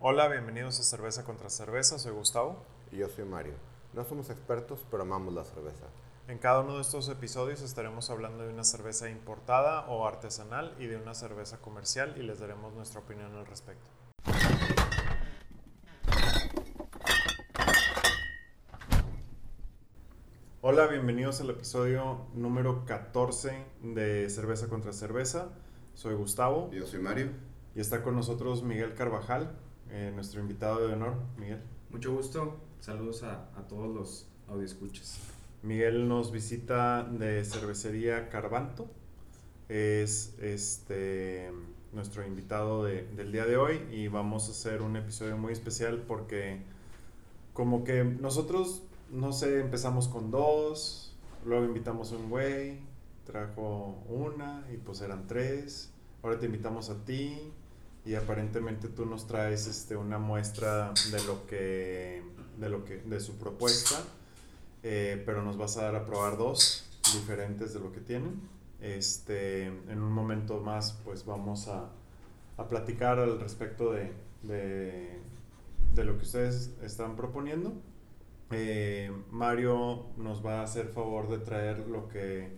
Hola, bienvenidos a Cerveza contra Cerveza, soy Gustavo. Y yo soy Mario. No somos expertos, pero amamos la cerveza. En cada uno de estos episodios estaremos hablando de una cerveza importada o artesanal y de una cerveza comercial y les daremos nuestra opinión al respecto. Hola, bienvenidos al episodio número 14 de Cerveza contra Cerveza. Soy Gustavo. Yo soy Mario. Y está con nosotros Miguel Carvajal, eh, nuestro invitado de honor. Miguel. Mucho gusto. Saludos a, a todos los escuchas. Miguel nos visita de cervecería Carbanto. Es este nuestro invitado de, del día de hoy y vamos a hacer un episodio muy especial porque como que nosotros, no sé, empezamos con dos, luego invitamos a un güey, trajo una y pues eran tres, ahora te invitamos a ti y aparentemente tú nos traes este, una muestra de lo que, de lo que, de su propuesta, eh, pero nos vas a dar a probar dos diferentes de lo que tienen. Este, en un momento más, pues vamos a, a platicar al respecto de, de, de, lo que ustedes están proponiendo. Eh, Mario nos va a hacer favor de traer lo que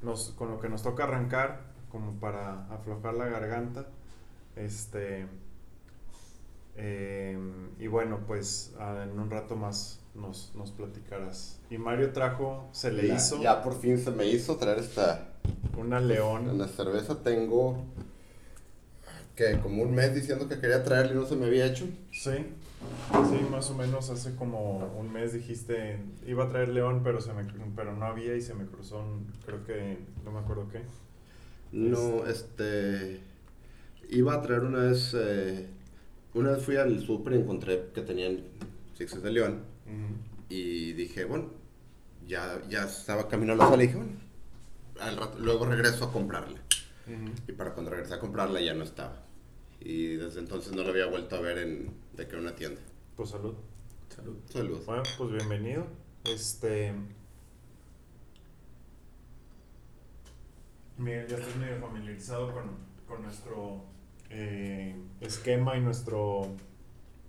nos, con lo que nos toca arrancar, como para aflojar la garganta. Este, eh, y bueno, pues en un rato más nos, nos platicarás. Y Mario trajo, se le ya, hizo. Ya por fin se me hizo traer esta. Una león. En la cerveza tengo. que Como un mes diciendo que quería traerle y no se me había hecho. Sí. Sí, más o menos hace como un mes dijiste, iba a traer león, pero, se me, pero no había y se me cruzó, un, creo que, no me acuerdo qué. No, este... Iba a traer una vez, eh, una vez fui al súper y encontré que tenían sixes de león. Uh -huh. Y dije, bueno, ya, ya estaba caminando a la sala y dije, bueno, al rato, luego regreso a comprarla. Uh -huh. Y para cuando regresé a comprarla ya no estaba. Y desde entonces no la había vuelto a ver en, de que era una tienda. Pues salud. Salud. Salud. Bueno, pues bienvenido. Este. Miguel, ya estás medio familiarizado con, con nuestro eh, esquema y nuestro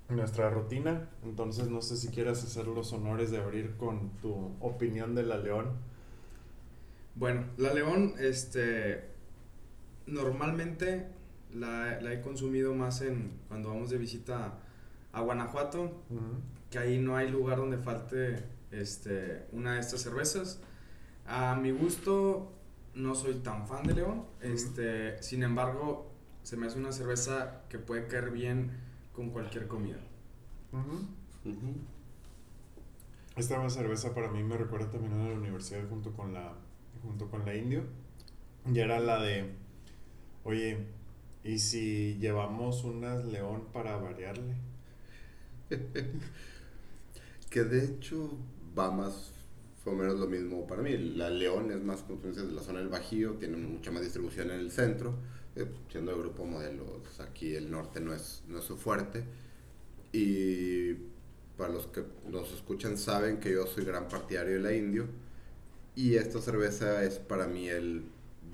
nuestra rutina. Entonces no sé si quieras hacer los honores de abrir con tu opinión de la León. Bueno, la León, este, normalmente la, la, he consumido más en cuando vamos de visita a Guanajuato, uh -huh. que ahí no hay lugar donde falte este, una de estas cervezas. A mi gusto, no soy tan fan de León, uh -huh. este, sin embargo, se me hace una cerveza que puede caer bien con cualquier comida. Uh -huh. Esta cerveza para mí me recuerda también a la universidad junto con la, junto con la Indio. Y era la de, oye, ¿y si llevamos unas león para variarle? que de hecho va más o menos lo mismo para mí. La León es más confluencia de la zona del Bajío, tiene mucha más distribución en el centro, eh, siendo el grupo modelos, aquí el norte no es, no es su fuerte. Y para los que nos escuchan saben que yo soy gran partidario de la Indio. Y esta cerveza es para mí el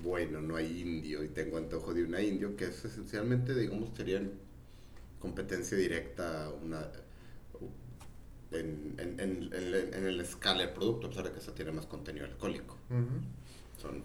bueno, no hay indio y tengo antojo de una indio, que es esencialmente, digamos, sería competencia directa una, en, en, en, en, en el escala del producto, a pesar de que esta tiene más contenido alcohólico. Uh -huh. Son,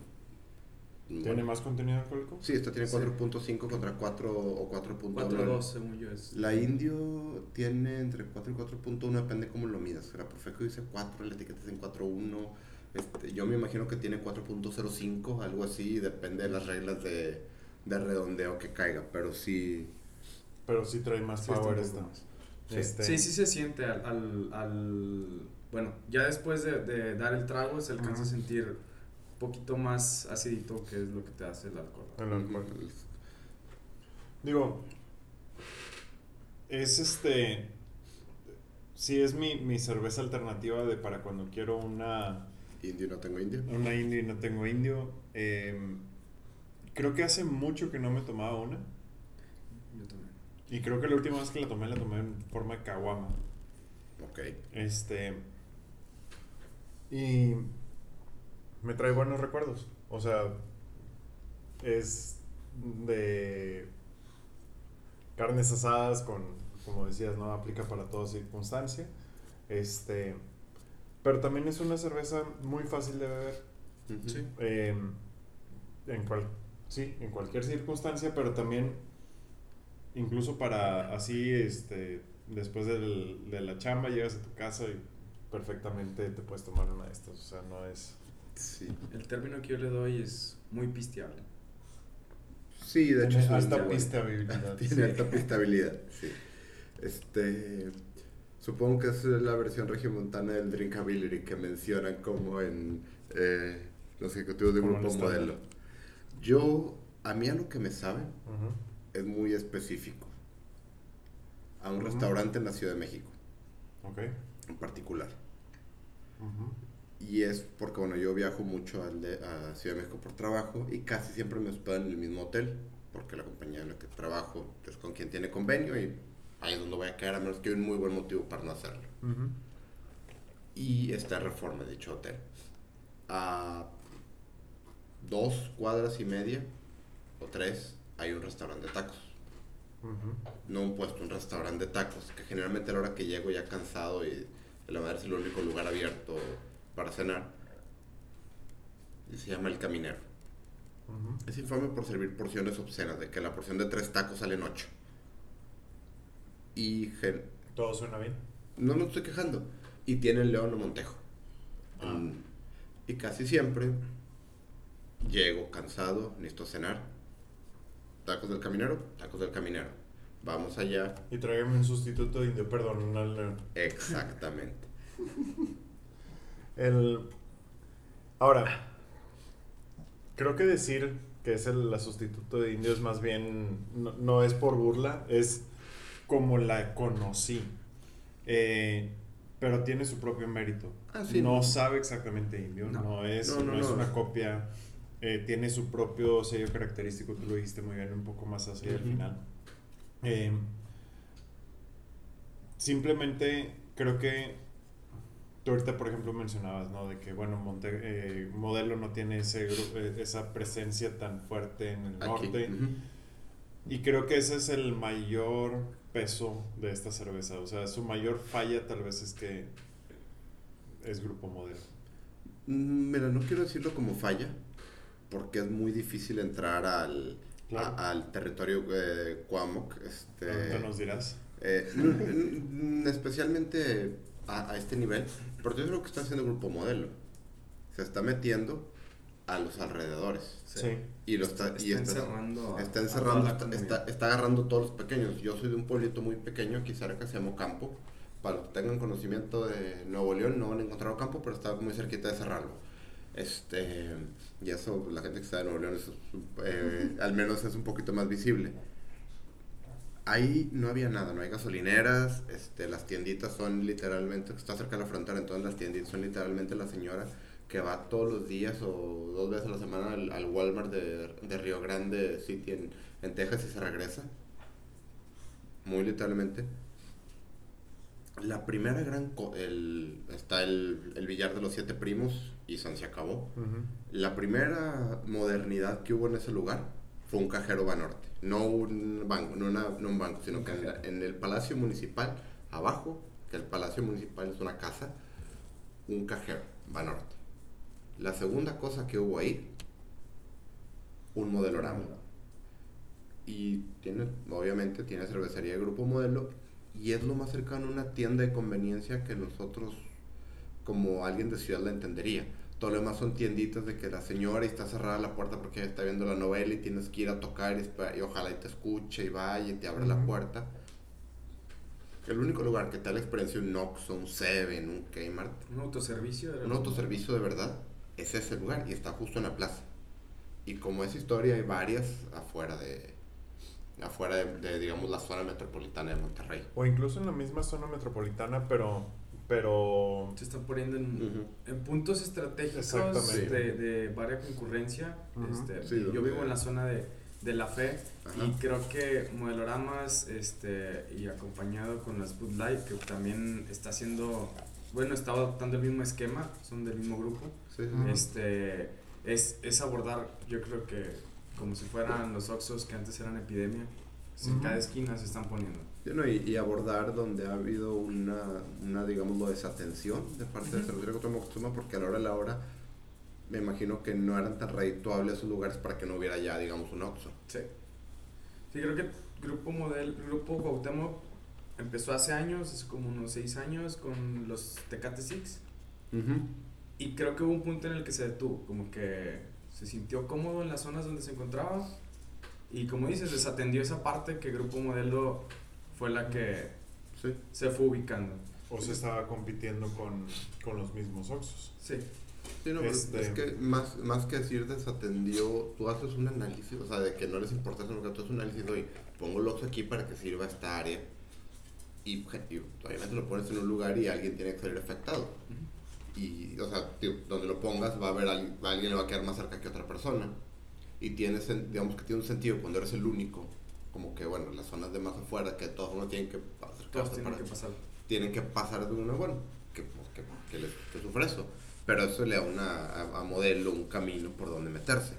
¿Tiene bueno, más contenido alcohólico? Sí, esta tiene 4.5 sí. contra 4 o 4.1. 4.2 según yo es. La indio tiene entre 4 y 4.1, depende cómo lo midas. La Profeco dice 4, la etiqueta dice 4.1. Este, yo me imagino que tiene 4.05, algo así, depende de las reglas de, de redondeo que caiga, pero sí... Pero sí trae más sí, power esta. Sí. Este... sí, sí se siente al, al, al... bueno, ya después de, de, dar el trago se alcanza uh -huh. a sentir poquito más acidito, que es lo que te hace el alcohol. El alcohol. Digo, es este... Sí, es mi, mi cerveza alternativa de para cuando quiero una Indio no tengo indio. Una indio y no tengo indio. Eh, creo que hace mucho que no me tomaba una. Yo también. Y creo que la última vez que la tomé, la tomé en forma de caguama. Ok. Este. Y me trae buenos recuerdos. O sea, es de carnes asadas con, como decías, ¿no? Aplica para toda circunstancia. Este, pero también es una cerveza muy fácil de beber. Sí. Eh, en cual, sí, en cualquier circunstancia, pero también incluso para así, este, después del- de la chamba llegas a tu casa y perfectamente te puedes tomar una de estas, o sea, no es... Sí. El término que yo le doy es muy pisteable. Sí, de hecho Tiene es alta pisteabilidad. Tiene sí. alta pistabilidad, sí. Este, supongo que es la versión regiomontana del drinkability que mencionan como en eh, los ejecutivos de grupo modelo. Yo, a mí a lo que me sabe Ujú. es muy específico. A un restaurante en la Ciudad de México, Ok. en particular. Ujú. Y es porque, bueno, yo viajo mucho al de- a Ciudad de México por trabajo y casi siempre me hospedan en el mismo hotel, porque la compañía en la que trabajo es con quien tiene convenio y ahí es donde voy a quedar, a menos que haya un muy buen motivo para no hacerlo. Ujú. Y está reforma, de dicho hotel. A dos cuadras y media o tres hay un restaurante de tacos. No un puesto, un restaurante de tacos, que generalmente a la hora que llego ya cansado y la madre es el único lugar abierto para cenar. Y se llama El Caminero. Ujú. Es infame por servir porciones obscenas, de que la porción de tres tacos salen ocho. Y gen- Todo suena bien. no me estoy quejando. Y tiene el León o Montejo. Ah. Mm, Y casi siempre llego cansado, necesito cenar. Tacos del caminero, tacos del caminero. Vamos allá. Y tráigame un sustituto de indio, perdón, Exactamente. El... Ahora, creo que decir que es el la sustituto de indio es más bien, no, no es por burla, es como la conocí. Eh, pero tiene su propio mérito. Ah, sí, no no. sabe exactamente indio, no, No. es, una copia, eh, tiene su propio sello característico, tú lo dijiste muy bien, un poco más hacia el Ujú. final. Eh, simplemente creo que tú ahorita, por ejemplo, mencionabas, ¿no? De que, bueno, Monte, eh, Modelo no tiene ese, eh, esa presencia tan fuerte en el norte. Y creo que ese es el mayor peso de esta cerveza. O sea, su mayor falla tal vez es que es Grupo Modelo. Mm, Mira, no quiero decirlo como falla, porque es muy difícil entrar al, Claro. a- al territorio eh, Cuamoc. Este, Ahorita nos dirás. Eh, especialmente a, a este nivel, pero yo creo que está haciendo grupo modelo. Se está metiendo a los alrededores. Sí. Y lo está, y Está encerrando a- está encerrando, está, está- está agarrando todos los pequeños. Yo soy de un pueblito muy pequeño, aquí cerca, se llama Campo. Para los que tengan conocimiento de Nuevo León, no van a encontrar Campo, pero está muy cerquita de cerrarlo. Este, y eso, la gente que está de Nuevo León, eso, eh, al menos es un poquito más visible. Ahí no había nada, no hay gasolineras, este, las tienditas son literalmente, está cerca de la frontera, entonces las tienditas son literalmente la señora que va todos los días o dos veces a la semana al, al Walmart de, de Río Grande City en, en Texas y se regresa. Muy literalmente. La primera gran... co- el, está el, el billar de los siete primos y San se acabó. Ujú. La primera modernidad que hubo en ese lugar fue un cajero Banorte. No un banco, no, una- no un banco, sino Un que en, la- cajero. en el Palacio Municipal, abajo, que el Palacio Municipal es una casa, un cajero Banorte. La segunda cosa que hubo ahí, un modelorama. Y tiene, obviamente, tiene cervecería de grupo modelo y es lo más cercano a una tienda de conveniencia que nosotros, como alguien de ciudad, la entendería. Todo lo demás son tienditas de que la señora y está cerrada la puerta porque está viendo la novela y tienes que ir a tocar y, y ojalá y te escuche y vaya y te abre la Ujú. puerta. El único lugar que te da la experiencia un Oxxo, un Seven, un Kmart, Un autoservicio. era un autoservicio de verdad, es ese lugar y está justo en la plaza. Y como es historia, hay varias afuera de, afuera de, de, digamos, la zona metropolitana de Monterrey. O incluso en la misma zona metropolitana, pero... pero Se están poniendo en, Ujú. en puntos estratégicos de, de varia concurrencia. Ujú. Este, Sí, yo donde- vivo en la zona de, de la fe Ajá. y creo que Modeloramas este, y acompañado con las Bud Light, que también está haciendo, bueno, está adoptando el mismo esquema, son del mismo grupo. Sí. Este, es, es abordar, yo creo que como si fueran los Oxos que antes eran epidemia, en cada esquina se están poniendo. Y, abordar donde ha habido una, una digamos, desatención de parte de Cervecería Cuauhtémoc Moctezuma, porque a la hora de la hora me imagino que no eran tan redituables esos lugares para que no hubiera ya, digamos, un Oxxo. Sí. Sí, creo que Grupo Model, Grupo Cuauhtémoc empezó hace años, hace como unos seis años, con los Tecate Six. Y creo que hubo un punto en el que se detuvo, como que se sintió cómodo en las zonas donde se encontraba. Y como dices, desatendió esa parte que Grupo Modelo fue la que se fue ubicando. O se estaba compitiendo con, con los mismos Oxos. Sí. Sí, no, este... es que más, más que decir desatendió, tú haces un análisis, o sea, de que no les importa eso, que tú haces un análisis, oye, pongo el Oxxo aquí para que sirva esta área y, y obviamente lo pones en un lugar y alguien tiene que salir afectado. Y, o sea, donde lo pongas va a haber alguien, alguien le va a quedar más cerca que otra persona. Y tiene, digamos que tiene un sentido cuando eres el único, como que, bueno, las zonas de más afuera, que todos uno tienen que pasar. tienen que pasar. Tienen que pasar de uno, bueno, que, pues, que, que, que sufre eso. Pero eso le da una, a, a modelo un camino por donde meterse.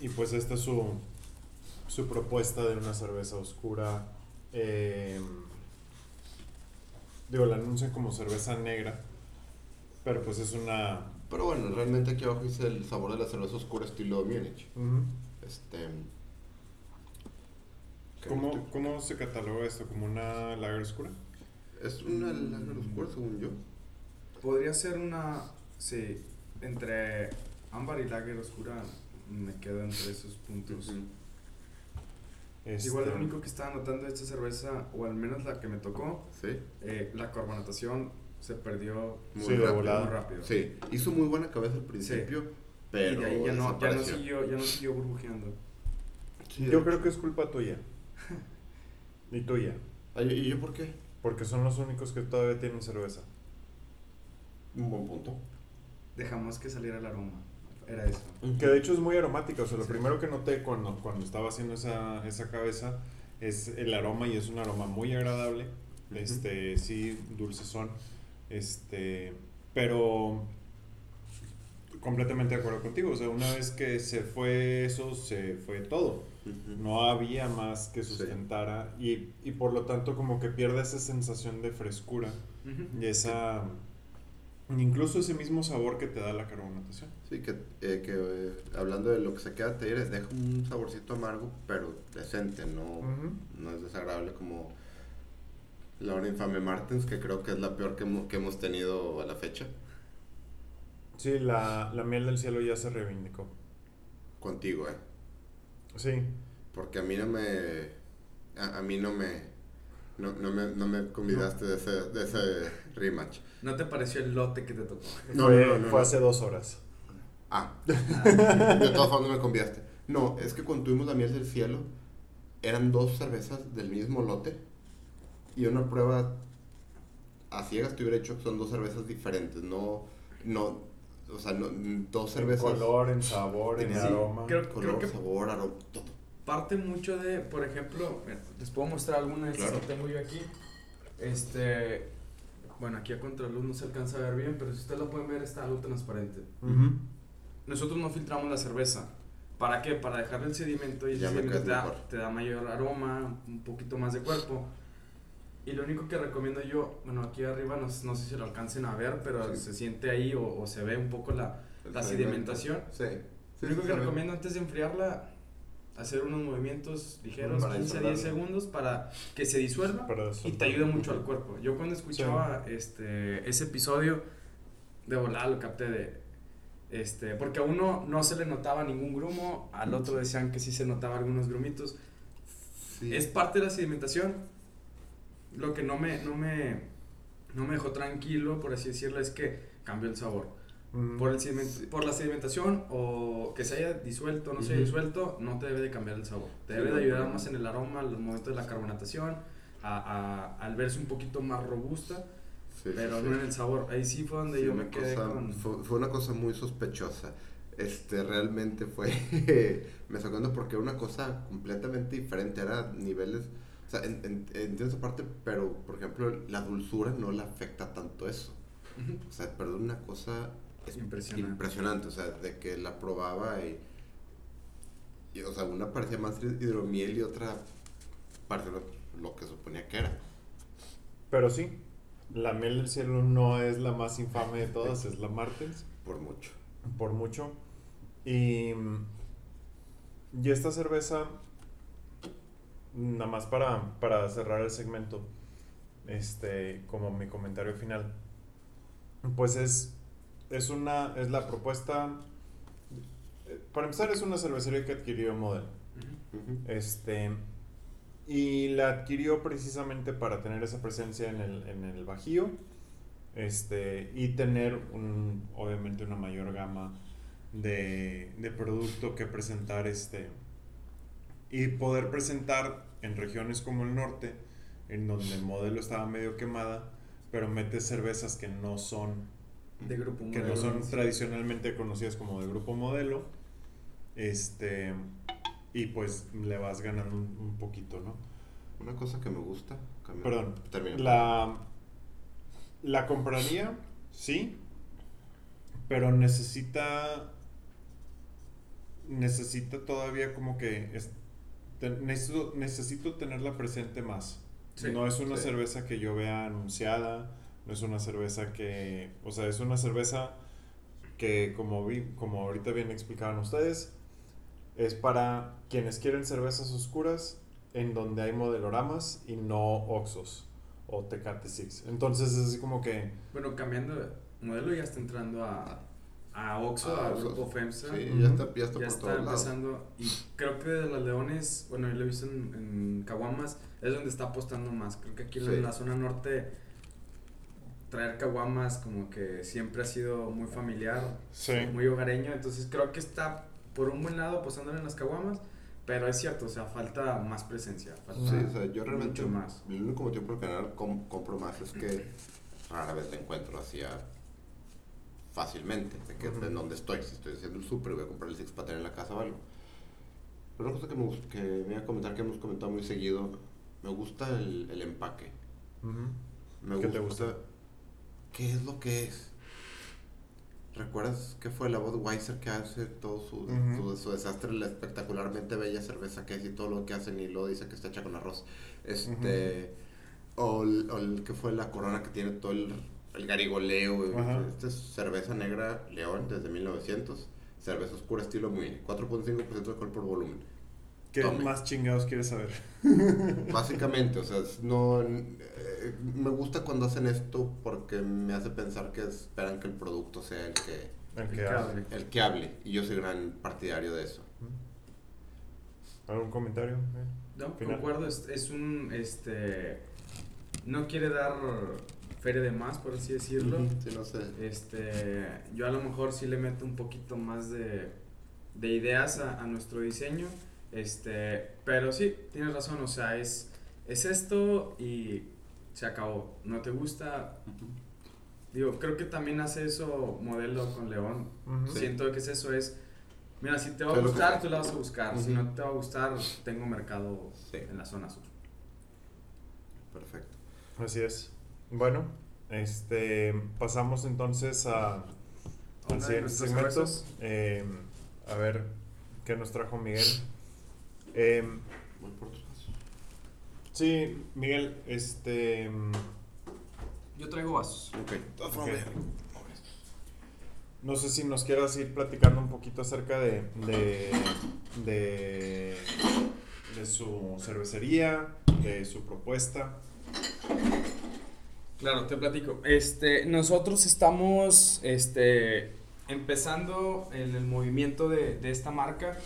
Y pues esta es su, su propuesta de una cerveza oscura. Eh, digo, la anuncian como cerveza negra, pero pues es una... Pero bueno, realmente aquí abajo dice el sabor de la cerveza oscura estilo Múnich. Este... ¿Cómo, ¿Cómo, se cataloga esto? ¿Como una lager oscura? Es una lager oscura, según yo. Podría ser una... Sí, entre ámbar y lager oscura me quedo entre esos puntos. Este, Igual lo único que estaba notando de esta cerveza, o al menos la que me tocó, eh, la carbonatación se perdió muy, rápido, Sí, hizo muy buena cabeza al principio, pero y de ahí ya no, ya no, siguió, ya no siguió burbujeando. yo creo que es culpa tuya. y tuya. ¿Y yo por qué? Porque son los únicos que todavía tienen cerveza. Un buen punto. Dejamos que saliera el aroma era eso. Que de hecho es muy aromática, o sea, lo primero que noté cuando, cuando estaba haciendo esa, esa cabeza es el aroma y es un aroma muy agradable, este, sí, dulcezón, este, pero completamente de acuerdo contigo, o sea, una vez que se fue eso, se fue todo. No había más que sustentara y, y, por lo tanto como que pierde esa sensación de frescura y esa... Incluso ese mismo sabor que te da la carbonatación. Sí, que, eh, que eh, hablando de lo que se queda te deja un saborcito amargo, pero decente, no, no es desagradable como la hora infame Martens, que creo que es la peor que, que hemos tenido a la fecha. Sí, la, la, miel del cielo ya se reivindicó. Contigo, ¿eh? Sí. Porque a mí no me... A, a mí no me... No, no, me, no me convidaste de, ese, de ese rematch. ¿No te pareció el lote que te tocó? No, fue, no, no, fue hace dos horas. Ah, de todas formas no me convidaste. No, es que cuando tuvimos la miel del cielo, eran dos cervezas del mismo lote y una prueba a ciegas te hubiera hecho que son dos cervezas diferentes, no, no, o sea, no, dos cervezas. En color, en sabor, en aroma. Creo, color, sabor, aroma, todo. Parte mucho de, por ejemplo, les puedo mostrar alguna de estas que tengo yo aquí. Este, bueno, aquí a contraluz no se alcanza a ver bien, pero si ustedes lo pueden ver, está algo transparente. Nosotros no filtramos la cerveza. ¿Para qué? Para dejarle el sedimento y el sedimento te da, te da, mayor aroma, un poquito más de cuerpo. Y lo único que recomiendo yo, bueno, aquí arriba no, no sé si lo alcancen a ver, pero se siente ahí o, o, se ve un poco la, la sedimentación. Sí. Lo único que recomiendo antes de enfriarla, hacer unos movimientos ligeros, 15 a 10 segundos para que se disuelva y te ayuda mucho al cuerpo. Yo cuando escuchaba este, ese episodio, de volada lo capté de... Este, porque a uno no se le notaba ningún grumo, al otro decían que sí se notaba algunos grumitos. Es parte de la sedimentación. Lo que no me, no, me, no me dejó tranquilo, por así decirlo, es que cambió el sabor por, el por la sedimentación o que se haya disuelto no se haya disuelto, no te debe de cambiar el sabor. Te debe de ayudar más en el aroma al momento de la carbonatación, a, a, al verse un poquito más robusta. pero no en el sabor. Ahí sí fue donde yo me quedé con... Fue, fue, una cosa muy sospechosa. Este, realmente fue... me sacó porque era una cosa completamente diferente. Era niveles... O sea, entiendo esa parte, pero, por ejemplo, la dulzura no le afecta tanto eso. O sea, perdón, una cosa impresionante. impresionante, o sea, de que la probaba y Y, o sea, una parecía más hidromiel y otra parecía lo, lo que suponía que era. Pero sí, la miel del cielo no es la más infame de todas, es la Martens. Por mucho. Por mucho. Y, y esta cerveza, nada más para, para cerrar el segmento, este, como mi comentario final, pues es, es, una, es la propuesta, para empezar es una cervecería que adquirió Model. Este, y la adquirió precisamente para tener esa presencia en el, en el Bajío este, y tener un, obviamente una mayor gama de, de producto que presentar este, y poder presentar en regiones como el norte, en donde el modelo estaba medio quemada, pero mete cervezas que no son de grupo que no son tradicionalmente conocidas como de grupo modelo este y pues le vas ganando un, poquito, ¿no? Una cosa que me gusta. Perdón. La, la compraría, sí, pero necesita necesita todavía como que necesito, necesito tenerla presente más. no es una cerveza que yo vea anunciada, no es una cerveza que, o sea, es una cerveza que como vi, como ahorita bien explicaban ustedes, es para quienes quieren cervezas oscuras en donde hay modeloramas y no Oxos o Tecate Six. Entonces es así como que... Bueno, cambiando, modelo ya está entrando a, a Oxxo, a, Grupo FEMSA. Sí, ya está, ya está, ya está empezando. Y creo que de las Leones, bueno, yo lo he visto en, en Caguamas, es donde está apostando más. Creo que aquí en la zona norte traer Caguamas como que siempre ha sido muy familiar, muy hogareño. Entonces creo que está por un buen lado apostándole en las caguamas, pero es cierto, o sea, falta más presencia. Falta sí, o sea, yo realmente, más. el único motivo por el canal compro más es que rara vez la encuentro así fácilmente, de que en donde estoy, si estoy haciendo el súper voy a comprar el Six tener en la casa o algo. Pero una cosa que me, que me voy a comentar, que hemos comentado muy seguido, me gusta el, el empaque. me ¿Qué te gusta? ¿Qué es lo que es? ¿Recuerdas qué fue la Budweiser que hace todo su, su, desastre, la espectacularmente bella cerveza que es y todo lo que hacen y luego dice que está hecha con arroz? Este, o, el, que fue la corona que tiene todo el, el garigoleo. Esta es cerveza negra León desde 1900. Cerveza oscura estilo muy 4.5% de alcohol por volumen. ¿Qué más chingados quieres saber? Básicamente, o sea, no eh, me gusta cuando hacen esto porque me hace pensar que esperan que el producto sea el que el que, hable. El que hable y yo soy gran partidario de eso. ¿Algún comentario? No, concuerdo, es, es, un este no quiere dar feria de más, por así decirlo. Sí, no sé. Este, yo a lo mejor sí le meto un poquito más de, de ideas a, a nuestro diseño este, pero sí, tienes razón, o sea, es, es esto y se acabó. ¿No te gusta? Digo, creo que también hace eso modelo con León. Siento que es eso, es, mira, si te va a gustar, tú la vas a buscar. Si no te va a gustar, tengo mercado en la zona sur. Perfecto. Así es. Bueno, este, pasamos entonces a, al siguiente segmento. Eh, a ver, ¿qué nos trajo Miguel? Eh, sí, Miguel, este... Yo traigo vasos. No sé si nos quieras ir platicando un poquito acerca de, de, de, de su cervecería, de su propuesta. Claro, te platico. Este, nosotros estamos este, empezando en el movimiento de, de esta marca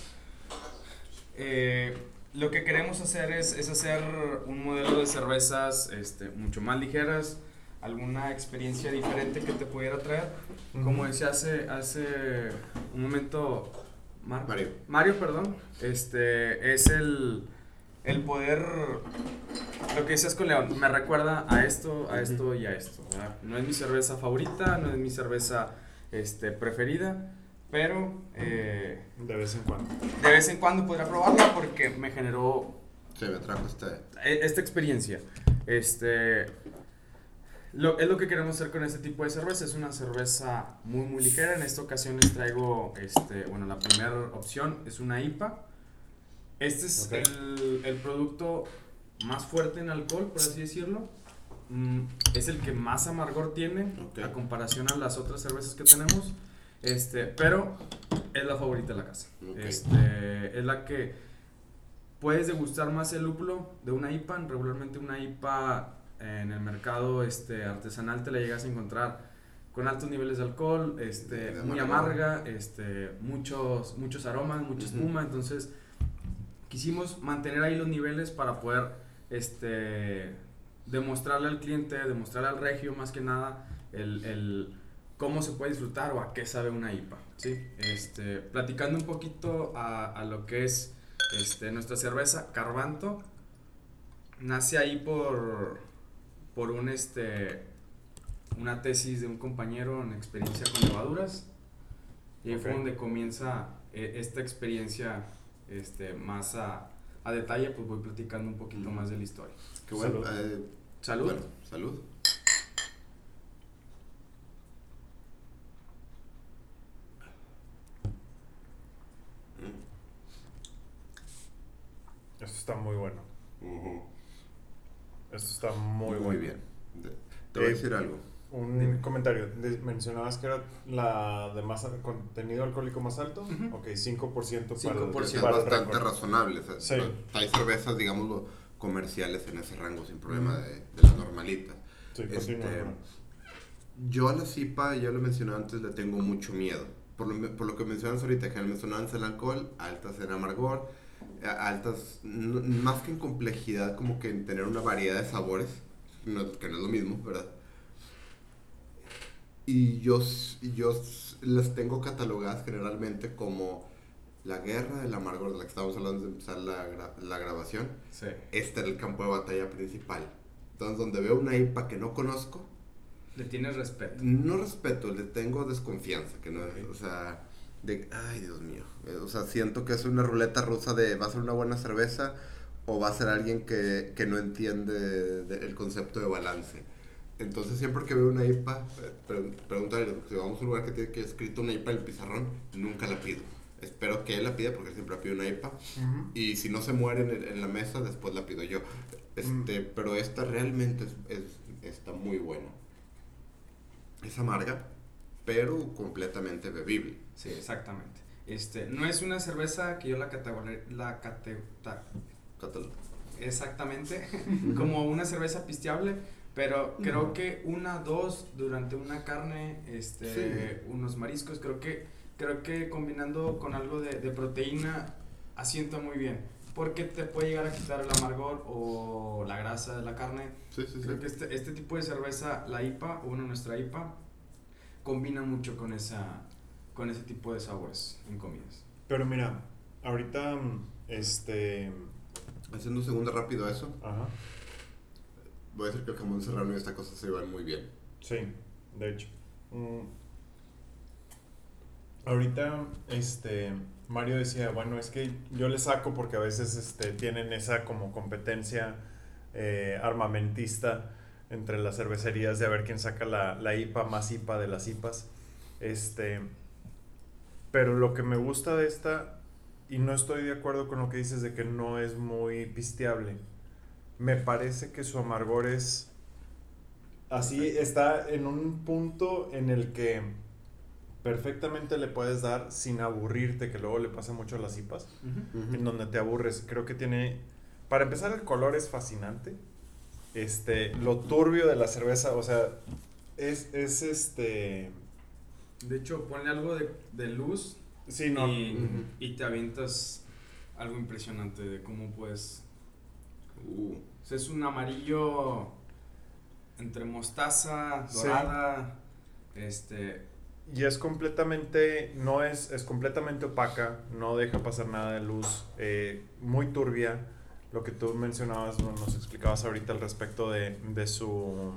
eh, lo que queremos hacer es, es, hacer un modelo de cervezas este, mucho más ligeras, alguna experiencia diferente que te pudiera traer. Como decía hace, hace un momento Mario. Mario, perdón, este, es el, el poder, lo que decías con León, me recuerda a esto, a esto y a esto. No es mi cerveza favorita, no es mi cerveza este, preferida, pero eh, de vez en cuando. De vez en cuando podría probarla porque me generó... Sí, me trajo este... E, esta experiencia. Este... Lo, es lo que queremos hacer con este tipo de cerveza. Es una cerveza muy, muy ligera. En esta ocasión les traigo, este, bueno, la primera opción es una IPA. Este es el, el, producto más fuerte en alcohol, por así decirlo. Mm, es el que más amargor tiene a comparación a las otras cervezas que tenemos. Este, pero es la favorita de la casa. Este, es la que puedes degustar más el lúpulo de una IPA. Regularmente una IPA en el mercado este, artesanal te la llegas a encontrar con altos niveles de alcohol, este, muy amarga, este, muchos, muchos aromas, mucha espuma. Entonces quisimos mantener ahí los niveles para poder este, demostrarle al cliente, demostrarle al regio más que nada el, el, cómo se puede disfrutar o a qué sabe una IPA. ¿sí? Este, platicando un poquito a, a lo que es este, nuestra cerveza Carbanto, nace ahí por, por un, este, una tesis de un compañero en experiencia con levaduras. Y ahí fue donde comienza eh, esta experiencia este, más a, a, detalle, pues voy platicando un poquito más de la historia. Qué bueno. Eh, Salud. salud. Esto está muy bueno. Esto está muy, muy bien. Te voy a eh, decir algo. Un comentario. mencionabas que era la de más contenido alcohólico más alto. Ok, 5%, 5%. para, es bastante razonable. sí. Hay cervezas, digamos, comerciales en ese rango sin problema de, de la normalita. Sí, este, yo a la CIPA, ya lo mencioné antes, le tengo mucho miedo. Por lo, por lo que mencionas ahorita, que mencionabas el alcohol, altas en amargor, altas, más que en complejidad, como que en tener una variedad de sabores, que no es lo mismo, ¿verdad? Y yo, yo las tengo catalogadas generalmente como la guerra del amargor de la que estábamos hablando de empezar la, la grabación. Sí. Este era el campo de batalla principal. Entonces, donde veo una IPA que no conozco. ¿Le tienes respeto? No respeto, le tengo desconfianza. Que no, O sea, de. Ay, Dios mío. Eh, o sea, siento que es una ruleta rusa de. ¿Va a ser una buena cerveza? ¿O va a ser alguien que, que no entiende el concepto de balance? Entonces siempre que veo una IPA, eh, preguntarle, si vamos a un lugar que tiene que escrito una IPA en el pizarrón, nunca la pido. Espero que él la pida porque siempre pido una IPA. Y si no se muere en, en, la mesa, después la pido yo. Este, Pero esta realmente es, está muy buena. Es amarga, pero completamente bebible. Sí, exactamente. Este, no es una cerveza que yo la categoría la exactamente como una cerveza pisteable pero creo que una, dos durante una carne, este, unos mariscos, creo que, creo que combinando con algo de, de, proteína asienta muy bien. Porque te puede llegar a quitar el amargor o la grasa de la carne. Sí, sí, creo que este, este tipo de cerveza, la IPA, o una nuestra IPA, combina mucho con, esa, con ese tipo de sabores en comidas. Pero mira, ahorita, este... Haciendo un segundo rápido a eso. Ajá voy a decir que el jamón serrano y esta cosa se van muy bien. Sí, de hecho. Mm. Ahorita, este, Mario decía, bueno, es que yo le saco porque a veces este, tienen esa como competencia eh, armamentista entre las cervecerías de a ver quién saca la, la IPA más IPA de las IPAs. Este, pero lo que me gusta de esta, y no estoy de acuerdo con lo que dices de que no es muy pisteable, me parece que su amargor es así, está en un punto en el que perfectamente le puedes dar sin aburrirte, que luego le pasa mucho a las IPAs, en donde te aburres. Creo que tiene, para empezar, el color es fascinante. Este, lo turbio de la cerveza, o sea, es, es este... De hecho, ponle algo de, de luz sí, no. y, y, te avientas algo impresionante de cómo puedes... Uh es un amarillo entre mostaza, dorada, este... Y es completamente, no es, es completamente opaca, no deja pasar nada de luz, eh, muy turbia. Lo que tú mencionabas, nos explicabas ahorita al respecto de, de su,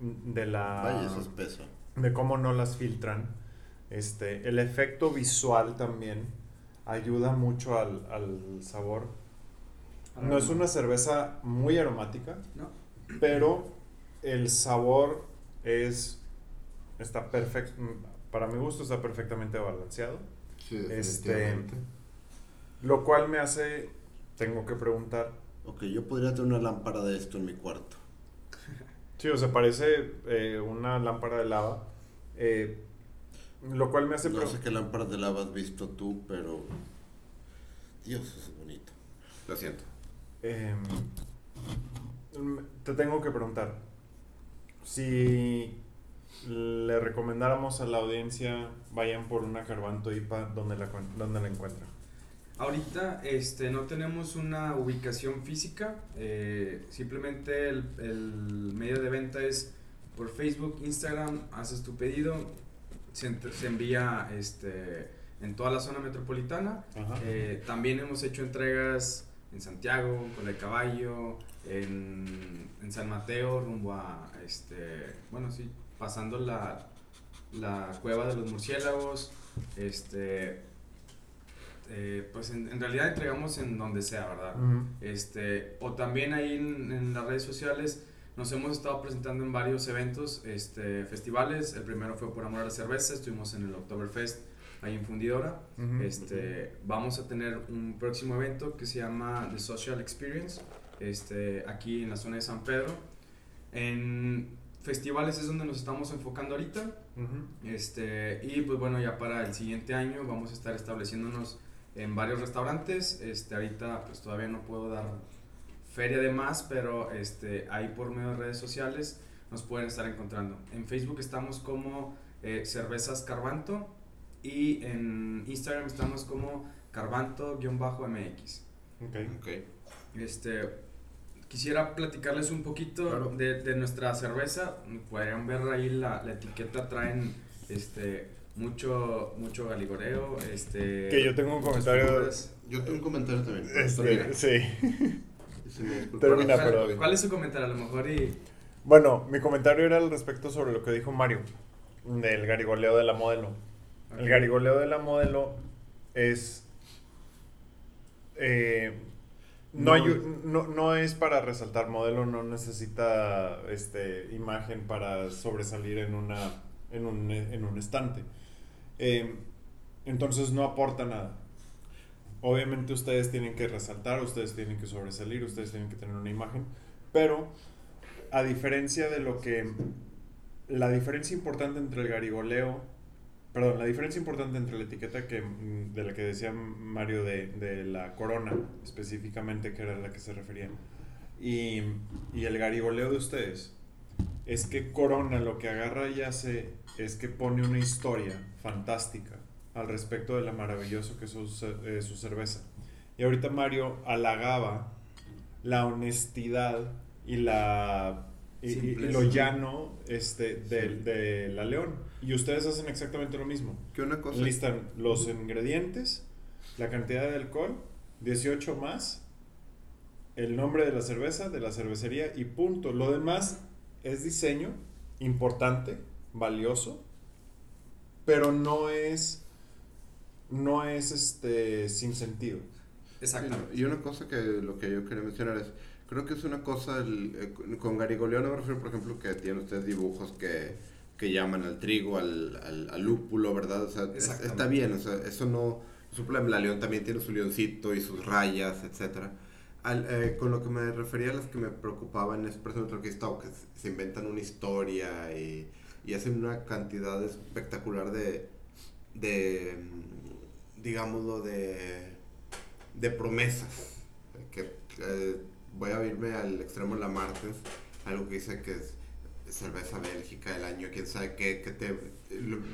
de la... Vaya, eso es peso. De cómo no las filtran. Este, el efecto visual también ayuda mucho al, al sabor no es una cerveza muy aromática, pero el sabor es está perfecto para mi gusto está perfectamente balanceado. Sí, este Lo cual me hace, tengo que preguntar. Ok, yo podría tener una lámpara de esto en mi cuarto. Sí, o sea, parece eh, una lámpara de lava. Eh, lo cual me hace... No sé qué lámpara de lava has visto tú, pero... Dios, es bonito. Lo siento. Em, te tengo que preguntar. Si le recomendáramos a la audiencia, vayan por una Carbanto IPA, ¿dónde la, dónde la encuentran? Ahorita este, no tenemos una ubicación física, eh, simplemente el, el, medio de venta es por Facebook, Instagram, haces tu pedido, se, se envía este, en toda la zona metropolitana. Eh, también hemos hecho entregas en Santiago, con el caballo, en, en, San Mateo, rumbo a, este, bueno, sí, pasando la, la cueva de los murciélagos, este, eh, pues en, realidad entregamos en donde sea, ¿verdad? este, o también ahí en, en, las redes sociales nos hemos estado presentando en varios eventos, este, festivales. El primero fue por amor a la cerveza, estuvimos en el Oktoberfest ahí en Fundidora. este, vamos a tener un próximo evento que se llama The Social Experience, este, aquí en la zona de San Pedro. En festivales es donde nos estamos enfocando ahorita. este, y pues bueno, ya para el siguiente año vamos a estar estableciéndonos en varios restaurantes. Este, ahorita pues todavía no puedo dar feria de más, pero este, ahí por medio de redes sociales nos pueden estar encontrando. En Facebook estamos como eh, Cervezas Carbanto y en Instagram estamos como Carbanto-MX. Okay. Okay. Este, quisiera platicarles un poquito de, de, nuestra cerveza. Podrían ver ahí la, la etiqueta, traen este, mucho, mucho galigoreo. Este, que yo tengo un comentario. Yo tengo un comentario también. Este, sí. Termina, pero... ¿Cuál es su comentario? A lo mejor y... Bueno, mi comentario era al respecto sobre lo que dijo Mario, del garigoleo de la modelo. El garigoleo de la modelo es... Eh, no, no, no, es para resaltar modelo, no necesita este, imagen para sobresalir en, una, en, un, en un estante. Eh, entonces no aporta nada. Obviamente ustedes tienen que resaltar, ustedes tienen que sobresalir, ustedes tienen que tener una imagen, pero a diferencia de lo que... La diferencia importante entre el garigoleo, perdón, la diferencia importante entre la etiqueta que, mm, de la que decía Mario de, de la corona, específicamente, que era la que se refería, y, y el garigoleo de ustedes, es que Corona lo que agarra y hace es que pone una historia fantástica al respecto de la maravilloso que es su, eh, su cerveza. Y ahorita Mario halagaba la honestidad y la y, lo llano este, de, de, la León. Y ustedes hacen exactamente lo mismo. ¿Qué una cosa? Listan los ingredientes, la cantidad de alcohol, 18 más, el nombre de la cerveza, de la cervecería y punto. Lo demás es diseño importante, valioso, pero no es no es este sin sentido. Exactamente. Y una cosa que lo que yo quería mencionar es, creo que es una cosa, el, eh, con Garigoleano me refiero, por ejemplo, que tiene ustedes dibujos que, que llaman al trigo, al, al, al lúpulo, ¿verdad? O sea, está bien, o sea, eso no es un problema. La león también tiene su leoncito y sus rayas, etcétera. Al, eh, con lo que me refería a las que me preocupaban es, por ejemplo, que, está, que se inventan una historia y, y hacen una cantidad espectacular de, de digámoslo, de, de promesas. Que, voy a irme al extremo de la Martens, algo que dice que es cerveza bélgica del año, quién sabe qué, que te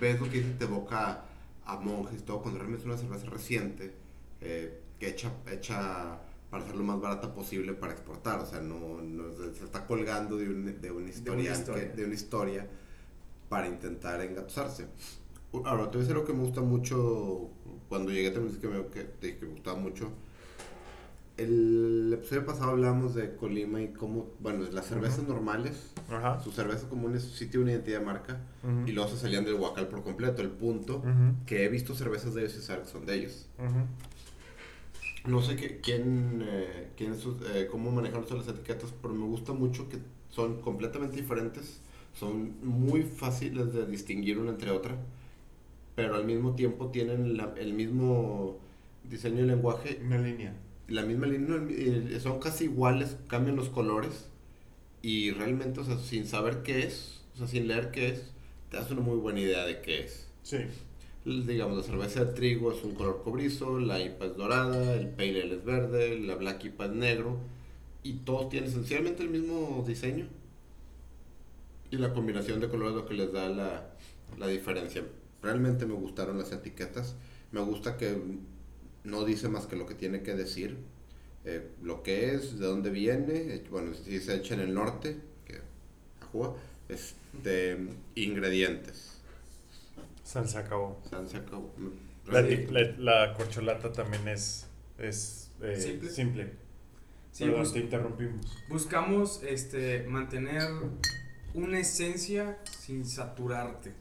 ves lo que dice te evoca a monjes, todo, cuando realmente es una cerveza reciente, eh, que hecha, hecha para ser lo más barata posible para exportar, o sea, no, no se está colgando de, un, de, una historia, de, una historia. para intentar engatusarse. Ahora, te voy a decir lo que me gusta mucho cuando llegué también que me, que, que me gustaba mucho. El episodio pasado hablamos de Colima y cómo, bueno, las cervezas normales, sus cervezas comunes sí tienen una identidad de marca y luego se salían del Huacal por completo. El punto que he visto cervezas de ellos y son de ellos. No sé qué, quién, eh, quién eh, cómo manejan las etiquetas, pero me gusta mucho que son completamente diferentes, son muy fáciles de distinguir una entre otra pero al mismo tiempo tienen el mismo diseño y lenguaje. Una línea. La misma línea, eh, son casi iguales, cambian los colores y realmente, o sea, sin saber qué es, o sea, sin leer qué es, te das una muy buena idea de qué es. Sí. Digamos, la cerveza de trigo es un color cobrizo, la IPA es dorada, el Pale Ale es verde, la Black IPA es negro y todos tienen esencialmente el mismo diseño. Y la combinación de colores es lo que les da la, la diferencia. Realmente me gustaron las etiquetas. Me gusta que no dice más que lo que tiene que decir. Eh, lo que es, de dónde viene. Eh, bueno, si se echa en el norte, que ajúa, este, ingredientes. San se acabó. San se acabó. La, la, corcholata también es, es eh, simple. simple. Sí, Perdón, te interrumpimos. Buscamos este, mantener una esencia sin saturarte.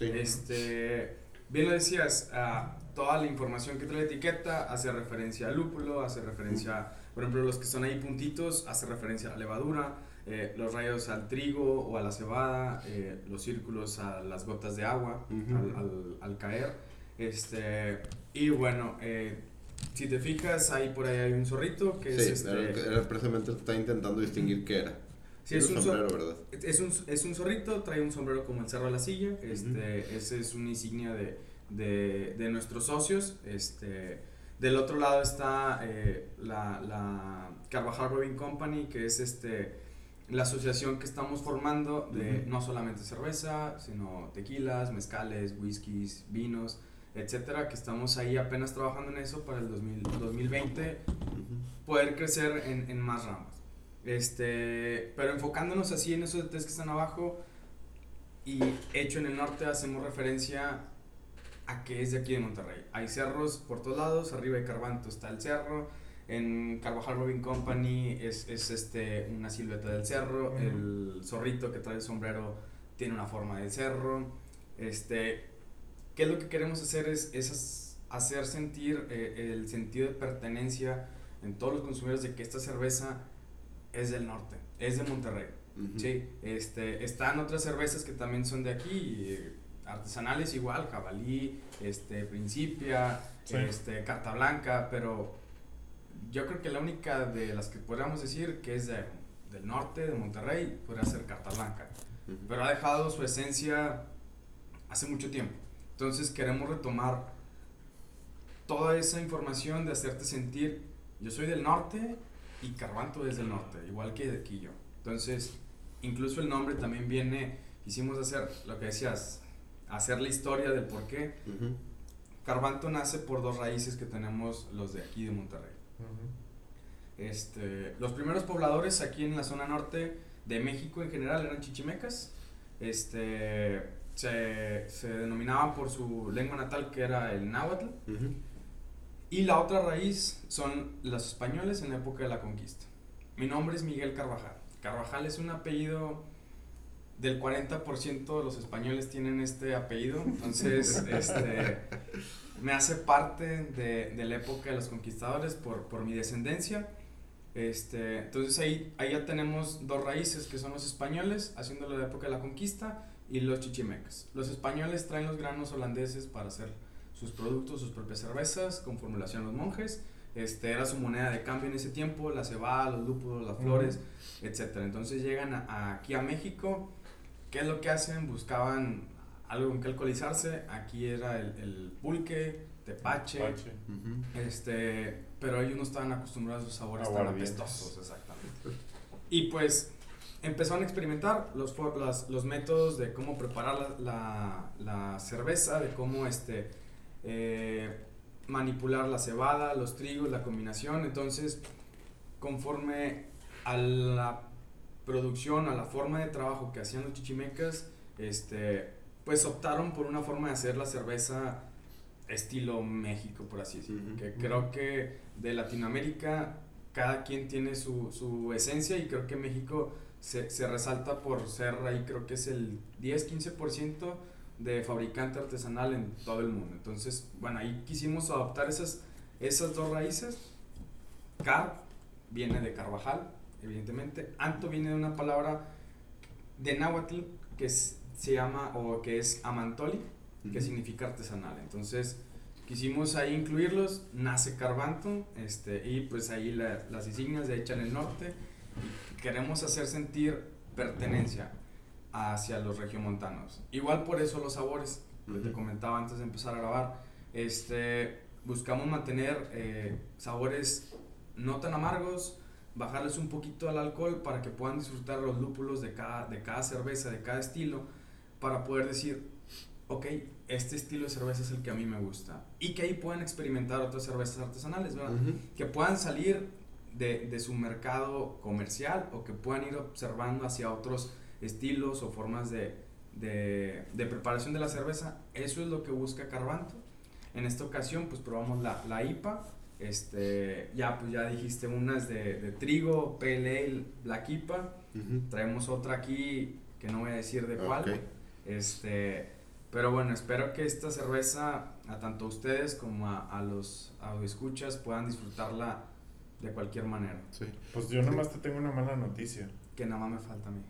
Este, bien lo decías, uh, toda la información que trae la etiqueta hace referencia al lúpulo, hace referencia, por ejemplo, los que son ahí puntitos, hace referencia a la levadura, eh, los rayos al trigo o a la cebada, eh, los círculos a las gotas de agua al, al, al, caer. Este, y bueno, eh, si te fijas, ahí por ahí hay un zorrito que es este... Era, precisamente está intentando distinguir qué era. Sí, es un, sombrero, ¿verdad? Es un, es un zorrito, trae un sombrero como el cerro de la silla. Este, Ese es una insignia de, de, de, nuestros socios. Este, del otro lado está eh, la, la, Carvajal Brewing Company, que es este, la asociación que estamos formando de no solamente cerveza, sino tequilas, mezcales, whiskies, vinos, etcétera, que estamos ahí apenas trabajando en eso para el 2020, poder crecer en, en más ramas. Este, pero enfocándonos así en esos tres que están abajo y hecho en el norte, hacemos referencia a que es de aquí de Monterrey. Hay cerros por todos lados, arriba de Carbanto está el cerro, en Carvajal Robin Company es, es este, una silueta del cerro, el zorrito que trae el sombrero tiene una forma de cerro. Este, ¿Qué es lo que queremos hacer? Es, es hacer sentir eh, el sentido de pertenencia en todos los consumidores de que esta cerveza es del norte, es de Monterrey. Sí, este, están otras cervezas que también son de aquí, artesanales igual, Jabalí, este, Principia, este, Carta Blanca, pero yo creo que la única de las que podríamos decir que es de, del norte, de Monterrey, podría ser Carta Blanca. Pero ha dejado su esencia hace mucho tiempo. Entonces queremos retomar toda esa información de hacerte sentir, yo soy del norte y Carbanto es del norte, igual que de aquí yo. Entonces, incluso el nombre también viene, hicimos hacer lo que decías, hacer la historia del por qué. Carbanto nace por dos raíces que tenemos los de aquí de Monterrey. este, los primeros pobladores aquí en la zona norte de México en general eran chichimecas. Este, se, se denominaban por su lengua natal que era el náhuatl. Y la otra raíz son los españoles en la época de la conquista. Mi nombre es Miguel Carvajal. Carvajal es un apellido del 40% de los españoles tienen este apellido, entonces este, me hace parte de, de, la época de los conquistadores por, por mi descendencia. Este, entonces ahí, ahí ya tenemos dos raíces que son los españoles, haciéndolo de la época de la conquista, y los chichimecas. Los españoles traen los granos holandeses para hacer sus productos, sus propias cervezas, con formulación los monjes. Este, era su moneda de cambio en ese tiempo, la cebada, los lúpulos, las flores, etc. Entonces llegan aquí a México, ¿qué es lo que hacen? Buscaban algo en que alcoholizarse, aquí era el, el pulque, tepache, este, pero ellos no estaban acostumbrados a sus sabores tan apestosos, exactamente. Y pues empezaron a experimentar los, los métodos de cómo preparar la, la cerveza, de cómo este, eh, manipular la cebada, los trigos, la combinación. Entonces, conforme a la producción, a la forma de trabajo que hacían los chichimecas, este, pues optaron por una forma de hacer la cerveza estilo México, por así decirlo. Que creo que de Latinoamérica cada quien tiene su, su esencia y creo que México se, se, resalta por ser ahí, creo que es el 10-15% de fabricante artesanal en todo el mundo. Entonces, bueno, ahí quisimos adoptar esas, esas dos raíces. Car viene de Carvajal, evidentemente. Anto viene de una palabra de náhuatl que se llama, o que es amantoli, que significa artesanal. Entonces, quisimos ahí incluirlos, nace Carbanto, este, y pues ahí las insignias de Hecha en el Norte, y queremos hacer sentir pertenencia hacia los regiomontanos. Igual por eso los sabores, que te comentaba antes de empezar a grabar, este, buscamos mantener eh, sabores no tan amargos, bajarles un poquito al alcohol para que puedan disfrutar los lúpulos de cada, de cada cerveza, de cada estilo, para poder decir, ok, este estilo de cerveza es el que a mí me gusta. Y que ahí puedan experimentar otras cervezas artesanales, ¿verdad? Que puedan salir de, de, su mercado comercial o que puedan ir observando hacia otros estilos o formas de, de, de, preparación de la cerveza. Eso es lo que busca Carbanto. En esta ocasión, pues probamos la, la IPA. Este, ya, pues ya dijiste unas de, de trigo, PLA, Black IPA. Traemos otra aquí que no voy a decir de cuál. Este, pero bueno, espero que esta cerveza, a tanto ustedes como a, a los escuchas puedan disfrutarla de cualquier manera. Sí. Pues yo nomás te tengo una mala noticia. Que nada más me falta a mí.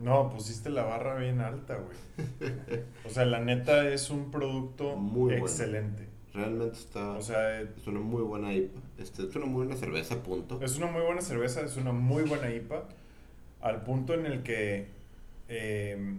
No, pusiste la barra bien alta, güey. o sea, la neta es un producto muy excelente. Realmente está. O sea, es una muy buena IPA. Este, es una muy buena cerveza, punto. Es una muy buena cerveza, es una muy buena IPA. Al punto en el que. Eh,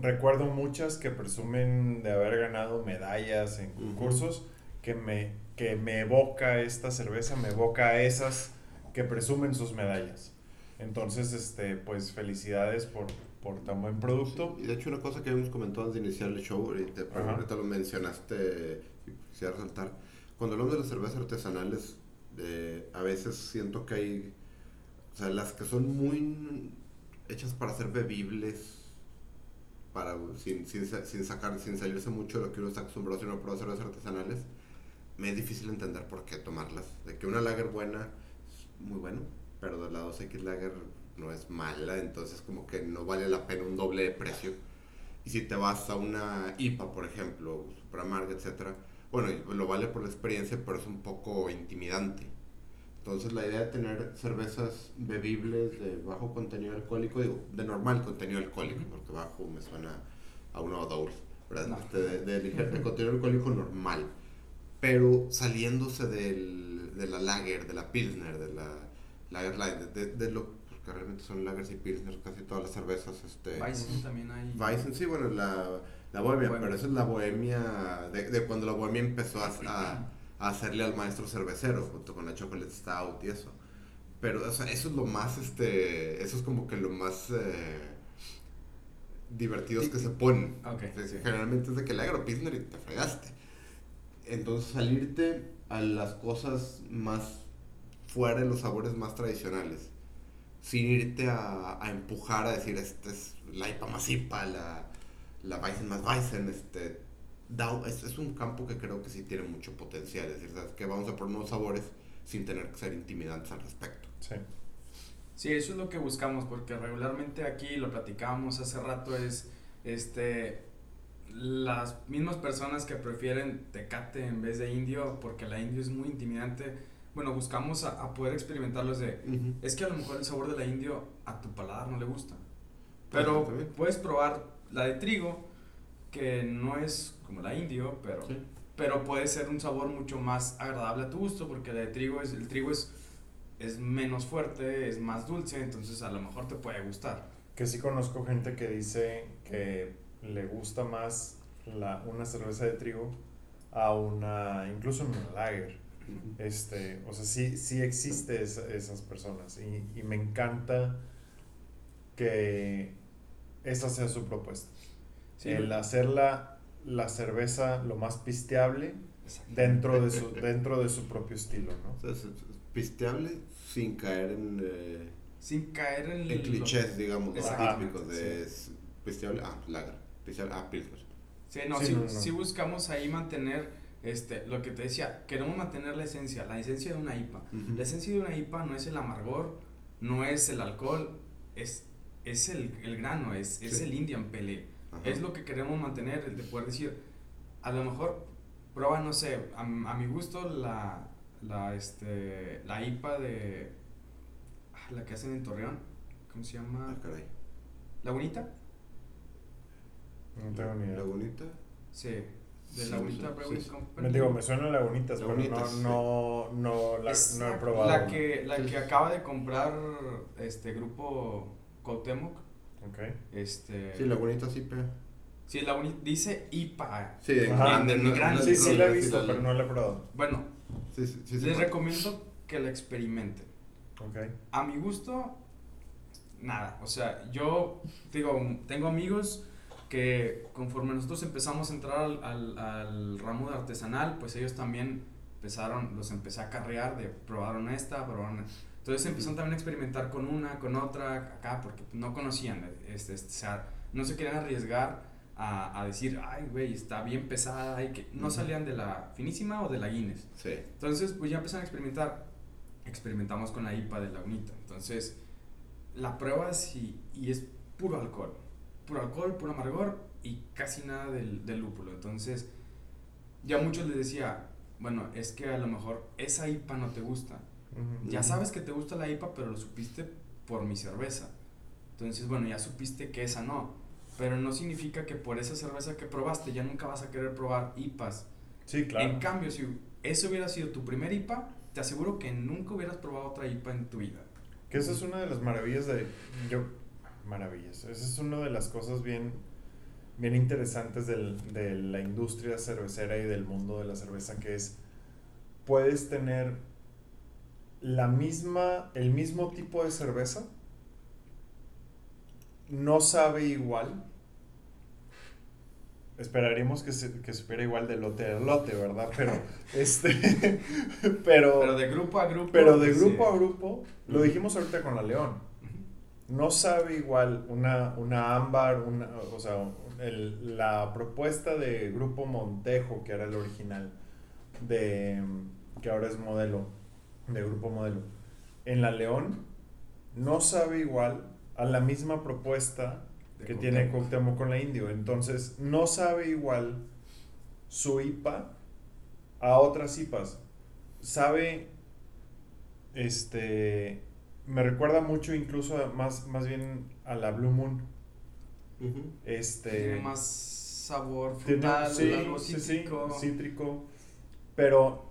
recuerdo muchas que presumen de haber ganado medallas en concursos, que, me, que me evoca esta cerveza, me evoca a esas que presumen sus medallas. Entonces, este, pues felicidades por, por tan buen producto. y de hecho una cosa que habíamos comentado antes de iniciar el show, ahorita, ahorita lo mencionaste y quisiera resaltar, cuando hablamos de las cervezas artesanales, eh, a veces siento que hay, o sea, las que son muy hechas para ser bebibles, para, sin, sin, sin, sacar, sin salirse mucho de lo que uno está acostumbrado a hacer cervezas artesanales, me es difícil entender por qué tomarlas. De que una lager buena es muy bueno, pero de la 2X lager no es mala, entonces como que no vale la pena un doble de precio. Y si te vas a una IPA, por ejemplo, super amarga, etc., bueno, lo vale por la experiencia, pero es un poco intimidante. Entonces la idea de tener cervezas bebibles de bajo contenido alcohólico, digo, de normal contenido alcohólico, porque bajo me suena a una O'Doul, ¿verdad? Este, de, de, contenido alcohólico normal, pero saliéndose del, de la lager, de la pilsner, de la lager de, de, lo que realmente son lagers y pilsner, casi todas las cervezas. Este, Weizen también hay. Weizen, sí, bueno, la, la bohemia, pero esa es la bohemia de, de cuando la bohemia empezó a hacerle al maestro cervecero junto con la chocolate stout y eso. Pero eso es lo más, este, eso es como que lo más eh, divertidos que se ponen. Generalmente es de que le hago Pilsner y te fregaste. Entonces salirte a las cosas más fuera de los sabores más tradicionales, sin irte a, a empujar a decir, este es la IPA más IPA, la, la Weizen más Weizen, este, es, es, un campo que creo que sí tiene mucho potencial. Es decir, que vamos a poner nuevos sabores sin tener que ser intimidantes al respecto. Sí. Sí, eso es lo que buscamos, porque regularmente aquí, lo platicábamos hace rato, es este las mismas personas que prefieren tecate en vez de indio, porque la indio es muy intimidante. Bueno, buscamos a, poder experimentarlos de, es que a lo mejor el sabor de la indio a tu paladar no le gusta. Pero puedes probar la de trigo, que no es como la indio, pero, pero puede ser un sabor mucho más agradable a tu gusto, porque la de trigo es, el trigo es, es menos fuerte, es más dulce, entonces a lo mejor te puede gustar. Que sí conozco gente que dice que le gusta más la, una cerveza de trigo a una, incluso una lager. Este, o sea, sí, sí existe esas personas. Y, y me encanta que esa sea su propuesta. El hacer la, cerveza lo más pisteable dentro de su, dentro de su propio estilo, ¿no? pisteable sin caer en... Eh, sin caer en... En clichés, digamos, típicos de pisteable, ah, lager, pisteable, ah, pilsner. Sí, no, sí, buscamos ahí mantener este, lo que te decía, queremos mantener la esencia, la esencia de una IPA. La esencia de una IPA no es el amargor, no es el alcohol, es, es el, el grano, es, es el Indian Pele. Es lo que queremos mantener, el de poder decir, a lo mejor prueba, no sé, a, mi gusto la, la, este, la IPA de ah, la que hacen en Torreón, ¿cómo se llama? Ah, caray. ¿Lagunita? No tengo ni idea. ¿Lagunita? Sí. De Sí, Lagunita sí, Brewing sí, sí. Company. Me digo, me suena Lagunitas, Lagunitas, pero no, no, no, la, Es no he la- probado. La que, la Sí. que acaba de comprar este grupo Cuauhtémoc. Ok. Este, Sí, Lagunita sí, pero... sí, la uni- dice IPA. Sí, Ajá. grande, no- Sí, sí la he visto, la- pero no la he probado. Bueno, Sí, sí, sí, sí, les recomiendo que la experimenten. Ok. A mi gusto, nada. O sea, yo digo, tengo amigos que conforme nosotros empezamos a entrar al, al, al ramo de artesanal, pues ellos también empezaron, los empecé a carrear de probaron esta, probaron entonces empezaron también a experimentar con una, con otra, acá, porque no conocían, este, este, o sea, no se querían arriesgar a, a decir, ay, güey, está bien pesada, y que no salían de la finísima o de la Guinness. Sí. Entonces, pues ya empezaron a experimentar. Experimentamos con la IPA de Lagunita. Entonces, la pruebas y, y es puro alcohol. Puro alcohol, puro amargor y casi nada del, del lúpulo. Entonces, ya a muchos les decía, bueno, es que a lo mejor esa IPA no te gusta. Ya sabes que te gusta la IPA, pero lo supiste por mi cerveza. Entonces, bueno, ya supiste que esa no. Pero no significa que por esa cerveza que probaste ya nunca vas a querer probar IPAs. Sí, claro. En cambio, si eso hubiera sido tu primer IPA, te aseguro que nunca hubieras probado otra IPA en tu vida. Que esa es una de las maravillas de. Yo. Maravillas. Esa es una de las cosas bien. Bien interesantes del- de la industria cervecera y del mundo de la cerveza, que es. Puedes tener la misma. el mismo tipo de cerveza. No sabe igual. Esperaríamos que, se, que supiera igual de lote a lote, ¿verdad? Pero. este. pero. Pero de grupo a grupo. Pero de sí. grupo a grupo, lo dijimos ahorita con la León. No sabe igual una, una ámbar, una, o sea, el- la propuesta de Grupo Montejo, que era el original, de, que ahora es modelo, de Grupo Modelo, en la León, no sabe igual a la misma propuesta De que tiene. Cuauhtémoc con la Indio. Entonces, no sabe igual su IPA a otras IPAs. Sabe, este, me recuerda mucho incluso a- más, más bien a la Blue Moon. Este, Tiene más sabor tiene- frutal, sí, algo sí, sí, cítrico. cítrico, pero,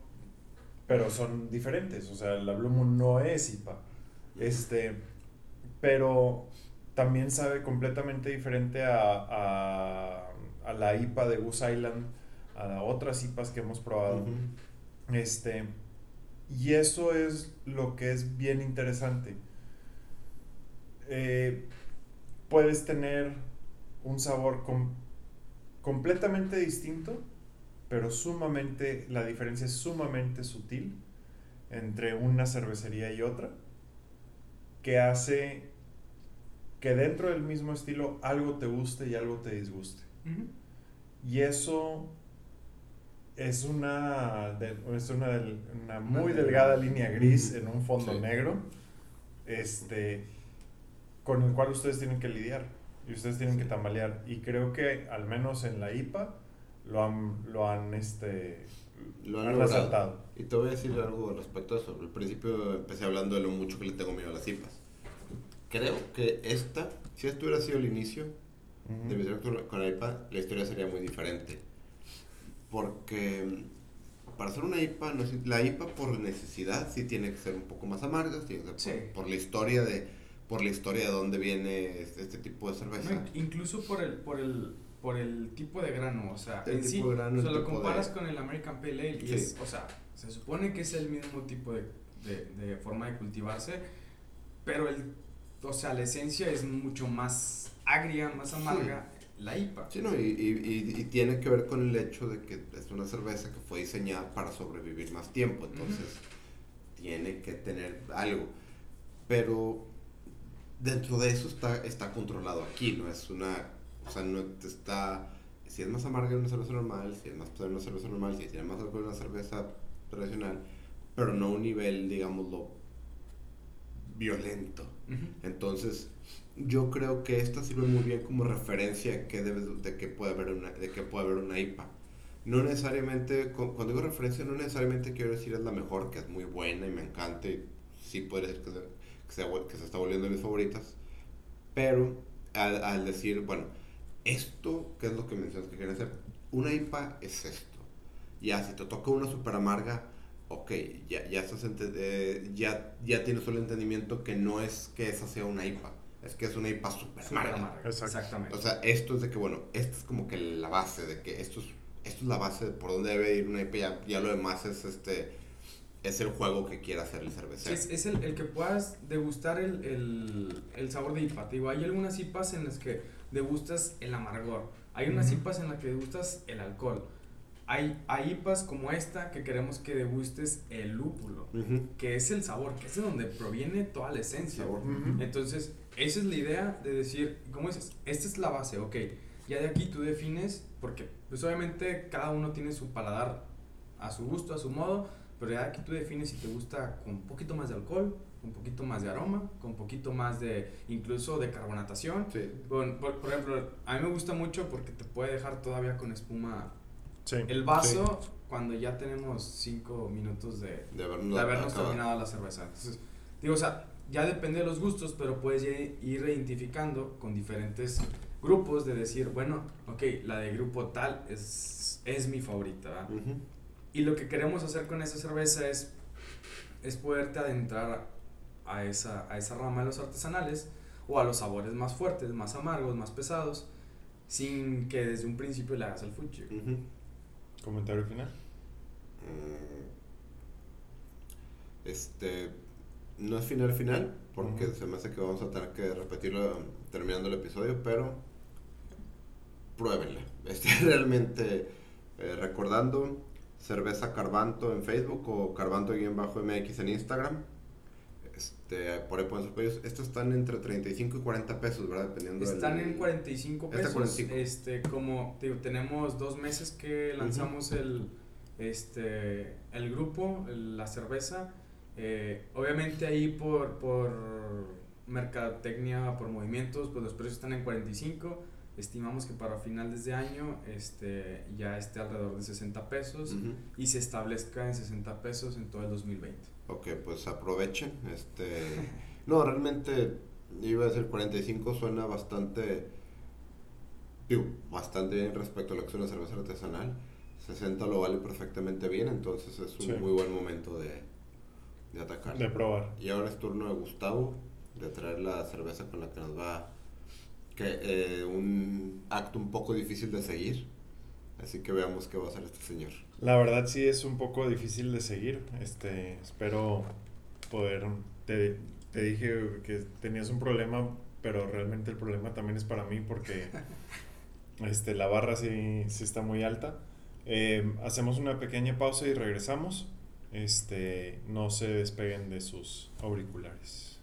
pero son diferentes. O sea, la Blue Moon no es IPA. Este, pero también sabe completamente diferente a, a, a la IPA de Goose Island, a otras IPAs que hemos probado. Este, y eso es lo que es bien interesante. Eh, puedes tener un sabor com- completamente distinto, pero sumamente, la diferencia es sumamente sutil entre una cervecería y otra, que hace que dentro del mismo estilo algo te guste y algo te disguste. Y eso es una, de- es una, del- una muy delgada línea gris en un fondo Sí. negro, este, con el cual ustedes tienen que lidiar y ustedes tienen que tambalear. Y creo que al menos en la IPA lo han, lo han, este, Lo han asaltado. Y te voy a decir algo respecto a eso. Al principio empecé hablando de lo mucho que le tengo miedo a las IPAs. Creo que esta, si esto hubiera sido el inicio de mi historia con la IPA, la historia sería muy diferente. Porque mm, para hacer una IPA, no es- la IPA por necesidad sí tiene que ser un poco más amarga, tiene que ser Sí. por, por la historia de por la historia de dónde viene este, este tipo de cerveza. No, incluso por el, por el, por el tipo de grano, o sea, El en sí, de grano, o sea, lo comparas de- con el American Pale Ale y Sí. es, o sea, se supone que es el mismo tipo de, de, de forma de cultivarse, pero el, o sea, la esencia es mucho más agria, más amarga, la IPA. Sí, no, y, y- y- tiene que ver con el hecho de que es una cerveza que fue diseñada para sobrevivir más tiempo, entonces tiene que tener algo. Pero dentro de eso está, está controlado aquí, no es una, o sea, no está, si es más amarga una cerveza normal, si es más pesada una cerveza normal, si tiene más alcohol una cerveza tradicional, pero no a un nivel, digámoslo, violento. Ujú. Entonces, yo creo que esta sirve muy bien como referencia que, de que puede haber una, de que puede haber una IPA. No necesariamente, cu- cuando digo referencia, no necesariamente quiero decir es la mejor, que es muy buena y me encanta y sí puede ser que se, que se, que se está volviendo de mis favoritas. Pero al, al decir, bueno, esto, que es lo que mencionas que quieren hacer, una IPA es esto. Ya, si te toca una super amarga, ok, ya, ya, estás eh, ya, ya tienes el entendimiento que no es que esa sea una IPA, es que es una IPA super, amarga. Exactamente. O sea, esto es de que, bueno, esto es como que la base, de que esto es, esto es la base de por dónde debe ir una IPA, ya, ya lo demás es este es el juego que quiere hacer el cervecero. Es, es el, el, que puedas degustar el, el, el sabor de IPA. Digo, hay algunas IPAs en las que degustas el amargor. Hay unas IPAs en las que degustas el alcohol. Hay, hay IPAs como esta que queremos que degustes el lúpulo, que es el sabor, que es de donde proviene toda la esencia. Entonces, esa es la idea de decir, ¿cómo dices? Esta es la base, ok. Ya de aquí tú defines, porque pues obviamente cada uno tiene su paladar a su gusto, a su modo, pero ya aquí tú defines si te gusta con un poquito más de alcohol, un poquito más de aroma, con un poquito más de, incluso de carbonatación. por, ejemplo, a mí me gusta mucho porque te puede dejar todavía con espuma el vaso cuando ya tenemos cinco minutos de, de habernos, terminado la cerveza. digo, o sea, ya depende de los gustos, pero puedes ir identificando con diferentes grupos de decir, bueno, ok, la de grupo tal es, es mi favorita. Y lo que queremos hacer con esa cerveza es, es poderte adentrar a esa, a esa rama de los artesanales o a los sabores más fuertes, más amargos, más pesados, sin que desde un principio le hagas el fuchi. ¿Comentario final? Mm, este, no es final final, porque se me hace que vamos a tener que repetirlo terminando el episodio, pero pruébenla. Este, realmente, eh, recordando, cerveza Carbanto en Facebook o Carbanto-MX en Instagram. Este, por ahí pueden sus Estos están entre 35 y 40 pesos, ¿verdad? Dependiendo están en 45 pesos. Este, como digo, tenemos dos meses que lanzamos el, este, el grupo, la cerveza. Eh, obviamente ahí por, por mercadotecnia, por movimientos, pues los precios están en 45 estimamos que para finales de año este, ya esté alrededor de 60 pesos y se establezca en 60 pesos en todo el 2020. Ok, pues aprovechen. Este, no, realmente iba a decir 45 suena bastante, digo, bastante bien respecto a lo que es una cerveza artesanal. 60 lo vale perfectamente bien, entonces es un muy buen momento de, de atacar. De probar. Y ahora es turno de Gustavo de traer la cerveza con la que nos va que eh, un acto un poco difícil de seguir. Así que veamos qué va a hacer este señor. La verdad sí es un poco difícil de seguir. Este, espero poder... Te, te dije que tenías un problema, pero realmente el problema también es para mí porque este, la barra sí, sí está muy alta. Eh, hacemos una pequeña pausa y regresamos. Este, no se despeguen de sus auriculares.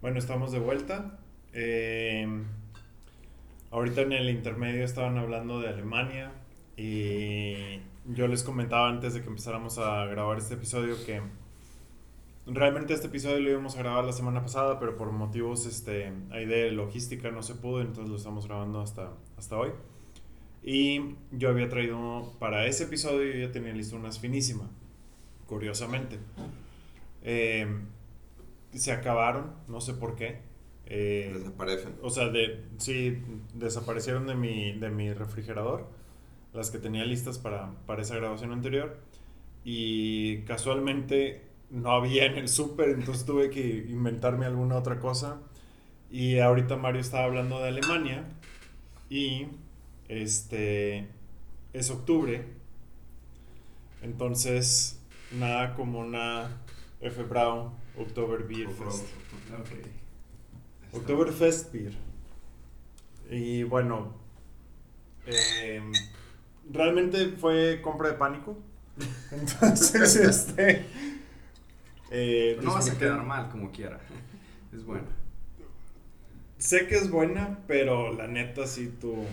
Bueno, estamos de vuelta. Em, ahorita en el intermedio estaban hablando de Alemania y yo les comentaba antes de que empezáramos a grabar este episodio que realmente este episodio lo íbamos a grabar la semana pasada, pero por motivos este, ahí de logística no se pudo, entonces lo estamos grabando hasta, hasta hoy. Y yo había traído para ese episodio, yo ya tenía listo unas finísimas, curiosamente. Eh, se acabaron, no sé por qué. Eh, Desaparecen. O sea, de, sí, desaparecieron de mi, de mi refrigerador, las que tenía listas para, para esa grabación anterior. Y casualmente no había en el súper, entonces tuve que inventarme alguna otra cosa. Y ahorita Mario estaba hablando de Alemania y este es octubre. Entonces, nada como una F. Brown October Beer Fest. Okay. Oktoberfest Beer. Y bueno, eh, realmente fue compra de pánico. Entonces, este. Eh, no vas a quedar mal como quiera. Es buena. Sé que es buena, pero la neta, sí, tu.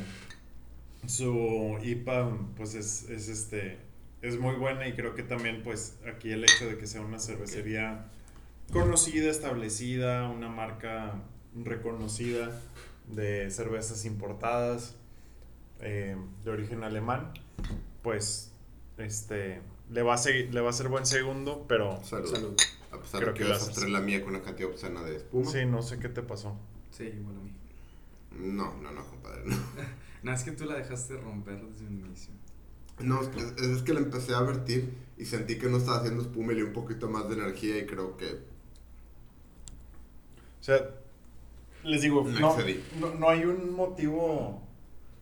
Su IPA, pues es, es este. Es muy buena y creo que también, pues, aquí el hecho de que sea una cervecería conocida, establecida, una marca reconocida de cervezas importadas eh, de origen alemán, pues este le va a seguir, le va a ser buen segundo, pero salud. A pesar de que vas a traer la mía con una cantidad obscena de espuma. Sí, no sé qué te pasó. Sí, igual a mí. No, no, no, compadre, no. Nada, es que tú la dejaste romper desde un inicio. No, es que, es que la empecé a vertir y sentí que no estaba haciendo espuma y un poquito más de energía y creo que O sea, les digo, no, no, no hay un motivo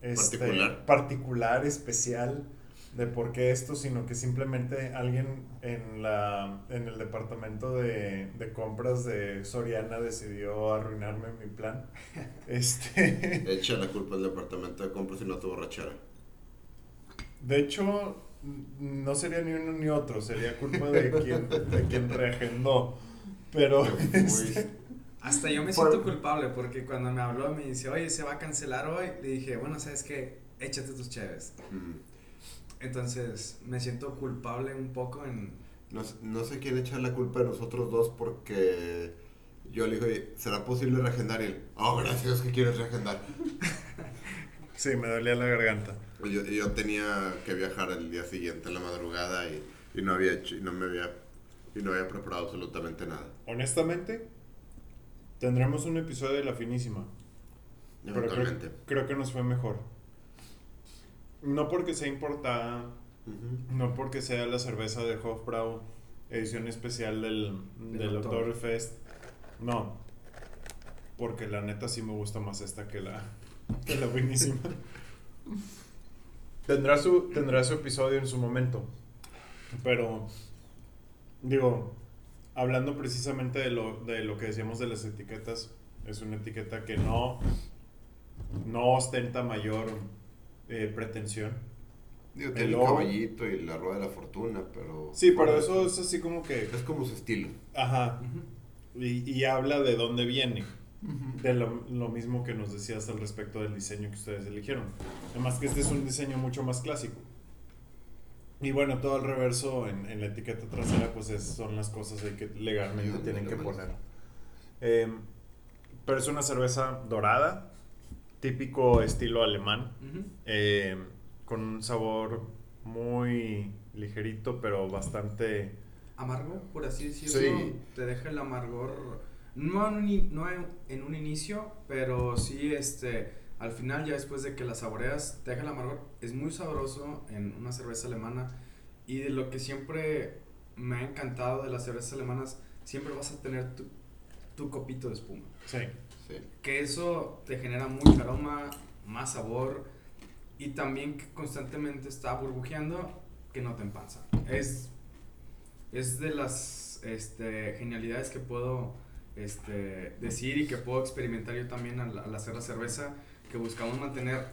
este, Particular. particular, especial de por qué esto, sino que simplemente alguien en, la, en el departamento de, de compras de Soriana decidió arruinarme mi plan. Este, echa la culpa al departamento de compras y no a tu borrachera. de hecho, no sería ni uno ni otro, sería culpa de quien, de quien reagendó. Pero, este, Hasta yo me Por- siento culpable porque cuando me habló me dice, oye, se va a cancelar hoy. Le dije, bueno, ¿sabes qué? Échate tus chaves. Mm. Entonces me siento culpable un poco en... No, no sé quién echa la culpa de nosotros dos porque yo le dije, "Oye, ¿será posible reagendar? Y él, oh, gracias, que quieres reagendar? sí, me dolía la garganta. Yo, yo tenía que viajar el día siguiente en la madrugada y, y no había hecho, y no me había, y no había preparado absolutamente nada. Honestamente, tendremos un episodio de La Finísima. Pero creo, Eventualmente. creo que nos fue mejor. No porque sea importada, no porque sea la cerveza de Hofbrau, edición especial del, Del del. Oktoberfest. No. Porque la neta sí me gusta más esta que la, que la finísima. tendrá, su, tendrá su episodio en su momento. Pero, digo, hablando precisamente de lo, de lo que decíamos de las etiquetas, es una etiqueta que no, no ostenta mayor eh, pretensión. Digo, El tiene el logo. caballito y la rueda de la fortuna, pero... Sí, pero eso es así como que, Es como su estilo. ajá, y, y habla de dónde viene. De lo, lo mismo que nos decías al respecto del diseño que ustedes eligieron. Además que este es un diseño mucho más clásico. Y bueno, todo el reverso en, en la etiqueta trasera, pues es- son las cosas ahí que legalmente tienen que poner. Em, pero es una cerveza dorada, típico estilo alemán, Ujú. em, con un sabor muy ligerito, pero bastante... Amargo, por así decirlo. Sí. Te deja el amargor, no en, un, no en un inicio, pero sí este, al final, ya después de que la saboreas, te deja el amargor. Es muy sabroso en una cerveza alemana. Y de lo que siempre me ha encantado de las cervezas alemanas, siempre vas a tener tu, tu copito de espuma. Sí. Sí. Que eso te genera mucho aroma, más sabor y también que constantemente está burbujeando que no te empanza. Es, es de las este, genialidades que puedo este, decir y que puedo experimentar yo también al, al hacer la cerveza, que buscamos mantener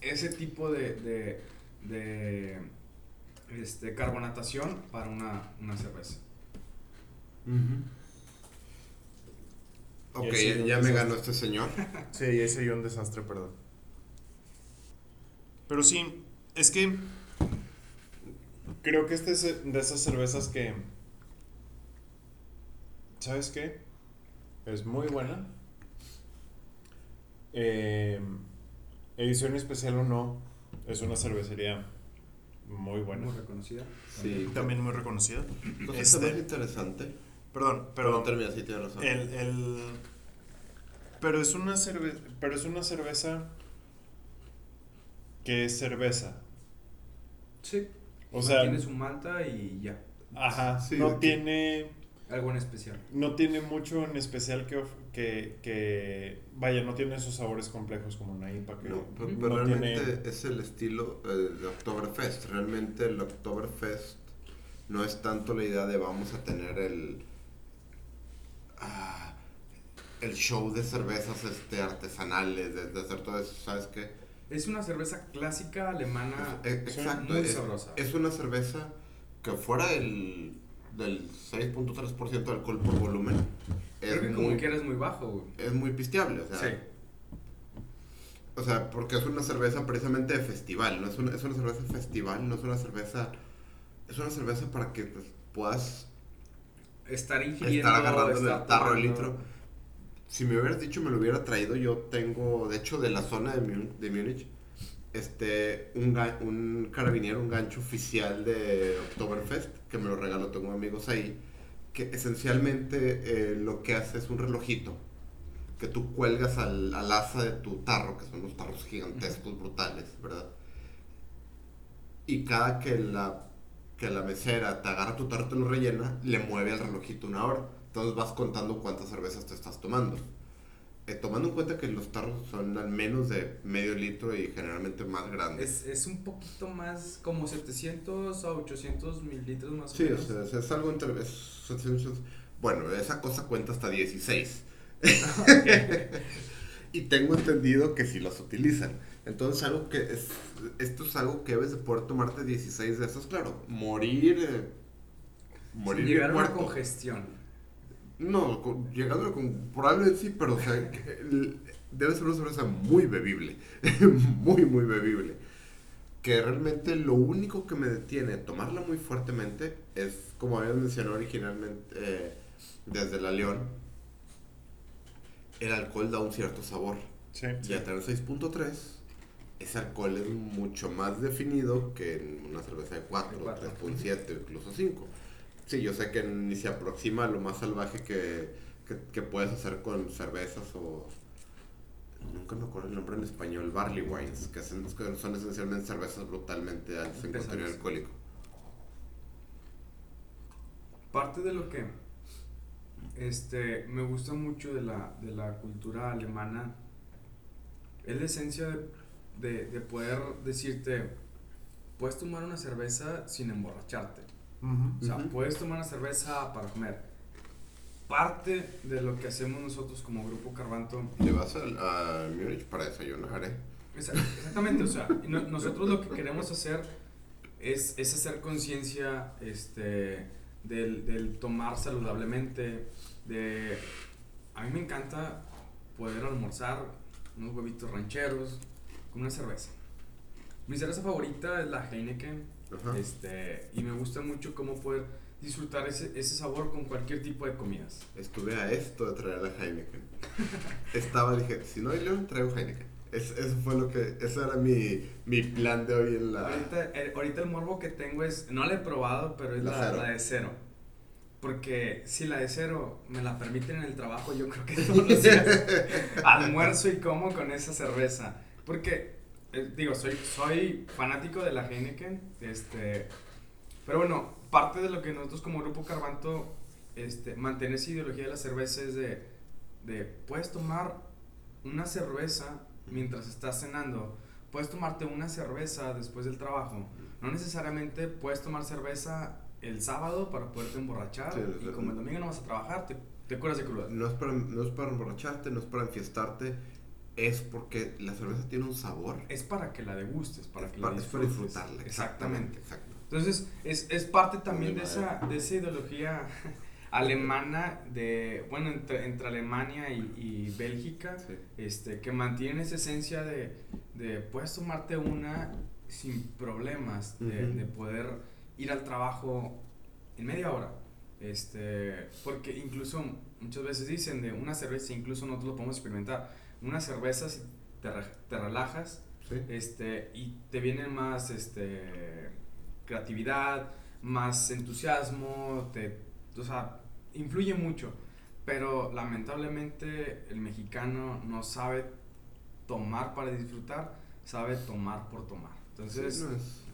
ese tipo de, de, de, este, carbonatación para una, una cerveza. Ok, Y así ya, me ganó este señor. Sí, ese yo un desastre, perdón. Pero sí, es que creo que este es de esas cervezas que, ¿sabes qué? Es muy buena. Eh, edición especial o no, es una cervecería muy buena. Muy reconocida. Sí. También muy reconocida. Entonces Este- hace interesante. Perdón, Pero no pero termina, sí tienes razón. el, el- pero es una cerveza, pero es una cerveza que es cerveza. Sí. O sea, tiene su malta y ya. ajá, Sí, no tiene Algo en especial. no tiene mucho en especial que, que, que vaya, no tiene esos sabores complejos como una IPA que No, pero, no pero tiene- realmente es el estilo eh, de Oktoberfest. Realmente el Oktoberfest no es tanto la idea de vamos a tener el ah, el show de cervezas este artesanales, de, de hacer todo eso, ¿sabes qué? Es una cerveza clásica alemana. Es- es- sí, exacto, muy es, sabrosa. es una cerveza que fuera del, del 6.3% de alcohol por volumen Creo es que como muy, quiera es muy bajo, es muy pisteable, o sea, Sí. O sea, porque es una cerveza precisamente de festival, no es una, es una cerveza festival, no es una cerveza... Es una cerveza para que pues, puedas Estar ingiriendo. estar agarrando estar el tarro tomando. litro. Si me hubieras dicho, me lo hubiera traído. Yo tengo, de hecho, de la zona de, Múnich, este, un, un carabinero, un gancho oficial de Oktoberfest, que me lo regaló, tengo amigos ahí, que esencialmente eh, lo que hace es un relojito que tú cuelgas al, al asa de tu tarro, que son unos tarros gigantescos, brutales, ¿verdad? Y cada que la, que la mesera te agarra tu te lo rellena, le mueve el relojito una hora. Entonces vas contando cuántas cervezas te estás tomando. Eh, tomando en cuenta que los tarros son al menos de medio litro y generalmente más grandes. Es, es un poquito más, como 700 a 800 mililitros más Sí, o o menos. sea, es, algo entre... es- bueno, esa cosa cuenta hasta 16. y tengo entendido que sí las utilizan. Entonces, algo que es, esto es algo que debes de poder tomarte 16 de esos, claro. Morir... eh, morir Sin llegar a una congestión. No, con- llegando con... Probablemente sí, pero o sea, que el- debe ser una cerveza muy bebible. muy, muy bebible. Que realmente lo único que me detiene tomarla muy fuertemente es, como habías mencionado originalmente eh, desde la León, el alcohol da un cierto sabor. Sí. Y a tener 6.3, ese alcohol es mucho más definido que en una cerveza de 4, De cuatro. 3.7, incluso 5. Sí, yo sé que ni se aproxima a lo más salvaje que, que, que puedes hacer con cervezas o... Nunca me acuerdo el nombre en español, barley wines, que son, son esencialmente cervezas brutalmente altas en contenido alcohólico. Parte de lo que este, me gusta mucho de la, de la cultura alemana es la esencia de, de, de poder decirte, puedes tomar una cerveza sin emborracharte. O sea, Ujú. puedes tomar una cerveza para comer. Parte de lo que hacemos nosotros como Grupo Carbanto Te vas a, a Múnich para desayunar, ¿eh? Exa- Exactamente, o sea, no- nosotros lo que queremos hacer es, es hacer conciencia este, del, del tomar saludablemente, de... A mí me encanta poder almorzar unos huevitos rancheros con una cerveza. Mi cerveza favorita es la Heineken Ajá. este, y me gusta mucho cómo poder disfrutar ese, ese sabor con cualquier tipo de comidas. Estuve a esto de traer la Heineken. Estaba, dije, si no hay León, traigo Heineken. Es- eso fue lo que, ese era mi, mi plan de hoy en la... Ahorita, el, ahorita el morbo que tengo es, no la he probado, pero es La la, cero. la de cero. Porque si la de cero me la permiten en el trabajo, yo creo que todos los días almuerzo y como con esa cerveza. Porque, eh, digo, soy, soy fanático de la Heineken, este, pero bueno, parte de lo que nosotros como Grupo Carbanto este, mantener esa ideología de la cerveza es de, de, puedes tomar una cerveza mientras estás cenando, puedes tomarte una cerveza después del trabajo, no necesariamente puedes tomar cerveza el sábado para poderte emborrachar Sí, y como el domingo no vas a trabajar, te, te curas de cruda. No es, para, no es para emborracharte, no es para enfiestarte, es porque la cerveza tiene un sabor. Es para que la degustes, para Es que para, la es para disfrutes. disfrutarla. Exactamente. Exacto. Entonces, es, es parte también de esa, de esa ideología alemana, de, bueno, entre, entre Alemania y, y Bélgica, Sí. este, que mantienen esa esencia de, de puedes tomarte una sin problemas, de, Ujú. de poder ir al trabajo en media hora. Este, porque incluso muchas veces dicen de una cerveza, incluso nosotros lo podemos experimentar, una cerveza si te, te relajas, Sí. este, y te viene más este, creatividad, más entusiasmo, te, o sea, influye mucho. Pero lamentablemente el mexicano no sabe tomar para disfrutar, sabe tomar por tomar. Entonces, Sí, no es-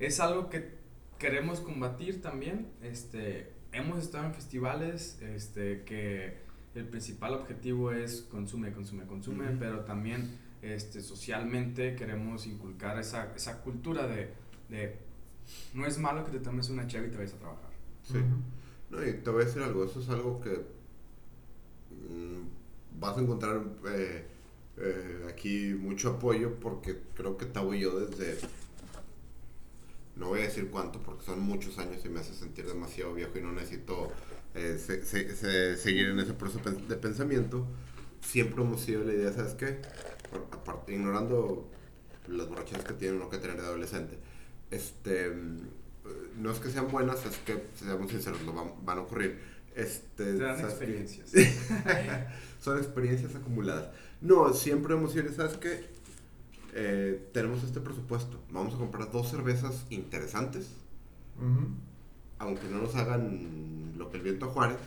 es algo que queremos combatir también. Este, hemos estado en festivales este, que el principal objetivo es consume, consume, consume, pero también este, socialmente queremos inculcar esa, esa cultura de, de no es malo que te tomes una cheve y te vayas a trabajar. Sí. No, y te voy a decir algo, eso es algo que mm, vas a encontrar eh, eh, aquí mucho apoyo porque creo que Tavo y yo desde, no voy a decir cuánto porque son muchos años y me hace sentir demasiado viejo y no necesito eh, se- se- se- seguir en ese proceso de pensamiento, siempre hemos sido la idea, ¿sabes qué? Por- aparte, ignorando las borracheras que tienen uno que tener de adolescente, este, mm, no es que sean buenas, es que, seamos sinceros, no van, van a ocurrir. Este, Te dan ¿sabes qué? experiencias. Son experiencias acumuladas. No, siempre hemos sido, ¿sabes qué? Eh, tenemos este presupuesto. Vamos a comprar dos cervezas interesantes, Ujú. Aunque no nos hagan lo que el viento a Juárez,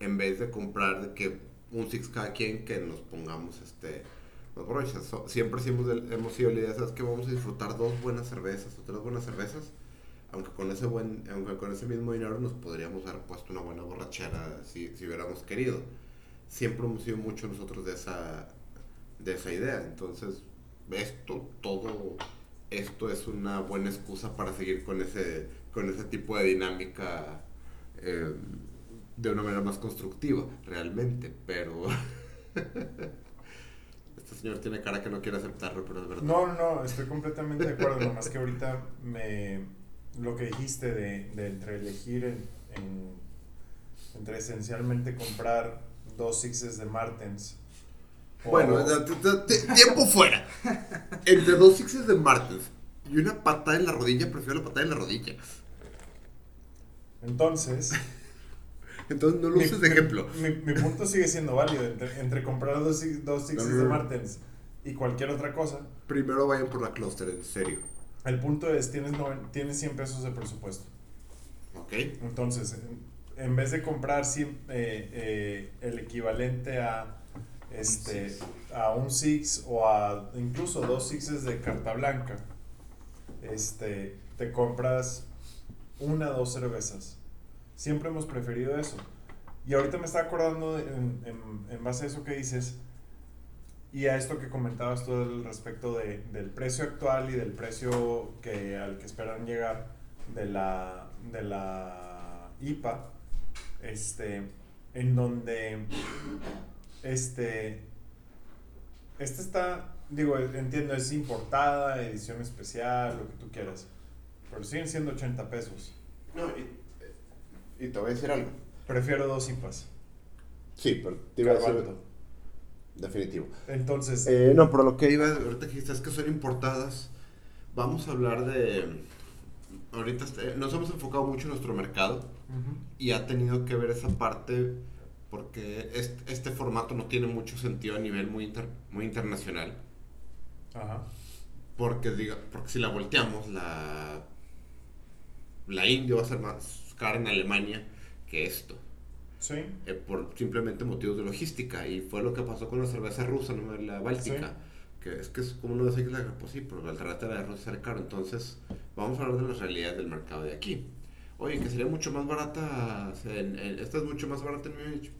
en vez de comprar que un six cada quien que nos pongamos este. So- siempre hemos, hemos sido la idea, ¿sabes? Que vamos a disfrutar dos buenas cervezas o tres buenas cervezas. Aunque con ese buen, aunque con ese mismo dinero nos podríamos haber puesto una buena borrachera si, si hubiéramos querido. Siempre hemos sido mucho nosotros de esa, de esa idea. Entonces, esto, todo esto es una buena excusa para seguir con ese, con ese tipo de dinámica eh, de una manera más constructiva, realmente. Pero este señor tiene cara que no quiere aceptarlo, pero es verdad. No, no, estoy completamente de acuerdo. Nomás que ahorita me. Lo que dijiste de, de entre elegir en, en- entre esencialmente comprar dos sixes de Martens. o- Bueno, tiempo fuera. Entre dos sixes de Martens y una patada en la rodilla, prefiero la patada en la rodilla. Entonces. Entonces no lo mi- uses de mi- ejemplo. Mi, mi punto sigue siendo válido. Entre, entre comprar dos, dos sixes No, no, de. Martens y cualquier otra cosa. Primero vayan por la cluster, en serio. El punto es: tienes, tienes 100 pesos de presupuesto. ¿Ok? Entonces, en, en vez de comprar eh, eh, el equivalente a este six. a un six o a incluso dos sixes de carta blanca, este te compras una o dos cervezas. Siempre hemos preferido eso. Y ahorita me está acordando en, base a eso que dices y a esto que comentabas tú respecto de- del precio actual y del precio que, al que esperan llegar de la, de la IPA, este, en donde este, este está, digo, entiendo, es importada, edición especial, lo que tú quieras, pero siguen siendo 80 pesos. No, y, y te voy a decir algo. Prefiero dos IPAs. Sí, pero te iba a decir. Definitivo. Entonces, Eh, no, pero lo que iba, ahorita que dijiste es que son importadas. Vamos a hablar de. Ahorita nos hemos enfocado mucho en nuestro mercado y ha tenido que ver esa parte porque este, este formato no tiene mucho sentido a nivel muy, inter- muy internacional. ajá, Porque, diga, porque si la volteamos, la, la India va a ser más cara en Alemania que esto. sí, eh, por simplemente motivos de logística. Y fue lo que pasó con la cerveza rusa, ¿no? la báltica. Que es que es como uno dice que la pues sí, pero el trate de rusa sale caro. Entonces, vamos a hablar de las realidades del mercado de aquí. Oye, que sería mucho más barata. en- en- esta es mucho más barata en Múnich.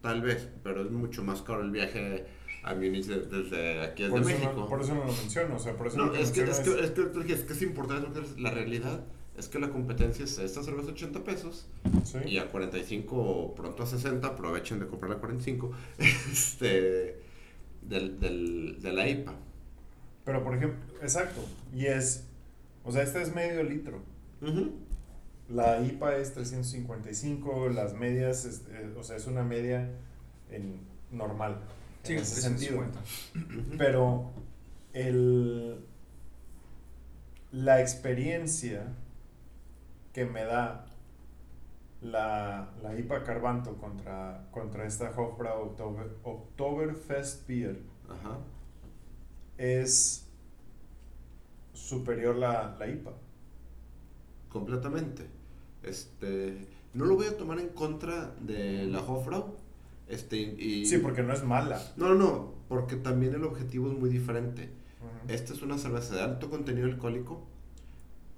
Tal vez, pero es mucho más caro el viaje a Múnich de- desde aquí desde por México. no, por eso no lo menciono, o sea, por eso No, lo que es que, menciono es, que, es, que, es que es importante, la realidad es que la competencia es esta cerveza 80 pesos sí. y a 45 o pronto a 60, aprovechen de comprar a 45, este, del, del, de la IPA. Pero por ejemplo, exacto, y es, o sea, este es medio litro. Ujú. La IPA es 355, las medias, es- eh, o sea, es una media en normal, Sí, en ese sentido. 350. Ujú. Pero el, la experiencia que me da la, la IPA Carbanto contra, contra esta Hofbrau Oktober, Oktoberfest Beer Ajá. es superior la, la IPA. Completamente. Este, no lo voy a tomar en contra de la Hofbrau. Este, y, Sí, porque no es mala. No, no, porque también el objetivo es muy diferente. Esta es una cerveza de alto contenido alcohólico,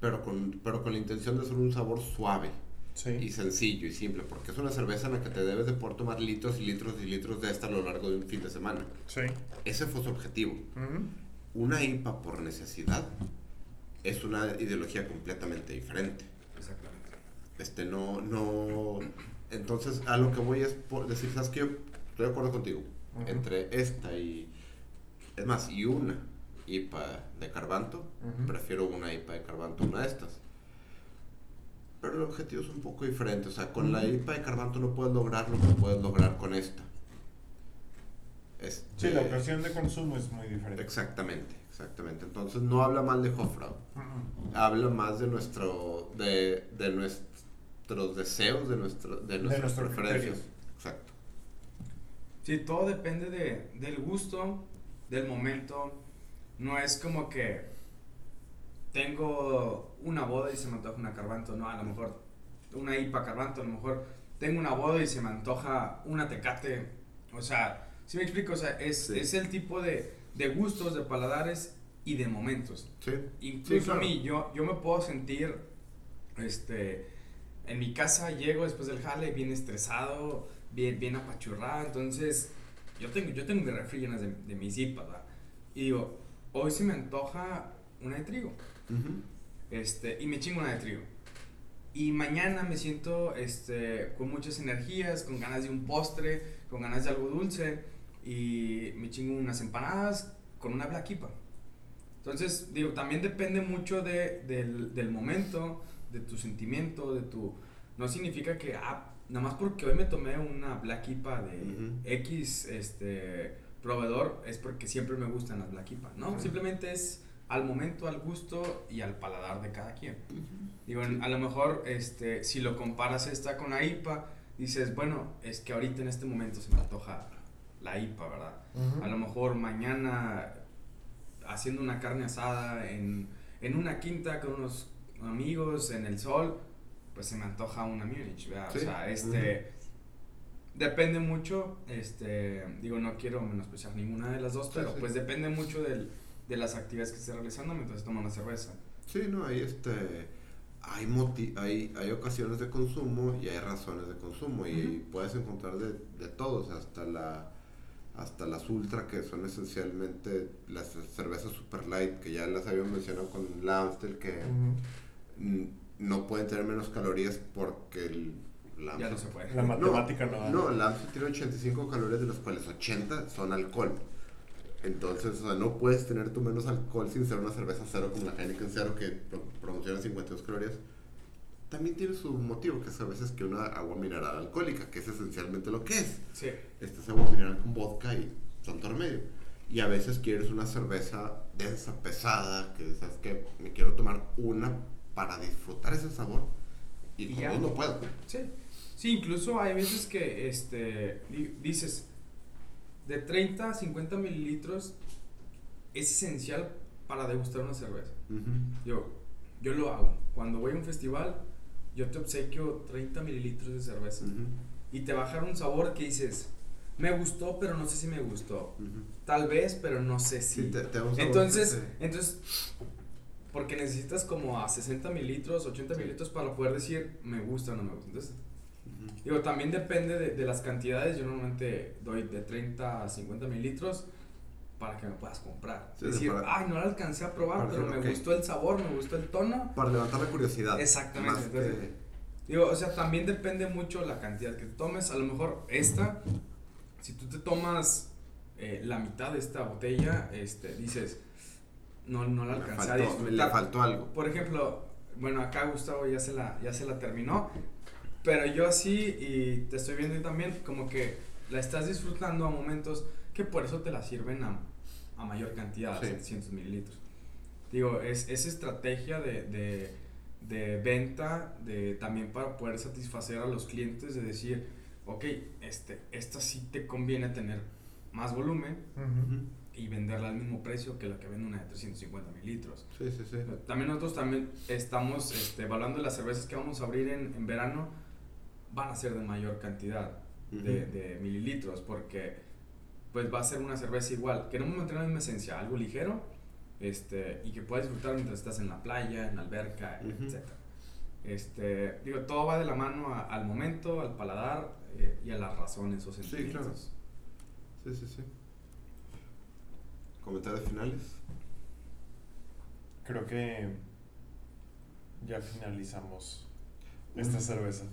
pero con, pero con la intención de hacer un sabor suave. Sí. y sencillo y simple, porque es una cerveza en la que te debes de poder tomar litros y litros y litros de esta a lo largo de un fin de semana. Sí. Ese fue su objetivo. Ujú. Una IPA por necesidad es una ideología completamente diferente. Exactamente. Este, no, no... Entonces, a lo que voy es por decir, ¿sabes qué? Yo estoy de acuerdo contigo. Ujú. Entre esta y... Es más, y una IPA de Carbanto, prefiero una IPA de Carbanto a una de estas. Pero el objetivo es un poco diferente. O sea, con la. IPA de Carbanto no puedes lograr lo que puedes lograr con esta. Este, Sí, la ocasión de consumo es muy diferente. Exactamente, exactamente. Entonces no habla mal de Hofbrau. Ujú. Habla más de nuestro, de, de nuestros deseos, de, nuestro, de nuestras nuestro preferencias. criterio. Exacto. Sí, todo depende de, del gusto, del momento. No es como que tengo una boda y se me antoja una carbanto. No, a lo mejor una IPA carbanto. A lo mejor tengo una boda y se me antoja una tecate O sea, si me explico, o sea, es, es el tipo de, de, gustos, de paladares y de momentos. Sí. Incluso a mí, yo, yo me puedo sentir, este, en mi casa llego después del jale bien estresado, bien, bien apachurrado, entonces yo tengo, yo tengo mi refri llenas de, de mis zipas, ¿verdad? Y digo, hoy se me antoja una de trigo. este, y me chingo una de trigo. Y mañana me siento este, con muchas energías, con ganas de un postre, con ganas de algo dulce. Y me chingo unas empanadas con una blaquipa. Entonces, digo, también depende mucho de, del, del, momento, de tu sentimiento, de tu... No significa que, ah, nada más porque hoy me tomé una blaquipa de X este, proveedor, es porque siempre me gustan las blaquipas, ¿no? Simplemente es al momento, al gusto y al paladar de cada quien. Digo, a lo mejor este, si lo comparas esta con la IPA, dices, bueno, es que ahorita en este momento se me antoja la IPA, ¿verdad? A lo mejor mañana haciendo una carne asada en, en, una quinta con unos amigos en el sol, pues se me antoja una Munich, ¿verdad? O sea, este... Depende mucho, este, digo, no quiero menospreciar ninguna de las dos, pero pues depende mucho del, de las actividades que esté realizando mientras toma una cerveza. Sí, no, hay este hay, hay, hay ocasiones de consumo y hay razones de consumo y, puedes encontrar de, de, todos, hasta la hasta las ultra que son esencialmente las cervezas super light que ya las habíamos mencionado con la Amstel que no pueden tener menos calorías porque el, la, ya no se puede. la matemática no, no, no la Amstel tiene 85 calorías de las cuales 80 son alcohol entonces, o sea, no puedes tener tu menos alcohol sin ser una cerveza cero como la Heineken Cero que promociona 52 calorías. También tiene su motivo, que es a veces que una agua mineral alcohólica, que es esencialmente lo que es. Sí. Esta es agua mineral con vodka y santo medio. Y a veces quieres una cerveza densa, pesada, que sabes que me quiero tomar una para disfrutar ese sabor. Y, y no puedo. Sí. Sí, incluso hay veces que este, dices, de 30 a 50 mililitros es esencial para degustar una cerveza. yo, yo lo hago. Cuando voy a un festival, yo te obsequio 30 mililitros de cerveza. Y te va a dejar un sabor que dices, me gustó, pero no sé si me gustó. Tal vez, pero no sé si. entonces, entonces, porque necesitas como a 60 mililitros, 80 mililitros para poder decir, me gusta o no me gusta. Entonces, Digo, también depende de, de, las cantidades. Yo normalmente doy de 30 a 50 mililitros para que me puedas comprar. es decir, ay, no la alcancé a probar, pero me gustó el sabor, me gustó el tono. Para levantar la curiosidad. Exactamente. Digo, o sea, también depende mucho la cantidad que tomes. A lo mejor esta, si tú te tomas eh, la mitad de esta botella, este, dices, no, no la alcancé a disfrutar. Le faltó algo. Por ejemplo, bueno, acá Gustavo ya se la, ya se la terminó. Pero yo así, y te estoy viendo también, como que la estás disfrutando a momentos que por eso te la sirven a, a mayor cantidad, 700 mililitros. Digo, es, es estrategia de, de, de, venta, de, también para poder satisfacer a los clientes, de decir, ok, este, esta sí te conviene tener más volumen y venderla al mismo precio que la que vende una de 350 mililitros. Sí, sí, sí. También nosotros también estamos este, evaluando las cervezas que vamos a abrir en, en verano van a ser de mayor cantidad de, de, mililitros porque pues va a ser una cerveza igual. Queremos mantener la misma esencia, algo ligero este, y que puedas disfrutar mientras estás en la playa, en la alberca, etc. Este, digo, todo va de la mano al momento, al paladar eh, y a las razones o sentimientos. Sí, sí, sí. ¿Comentarios finales? Creo que ya finalizamos esta cerveza.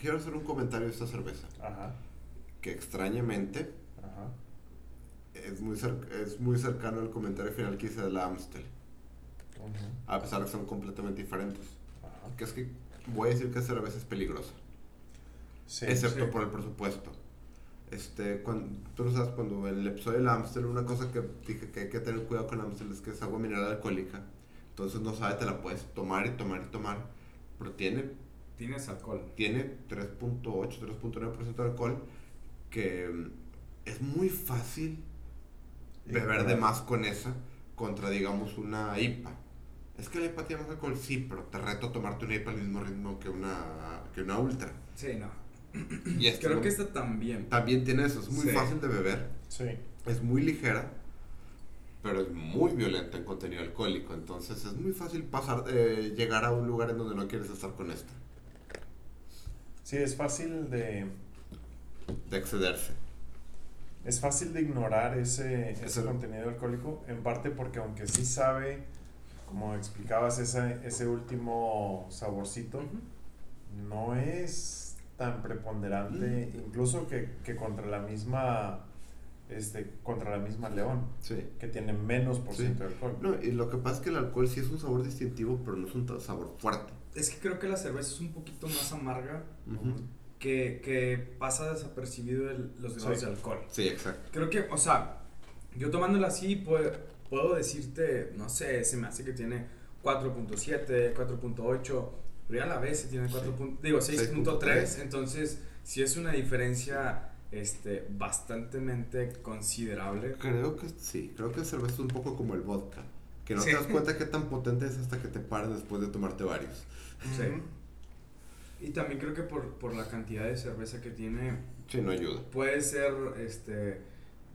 Quiero hacer un comentario de esta cerveza. Ajá. Que extrañamente Es, muy es muy cercano al comentario final que hice de la Amstel. A pesar de que son completamente diferentes. Que es que voy a decir que esta cerveza es peligrosa. Sí, excepto por el presupuesto. Este, cuando, tú lo sabes, cuando el episodio de la Amstel, una cosa que dije que hay que tener cuidado con la Amstel es que es agua mineral alcohólica. Entonces no sabes, te la puedes tomar y tomar y tomar. Pero tiene Tienes alcohol. Tiene 3.8, 3.9% de alcohol, que mm, es muy fácil beber de más con esa contra, digamos, una IPA. Es que la IPA tiene más alcohol, sí, pero te reto a tomarte una IPA al mismo ritmo que una, que una ultra. Sí, no. Y este Creo no- que esta también. también tiene eso, es muy Sí. fácil de beber, Sí. es muy ligera, pero es muy violenta en contenido alcohólico, entonces es muy fácil pasar, eh, llegar a un lugar en donde no quieres estar con esta, Sí, es fácil de. de excederse. Es fácil de ignorar ese, ese Ese- contenido alcohólico, en parte porque aunque sí sabe, como explicabas, ese, ese último saborcito, no es tan preponderante, incluso que, que contra la misma este, contra la misma León, Sí. que tiene menos por Sí. ciento de alcohol. No, y lo que pasa es que el alcohol sí es un sabor distintivo, pero no es un sabor fuerte. Es que creo que la cerveza es un poquito más amarga Ujú. que, que pasa desapercibido el- los grados Sí. de alcohol. Sí, exacto. Creo que, o sea, yo tomándola así puedo, puedo decirte, no sé, se me hace que tiene 4.7, 4.8, pero ya a la vez se tiene 4. punto- digo 6.3, entonces sí es una diferencia este, bastantemente considerable. Creo que sí, creo que el cerveza es un poco como el vodka, que no Sí. te das cuenta qué tan potente es hasta que te pares después de tomarte varios. Sí. Y también creo que por, por la cantidad de cerveza que tiene, Sí, no ayuda. puede ser, este,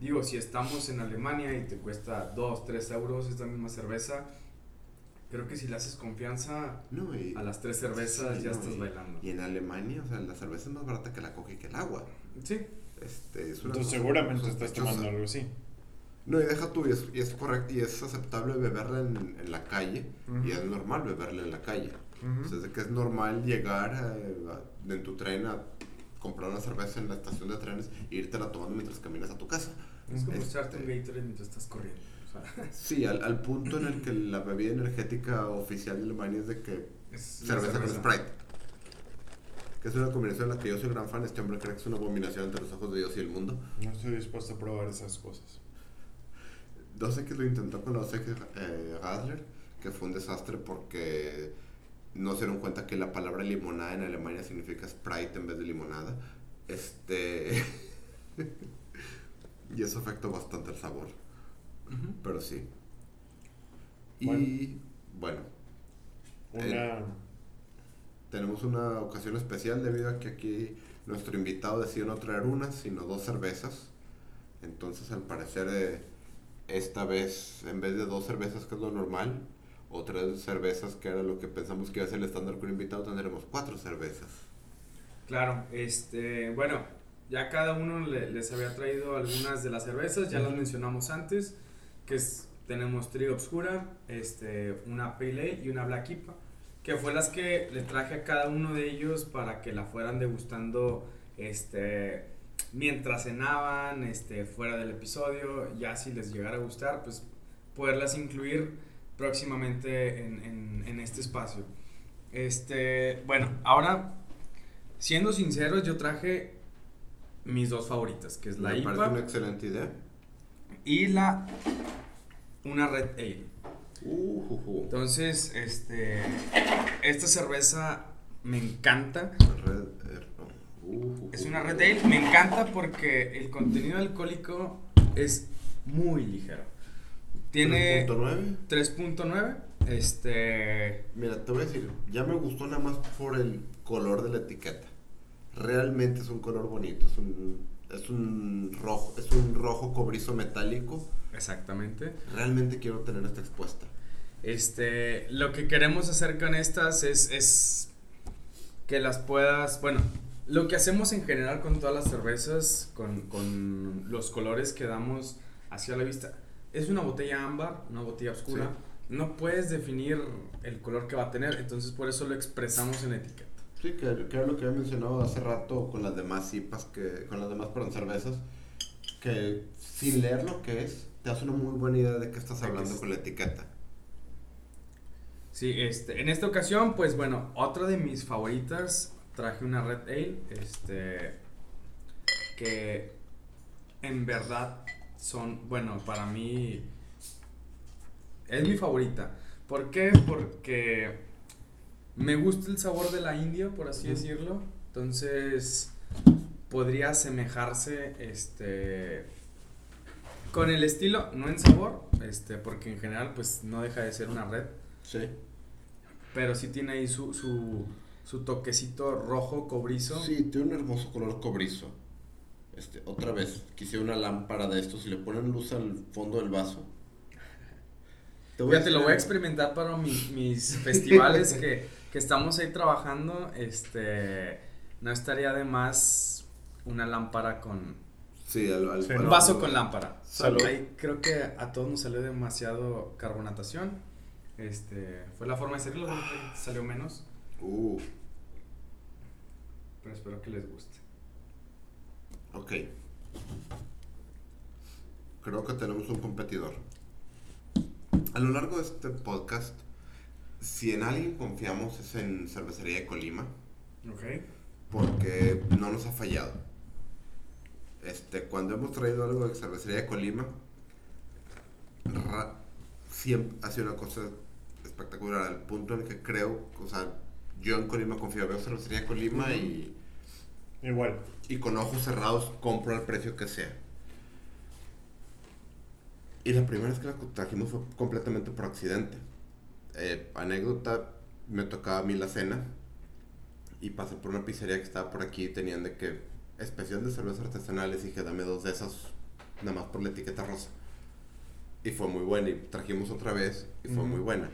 digo, si estamos en Alemania y te cuesta 2, 3 euros esta misma cerveza, creo que si le haces confianza No, y, a las tres cervezas Sí, ya no, estás y- bailando. y en Alemania, o sea, la cerveza es más barata que la coca y que el agua. Sí, Este, es una Entonces seguramente estás tomando algo así. No, y deja tú, y es, y es correcto, y es aceptable beberla en, en la calle, y es normal beberla en la calle. Ujú. O sea, es de que es normal llegar eh, a- en tu tren a comprar una cerveza en la estación de trenes e irte tomando mientras caminas a tu casa. es como Este- echarte un Gatorade mientras estás corriendo. o sea, Sí, al, al punto en el que la bebida energética oficial de Alemania es de que es la cerveza con Sprite. Que es una combinación en la que yo soy gran fan. Este hombre cree que es una abominación ante los ojos de Dios y el mundo. No estoy dispuesto a probar esas cosas. No sé que lo intentó con la Osek eh, Radler, que fue un desastre porque no se dieron cuenta que la palabra limonada en Alemania significa Sprite en vez de limonada. Este. y eso afectó bastante el sabor. Pero sí. Y bueno, Una. tenemos una ocasión especial debido a que aquí nuestro invitado decidió no traer una, sino dos cervezas. Entonces, al parecer, eh, esta vez, en vez de dos cervezas, que es lo normal, o tres cervezas, que era lo que pensamos que iba a ser el estándar con invitado, tendremos cuatro cervezas. Claro, este, bueno, ya cada uno le- les había traído algunas de las cervezas, ya las mencionamos antes, que es, tenemos Trigo Obscura, este, una Pale Ale y una Black IPA, que fue las que le traje a cada uno de ellos para que la fueran degustando, este, mientras cenaban, este, fuera del episodio, ya si les llegara a gustar, pues poderlas incluir próximamente en, en, en este espacio. Este, bueno, ahora Siendo sinceros, yo traje mis dos favoritas, que es la Me parece una IPA excelente idea. y la una Red Ale. Uh. Entonces, este esta cerveza me encanta. Red. Uh, Es una Red Ale, me encanta porque el contenido alcohólico es muy ligero. Tiene 3.9. 3.9, este Mira, te voy a decir, ya me gustó nada más por el color de la etiqueta. Realmente es un color bonito, es un, es un rojo, es un rojo cobrizo metálico. exactamente. Realmente quiero tener esta expuesta. Este, lo que queremos hacer con estas es, es que las puedas, bueno, lo que hacemos en general con todas las cervezas, con, con los colores que damos hacia la vista, es una botella ámbar, una botella oscura. No puedes definir el color que va a tener, entonces por eso lo expresamos en la etiqueta. Sí, que, que era lo que había mencionado hace rato con las demás IPAs, que, con las demás perdón, cervezas, que sin leer lo que es, te hace una muy buena idea de qué estás hablando es. con la etiqueta. Sí, este, en esta ocasión, pues bueno, otra de mis favoritas, traje una Red Ale, este, que en verdad son, bueno, para mí es mi favorita. ¿Por qué? Porque me gusta el sabor de la India, por así decirlo. Entonces, podría asemejarse, este, con el estilo, no en sabor, este, porque en general, pues no deja de ser una red Sí. pero sí tiene ahí su, su, su toquecito rojo cobrizo. Sí, tiene un hermoso color cobrizo. Este, otra vez, quise una lámpara de estos y le ponen luz al fondo del vaso. Te Fíjate, lo voy a experimentar para mis festivales que, que, estamos ahí trabajando. Este, no estaría de más una lámpara con... Sí, al, un vaso con lámpara. Ahí creo que a todos nos salió demasiado carbonatación. Este, fue la forma de hacerlo, salió menos. Uh. Pero espero que les guste. Ok. Creo que tenemos un competidor. A lo largo de este podcast, si en alguien confiamos es en Cervecería de Colima. Ok. Porque no nos ha fallado. Este, cuando hemos traído algo de Cervecería de Colima, siempre ha sido una cosa espectacular. Al punto en que creo, o sea, yo en Colima confío, veo Cervecería de Colima y Igual. Y con ojos cerrados compro al precio que sea. Y la primera vez que la trajimos fue completamente por accidente. Eh, anécdota, me tocaba a mí la cena y pasé por una pizzería que estaba por aquí y tenían de que especial de cervezas artesanales y dije dame dos de esas nada más por la etiqueta rosa. Y fue muy buena y trajimos otra vez y fue muy buena.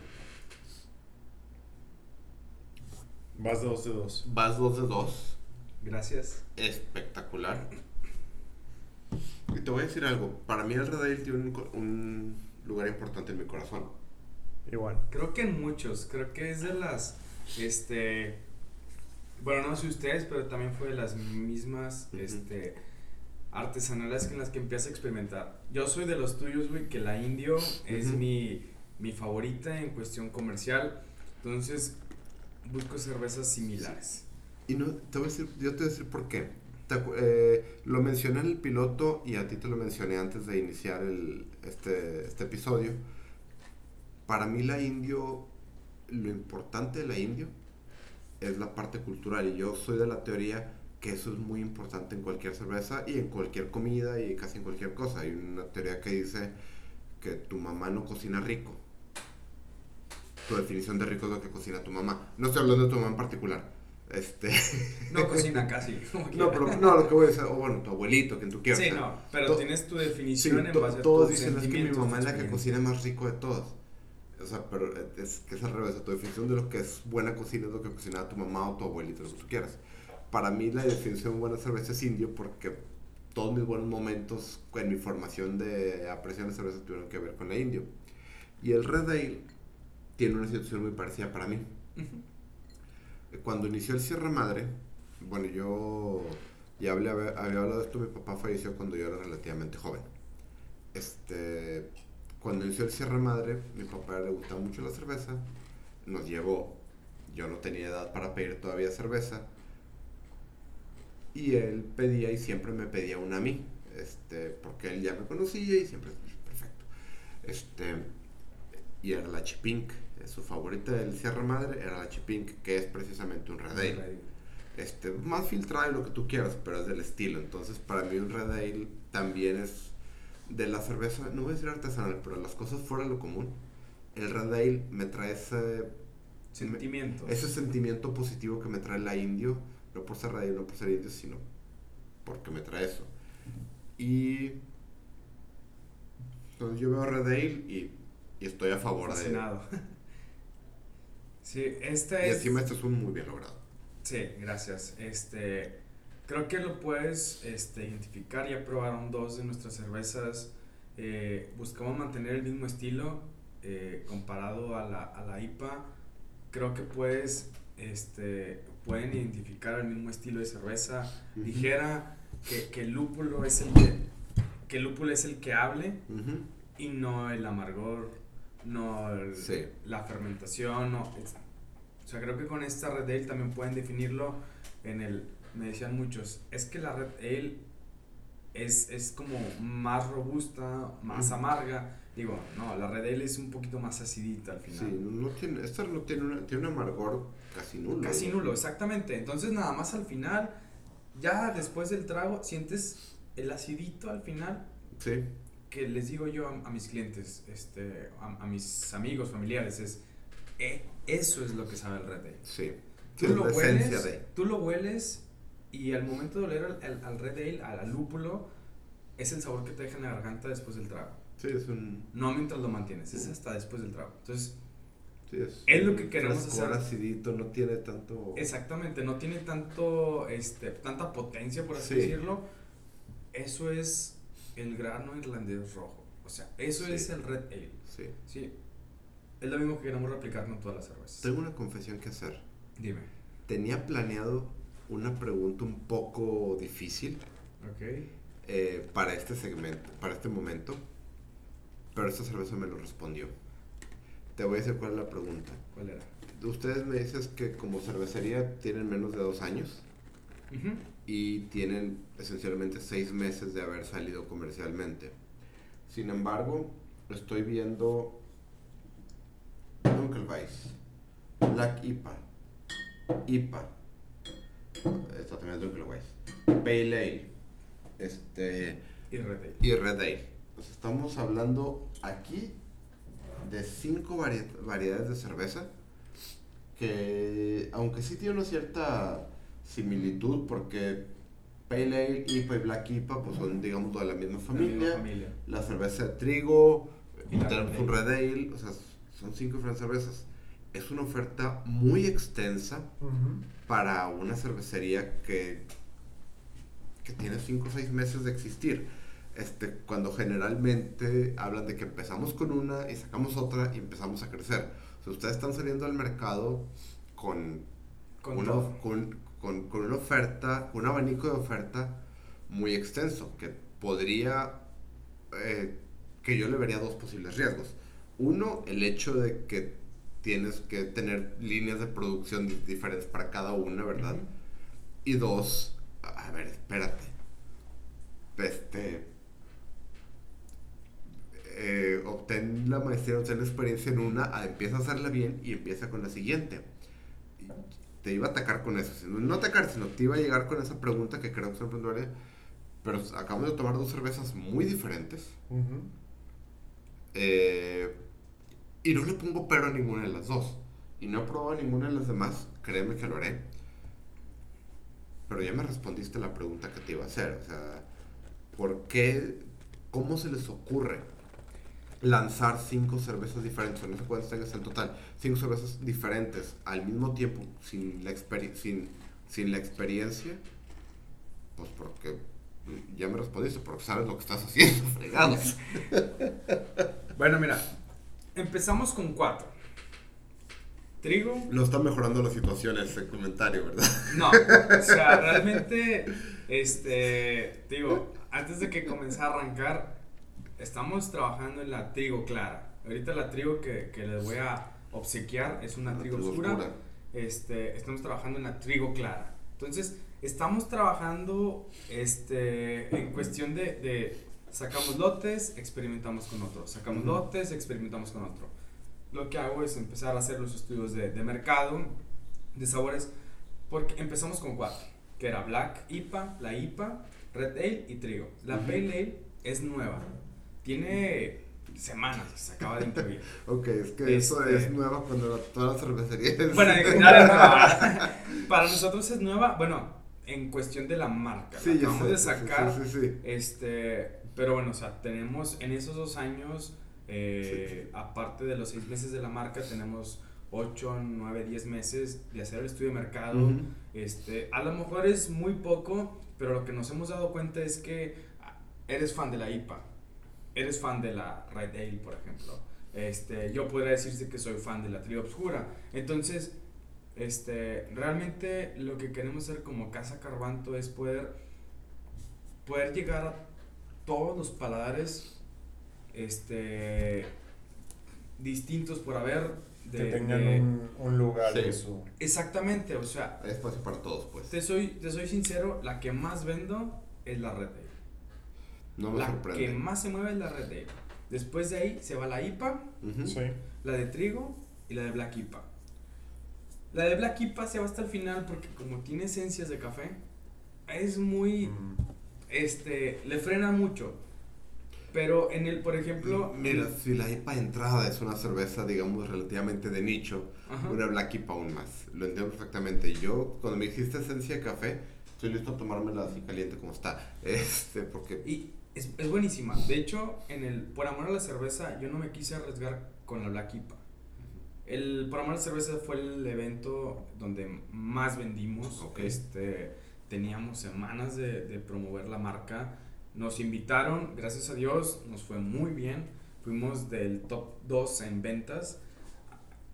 Vas dos de dos. Vas dos de dos. Gracias. Espectacular. Y te voy a decir algo. Para mí el Red tiene un, lugar importante en mi corazón. Igual. Creo que en muchos. Creo que es de las... Este... Bueno, no sé ustedes, pero también fue de las mismas... Este artesanales en las que empieza a experimentar. Yo soy de los tuyos, güey, que la indio es mi, mi favorita en cuestión comercial. Entonces, busco cervezas similares. Y no, te voy a decir, yo te voy a decir por qué. Eh, lo mencioné en el piloto y a ti te lo mencioné antes de iniciar el, este, este episodio. Para mí la indio, lo importante de la indio es la parte cultural y yo soy de la teoría que eso es muy importante en cualquier cerveza y en cualquier comida y casi en cualquier cosa. Hay una teoría que dice que tu mamá no cocina rico. Tu definición de rico es lo que cocina tu mamá. No estoy hablando de tu mamá en particular este... No cocina casi. no, pero no, lo que voy a decir, o bueno, tu abuelito, quien tú quieras. Sí, no, pero tienes tu definición en base a Todos dicen es que mi mamá es la que cocina más rico de todos. O sea, pero es que es al revés. Tu definición de lo que es buena cocina es lo que cocinaba tu mamá o tu abuelito, lo que tú quieras. Para mí, la definición de buena cerveza es indio porque todos mis buenos momentos en mi formación de apreciación de cerveza tuvieron que ver con la indio. Y el Red Ale tiene una situación muy parecida para mí cuando inició el Sierra Madre, bueno, yo ya había hablado de esto, mi papá falleció cuando yo era relativamente joven. Este, cuando inició el Sierra Madre, mi papá le gustaba mucho la cerveza, nos llevó, yo no tenía edad para pedir todavía cerveza, y él pedía y siempre me pedía una a mí, este, porque él ya me conocía y siempre, perfecto. Este, y era la Chipink su favorita del Sierra Madre era la Chipink, que es precisamente un Red Ale. Este, más filtrado y lo que tú quieras, pero es del estilo. Entonces, para mí un Red Ale también es de la cerveza, no voy a decir artesanal, pero las cosas fuera de lo común. El Red Ale me trae ese sentimiento. ese sentimiento positivo que me trae la indio, no por ser Red Ale, no por ser indio, sino porque me trae eso. Y entonces yo veo Red Ale y, y estoy a favor Fascinado. de Sí, esta es... Y encima esto es un muy bien logrado. Sí, gracias. Este, creo que lo puedes este, identificar. Ya probaron dos de nuestras cervezas. Eh, buscamos mantener el mismo estilo eh, comparado a la, a la IPA. Creo que puedes, este, pueden identificar el mismo estilo de cerveza ligera, que, que, el lúpulo es el que, que el lúpulo es el que hable y no el amargor no la fermentación, no, o sea, creo que con esta Red Ale también pueden definirlo en el, me decían muchos, es que la Red Ale es, es como más robusta, más amarga. Digo, no, la Red Ale es un poquito más acidita al final. Sí, no tiene, esta no tiene, tiene un amargor casi nulo. Casi nulo, exactamente. Entonces nada más al final, ya después del trago, sientes el acidito al final. Sí que les digo yo a, mis clientes, este, a, mis amigos, familiares, es, eh, eso es lo que sabe el Red Ale. Sí. tú lo hueles, tú lo hueles y al momento de oler al, al, Red Ale, al, lúpulo, es el sabor que te deja en la garganta después del trago. Sí, es un... No mientras lo mantienes, es hasta después del trago. Entonces, sí, es, es, lo que queremos hacer. acidito, no tiene tanto... Exactamente, no tiene tanto, este, tanta potencia, por así decirlo. Eso es el grano irlandés rojo. O sea, eso es el Red Ale. Sí. Sí. Es lo mismo que queremos replicar con todas las cervezas. Tengo una confesión que hacer. Dime. Tenía planeado una pregunta un poco difícil. Ok. Eh, para este segmento, para este momento. Pero esta cerveza me lo respondió. Te voy a decir cuál es la pregunta. ¿Cuál era? Ustedes me dices que como cervecería tienen menos de dos años y tienen esencialmente seis meses de haber salido comercialmente. Sin embargo, estoy viendo Dunkelweiss, Black IPA, IPA, esto también es Dunkelweiss, Pale Ale, este, y Red Ale. Y Red Ale. estamos hablando aquí de cinco variedades de cerveza que, aunque sí tiene una cierta similitud, porque Pale Ale, IPA y Black IPA pues son, digamos, de la misma familia. La, cerveza de trigo, y tenemos un Red Ale, o sea, son cinco diferentes cervezas. Es una oferta muy extensa para una cervecería que, que tiene cinco o seis meses de existir. Este, cuando generalmente hablan de que empezamos con una y sacamos otra y empezamos a crecer. O sea, ustedes están saliendo al mercado con, con, una, con, con, con, una oferta, un abanico de oferta muy extenso, que podría, eh, que yo le vería dos posibles riesgos. Uno, el hecho de que tienes que tener líneas de producción diferentes para cada una, ¿verdad? Y dos, a ver, espérate. Este. Eh, obtén la maestría, obtén la experiencia en una, empieza a hacerla bien y empieza con la siguiente. Te iba a atacar con eso. No atacar, sino te iba a llegar con esa pregunta que creo que siempre Pero acabamos de tomar dos cervezas muy diferentes. eh, y no le pongo pero a ninguna de las dos. Y no he probado ninguna de las demás. Créeme que lo haré. Pero ya me respondiste la pregunta que te iba a hacer. O sea, ¿por qué? ¿Cómo se les ocurre lanzar cinco cervezas diferentes? No sé cuántas tengas en total. Cinco cervezas diferentes al mismo tiempo sin la, sin, sin la experiencia. Pues porque ya me respondiste, porque sabes lo que estás haciendo, fregados. bueno, mira, Empezamos con cuatro. Trigo. No está mejorando la situación ese comentario, ¿verdad? No, o sea, realmente, este, digo, antes de que comenzara a arrancar, estamos trabajando en la trigo clara. Ahorita la trigo que, que les voy a obsequiar es una trigo, oscura. Este, estamos trabajando en la trigo clara. Entonces, estamos trabajando este, en cuestión de, de Sacamos lotes, experimentamos con otro. Sacamos lotes, experimentamos con otro. Lo que hago es empezar a hacer los estudios de, de mercado, de sabores, porque empezamos con cuatro, que era Black IPA, la IPA, Red Ale y Trigo. La Pale Ale es nueva, tiene semanas, se acaba de incluir. ok, es que eso es este, nueva cuando toda la cervecería es... Bueno, nueva. Para nosotros es nueva, bueno, en cuestión de la marca. Sí, la acabamos de sacar. Sí, sí, sí, este, pero bueno, o sea, tenemos en esos dos años, eh, aparte de los seis meses de la marca, tenemos 8, 9, 10 meses de hacer el estudio de mercado. este, a lo mejor es muy poco, pero lo que nos hemos dado cuenta es que eres fan de la IPA, eres fan de la Red Ale, por ejemplo. Este, yo podría decirse que soy fan de la Trio Obscura. Entonces, este, realmente lo que queremos hacer como Casa Carbanto es poder, poder llegar a todos los paladares este, distintos por haber. De, que tengan un, lugar en su... Exactamente, o sea... Hay espacio para todos, pues. Te soy, te soy sincero, la que más vendo es la Red Ale. No me la que más se mueve es la Red Ale. Después de ahí se va la IPA, la de trigo y la de Black IPA. La de Black IPA se va hasta el final porque como tiene esencias de café, es muy... Mm este, le frena mucho. Pero en el, por ejemplo... Mira, si la IPA entrada es una cerveza, digamos, relativamente de nicho, una Black IPA aún más. Lo entiendo perfectamente. Yo, cuando me dijiste esencia de café, estoy listo a tomármela así caliente como está. Este, porque... Y es, es buenísima. De hecho, en el, por amor a la cerveza, yo no me quise arriesgar con la Black IPA. El Por Amor a la Cerveza fue el evento donde más vendimos. Este, teníamos semanas de, de promover la marca nos invitaron, gracias a Dios, nos fue muy bien. Fuimos del top 2 en ventas,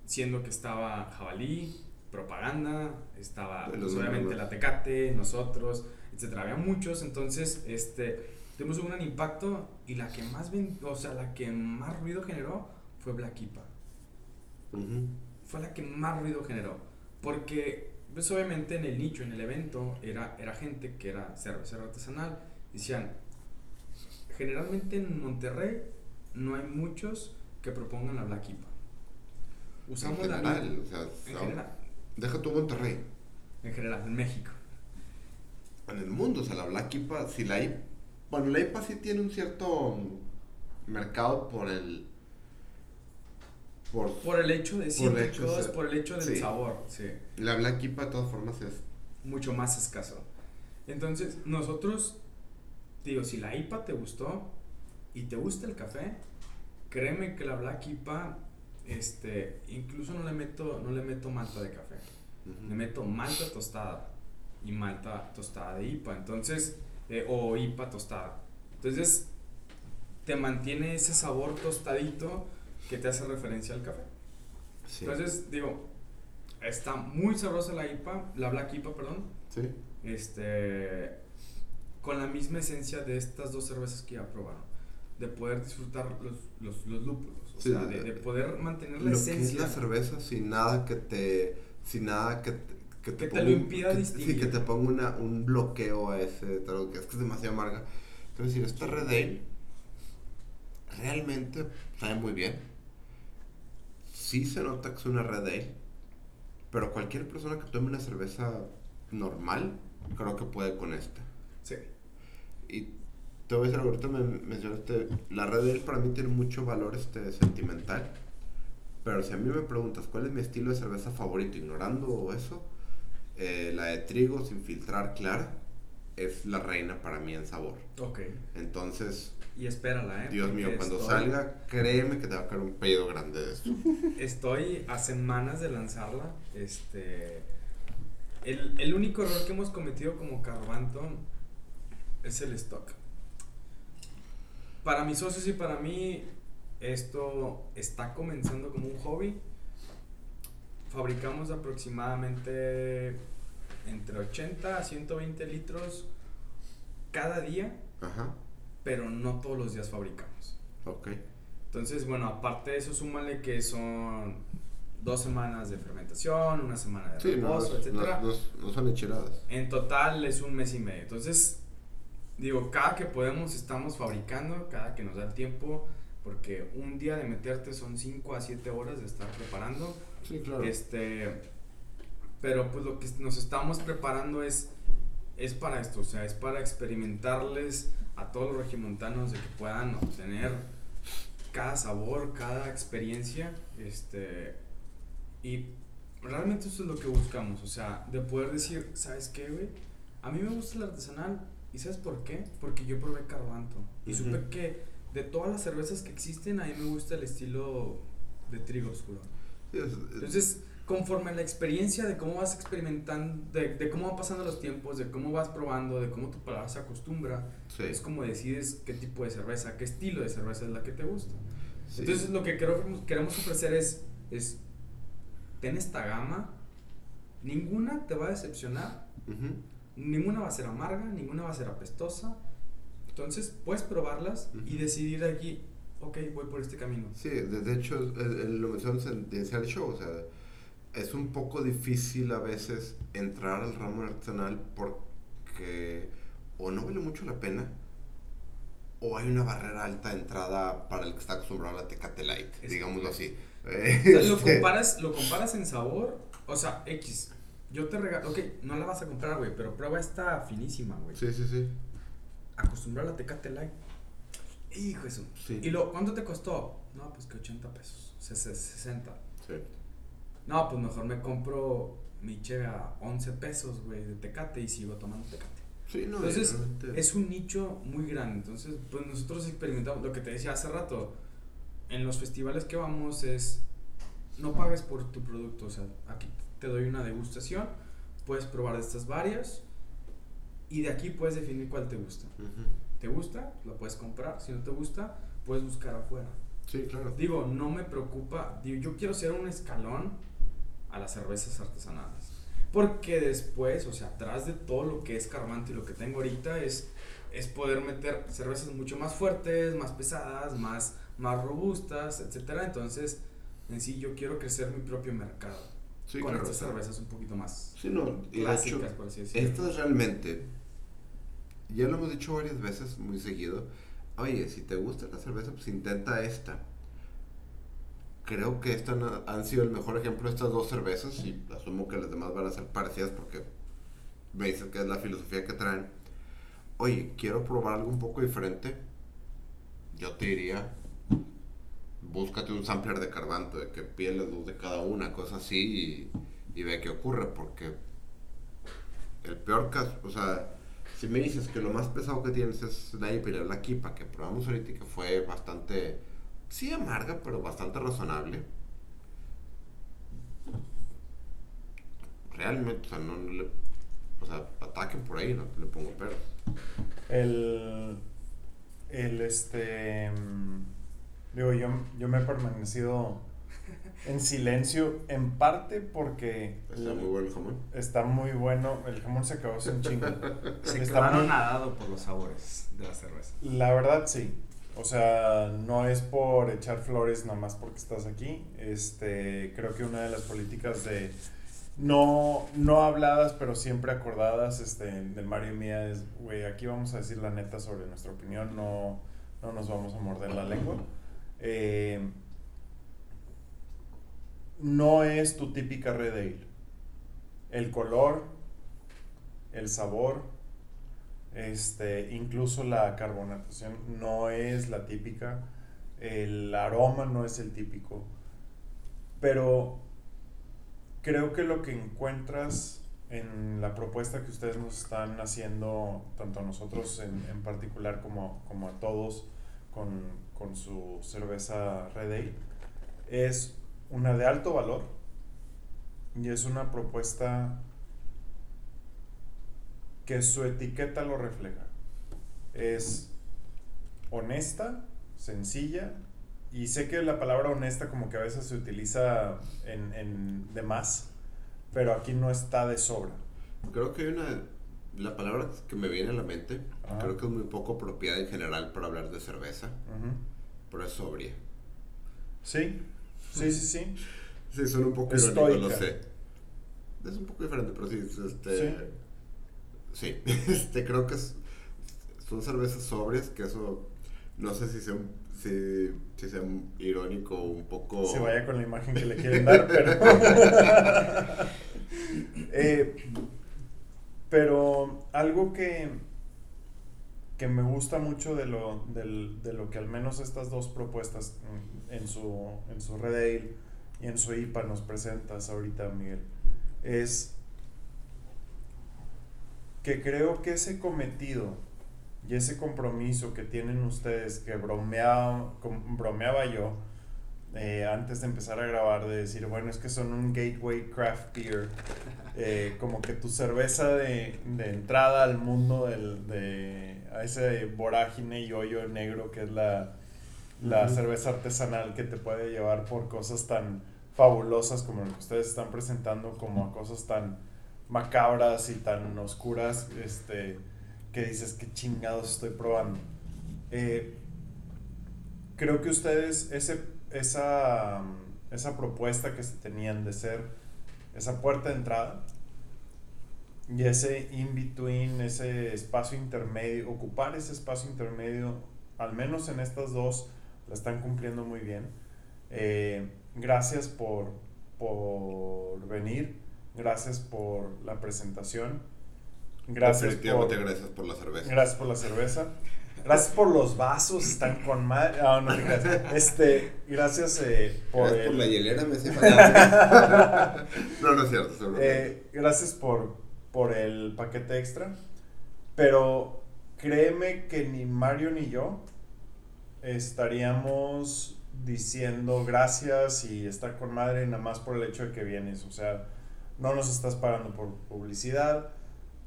siendo que estaba Jabalí, propaganda, estaba pues, obviamente la Tecate, nosotros, etc. Había muchos, entonces este, tuvimos un gran impacto y la que más, o sea, la que más ruido generó fue Black Ipa. Fue la que más ruido generó. Porque, pues obviamente en el nicho, en el evento, era, era gente que era cervecero artesanal. Decían, generalmente en Monterrey no hay muchos que propongan la Black IPA. Usamos en general, la o sea, en general. Deja tu Monterrey. En general, en México. En el mundo, o sea, la Black IPA, si la IPA, bueno, la IPA sí tiene un cierto mercado por el por, por el hecho de cítricos, por el hecho del sabor, sí. La Black IPA de todas formas es mucho más escaso. Entonces, nosotros digo, si la IPA te gustó y te gusta el café, créeme que la Black IPA, este, incluso no le meto, no le meto malta de café, le meto malta tostada y malta tostada de IPA, entonces, eh, o IPA tostada. Entonces, te mantiene ese sabor tostadito que te hace referencia al café. Entonces, digo, está muy sabrosa la IPA, la Black IPA, perdón. Sí. Este, con la misma esencia de estas dos cervezas que ya probaron. De poder disfrutar los, los, los lúpulos. O sea, de, de, poder mantener la esencia. Que es la cerveza sin nada que te. Sin nada que te, que te, te lo impida distinguir. Sí, que te ponga una, un bloqueo a ese. Que es que es demasiado amarga. Quiero decir, esta Red Ale realmente sabe muy bien. Sí se nota que es una Red Ale. Pero cualquier persona que tome una cerveza normal, creo que puede con esta. Sí. Y te voy a decir, ahorita me mencionaste, la red él para mí tiene mucho valor este, sentimental. Pero si a mí me preguntas cuál es mi estilo de cerveza favorito, ignorando eso, eh, la de trigo sin filtrar clara es la reina para mí en sabor. Ok. Entonces. Y espérala, ¿eh? Dios mío, cuando salga, créeme que te va a caer un pedido grande de esto. Estoy a semanas de lanzarla. Este. El, el único error que hemos cometido como Carbanto es el stock. Para mis socios y para mí, esto está comenzando como un hobby. Fabricamos aproximadamente entre 80 a 120 litros cada día, pero no todos los días fabricamos. Ok. Entonces, bueno, aparte de eso, súmale que son dos semanas de fermentación, una semana de reposo, etc. no, son enchiladas. En total es un mes y medio. Entonces, digo, cada que podemos estamos fabricando, cada que nos da el tiempo, porque un día de meterte son 5 a 7 horas de estar preparando. Sí, claro. Este, pero pues lo que nos estamos preparando es, es para esto, o sea, es para experimentarles a todos los regimontanos de que puedan obtener cada sabor, cada experiencia, este, y realmente eso es lo que buscamos, o sea, de poder decir, ¿sabes qué, güey? A mí me gusta el artesanal, ¿Y sabes por qué? Porque yo probé Carbanto. Y supe que de todas las cervezas que existen, a mí me gusta el estilo de trigo oscuro. Entonces, conforme a la experiencia de cómo vas experimentando, de, de, cómo van pasando los tiempos, de cómo vas probando, de cómo tu palabra se acostumbra, es como decides qué tipo de cerveza, qué estilo de cerveza es la que te gusta. Entonces, lo que queremos, queremos ofrecer es, es, ten esta gama, ninguna te va a decepcionar. Ninguna va a ser amarga, ninguna va a ser apestosa. Entonces puedes probarlas y decidir aquí, ok, voy por este camino. Sí, de, hecho, lo mencionas en el show, o sea, es un poco difícil a veces entrar al ramo artesanal porque o no vale mucho la pena o hay una barrera alta de entrada para el que está acostumbrado a la Tecate Light, digámoslo así. lo, este comparas, lo comparas en sabor, o sea, X, yo te regalo, ok, no la vas a comprar, güey, pero prueba esta finísima, güey. Sí, sí, sí. Acostumbrar a la Tecate Light. Hijo eso. ¿Y lo, cuánto te costó? No, pues que 80 pesos, 60. Sí. No, pues mejor me compro mi cheve a 11 pesos, güey, de tecate y sigo tomando tecate. Sí, no, Entonces, es un nicho muy grande. Entonces, pues nosotros experimentamos, lo que te decía hace rato, en los festivales que vamos es, no pagues por tu producto, o sea, aquí te doy una degustación, puedes probar de estas varias y de aquí puedes definir cuál te gusta. ¿Te gusta? Lo puedes comprar, si no te gusta, puedes buscar afuera. Sí, claro. Digo, no me preocupa, digo, yo quiero ser un escalón a las cervezas artesanales. Porque después, o sea, atrás de todo lo que es Carmante y lo que tengo ahorita es, es poder meter cervezas mucho más fuertes, más pesadas, más, más robustas, etcétera. Entonces, en sí, yo quiero crecer mi propio mercado. Sí, con estas cervezas un poquito más sí, no, clásicas, por así decirlo. Esto es realmente, ya lo hemos dicho varias veces, muy seguido. Oye, si te gusta la cerveza, pues intenta esta creo que estas han sido el mejor ejemplo estas dos cervezas y asumo que las demás van a ser parecidas porque me dicen que es la filosofía que traen. Oye, quiero probar algo un poco diferente. Yo te diría, búscate un sampler de Carbanto, de que pieles dos de cada una, cosa así, y, ve qué ocurre, porque el peor caso, o sea, si me dices que lo más pesado que tienes es la IPA la Kipa, que probamos ahorita y que fue bastante sí amarga, pero bastante razonable. Realmente, o sea, no, le. O sea, ataquen por ahí, no le pongo peros. El. El este. Digo, yo, yo me he permanecido en silencio, en parte porque... Está muy bueno el jamón. Está muy bueno, el jamón se acabó sin chingo. se está nadado por los sabores de la cerveza. La verdad, sí. O sea, no es por echar flores nada más porque estás aquí. Este, creo que una de las políticas de no, no habladas, pero siempre acordadas, este, de Mario y mía es, güey, aquí vamos a decir la neta sobre nuestra opinión, no, no nos vamos a morder la lengua. Eh, no es tu típica Red Ale. El color, el sabor, este, incluso la carbonatación no es la típica, el aroma no es el típico, pero creo que lo que encuentras en la propuesta que ustedes nos están haciendo, tanto a nosotros en, particular como, como, a todos con, con su cerveza Red Ale, es una de alto valor y es una propuesta que su etiqueta lo refleja. Es honesta, sencilla, y sé que la palabra honesta como que a veces se utiliza en, en de más, pero aquí no está de sobra. Creo que hay una, la palabra que me viene a la mente, creo que es muy poco apropiada en general para hablar de cerveza, pero es sobria. Sí, sí, sí, sí. Sí, suena un poco irónico, lo sé. Es un poco diferente, pero sí, este... ¿Sí? Sí, este, creo que son cervezas sobrias, que eso no sé si sea, si, si sea irónico o un poco... Se vaya con la imagen que le quieren dar, pero... Eh, pero algo que, que me gusta mucho de lo, de lo que al menos estas dos propuestas en su, en su Red Ale y en su IPA nos presentas ahorita, Miguel, es que creo que ese cometido y ese compromiso que tienen ustedes, que bromeaba, bromeaba yo eh, antes de empezar a grabar, de decir, bueno, es que son un gateway craft beer, eh, como que tu cerveza de, de entrada al mundo del, de a ese vorágine y hoyo negro que es la, la cerveza artesanal que te puede llevar por cosas tan fabulosas como lo que ustedes están presentando, como a cosas tan macabras y tan oscuras este, que dices que chingados estoy probando. Eh, creo que ustedes, ese, esa, esa propuesta que se tenían de ser esa puerta de entrada y ese in-between, ese espacio intermedio, ocupar ese espacio intermedio, al menos en estas dos, la están cumpliendo muy bien. Eh, gracias por, por venir. Gracias por la presentación. Gracias por, gracias por la cerveza. Gracias por la cerveza. Gracias por los vasos, están con madre. Ah, no, gracias. Este, gracias eh, por. Gracias el- por la hielera, me hace falta. no, no es cierto. seguro. Eh, gracias por, por el paquete extra. Pero créeme que ni Mario ni yo estaríamos diciendo gracias y está con madre nada más por el hecho de que vienes. O sea, no nos estás pagando por publicidad.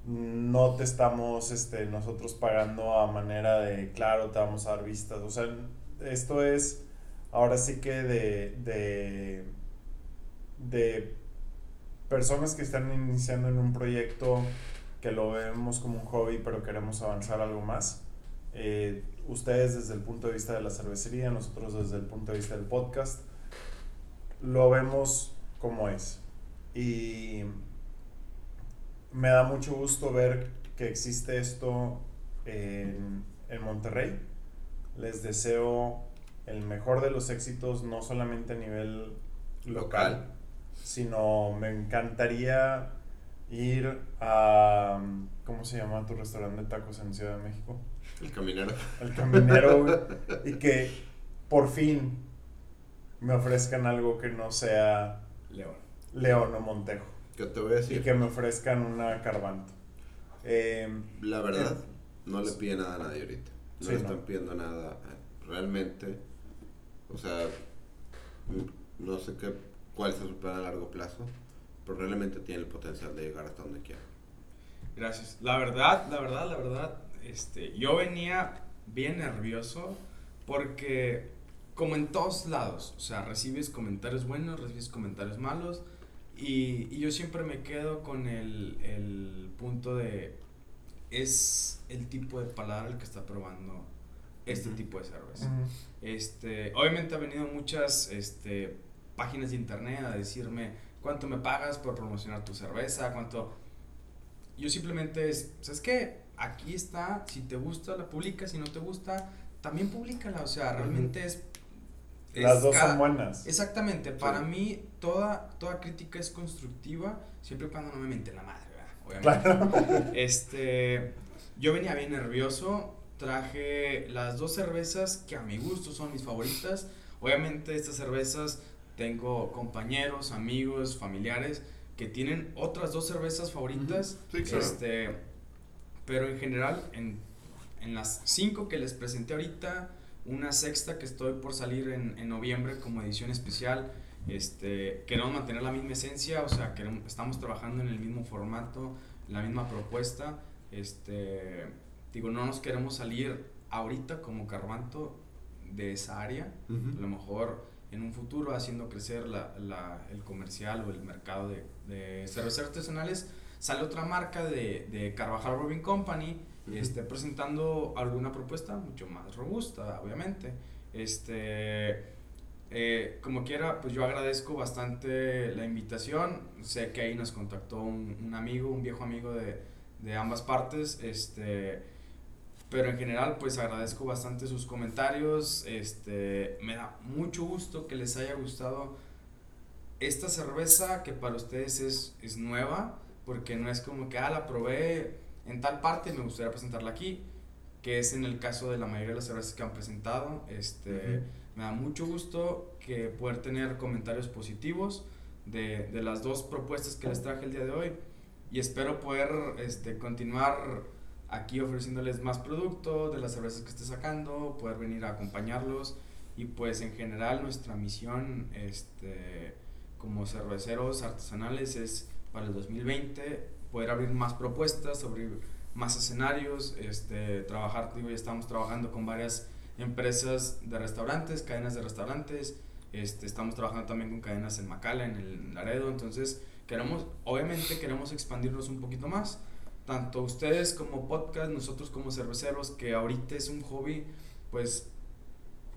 No te estamos este, nosotros pagando a manera de, claro, te vamos a dar vistas. O sea, esto es ahora sí que de, de, de personas que están iniciando en un proyecto que lo vemos como un hobby, pero queremos avanzar algo más. Eh, ustedes desde el punto de vista de la cervecería, nosotros desde el punto de vista del podcast, lo vemos como es. Y me da mucho gusto ver que existe esto en, en Monterrey. Les deseo el mejor de los éxitos, no solamente a nivel local, Local. sino me encantaría ir a, ¿cómo se llama tu restaurante de tacos en Ciudad de México? El caminero. El Caminero, güey, y que por fin me ofrezcan algo que no sea León. León o Montejo ¿Qué te voy a y decir? que me ofrezcan una Carbanto. Eh, La verdad, no le pide nada a nadie ahorita. No Sí, le están no. pidiendo nada. Realmente, o sea, no sé qué, cuál es su plan a largo plazo, pero realmente tiene el potencial de llegar hasta donde quiera. Gracias. La verdad, la verdad, la verdad, este, yo venía bien nervioso porque como en todos lados, o sea, recibes comentarios buenos, recibes comentarios malos y, y yo siempre me quedo con el, el punto de es el tipo de paladar el que está probando este tipo de cerveza. Este, obviamente ha venido muchas este, páginas de internet a decirme cuánto me pagas por promocionar tu cerveza, cuánto... Yo simplemente es, ¿sabes qué? Aquí está, si te gusta la publicas, si no te gusta, también públicala, o sea, realmente es... Las dos cada- son buenas. Exactamente, para mí toda, toda crítica es constructiva, siempre y cuando no me mienten la madre, ¿verdad? Obviamente. Claro. Este, yo venía bien nervioso, traje las dos cervezas que a mi gusto son mis favoritas. Obviamente estas cervezas tengo compañeros, amigos, familiares que tienen otras dos cervezas favoritas. Sí, claro. Este, pero en general en, en las cinco que les presenté ahorita, una sexta que estoy por salir en, en noviembre como edición especial. Este, queremos mantener la misma esencia, o sea, queremos, estamos trabajando en el mismo formato, la misma propuesta. Este, digo, no nos queremos salir ahorita como Carbanto de esa área. A lo mejor en un futuro haciendo crecer la, la- el comercial o el mercado de, de cervezas artesanales, sale otra marca de, de Carvajal Brewing Company Ujú. este, presentando alguna propuesta mucho más robusta, obviamente. Este, eh, como quiera, pues yo agradezco bastante la invitación. Sé que ahí nos contactó un, un amigo, un viejo amigo de, de ambas partes. Este, pero en general, pues agradezco bastante sus comentarios. Este, me da mucho gusto que les haya gustado esta cerveza que para ustedes es, es nueva, porque no es como que, ah, la probé en tal parte, me gustaría presentarla aquí, que es en el caso de la mayoría de las cervezas que han presentado. Este, Ujú. Me da mucho gusto que poder tener comentarios positivos de, de las dos propuestas que les traje el día de hoy y espero poder este, continuar aquí ofreciéndoles más producto de las cervezas que esté sacando, poder venir a acompañarlos y pues en general nuestra misión este, como cerveceros artesanales es para el 2020 poder abrir más propuestas, abrir más escenarios, este, trabajar, digo, ya estamos trabajando con varias empresas de restaurantes, cadenas de restaurantes, este, estamos trabajando también con cadenas en Macala, en el Laredo, entonces queremos, obviamente queremos expandirnos un poquito más, tanto ustedes como podcast, nosotros como cerveceros, que ahorita es un hobby, pues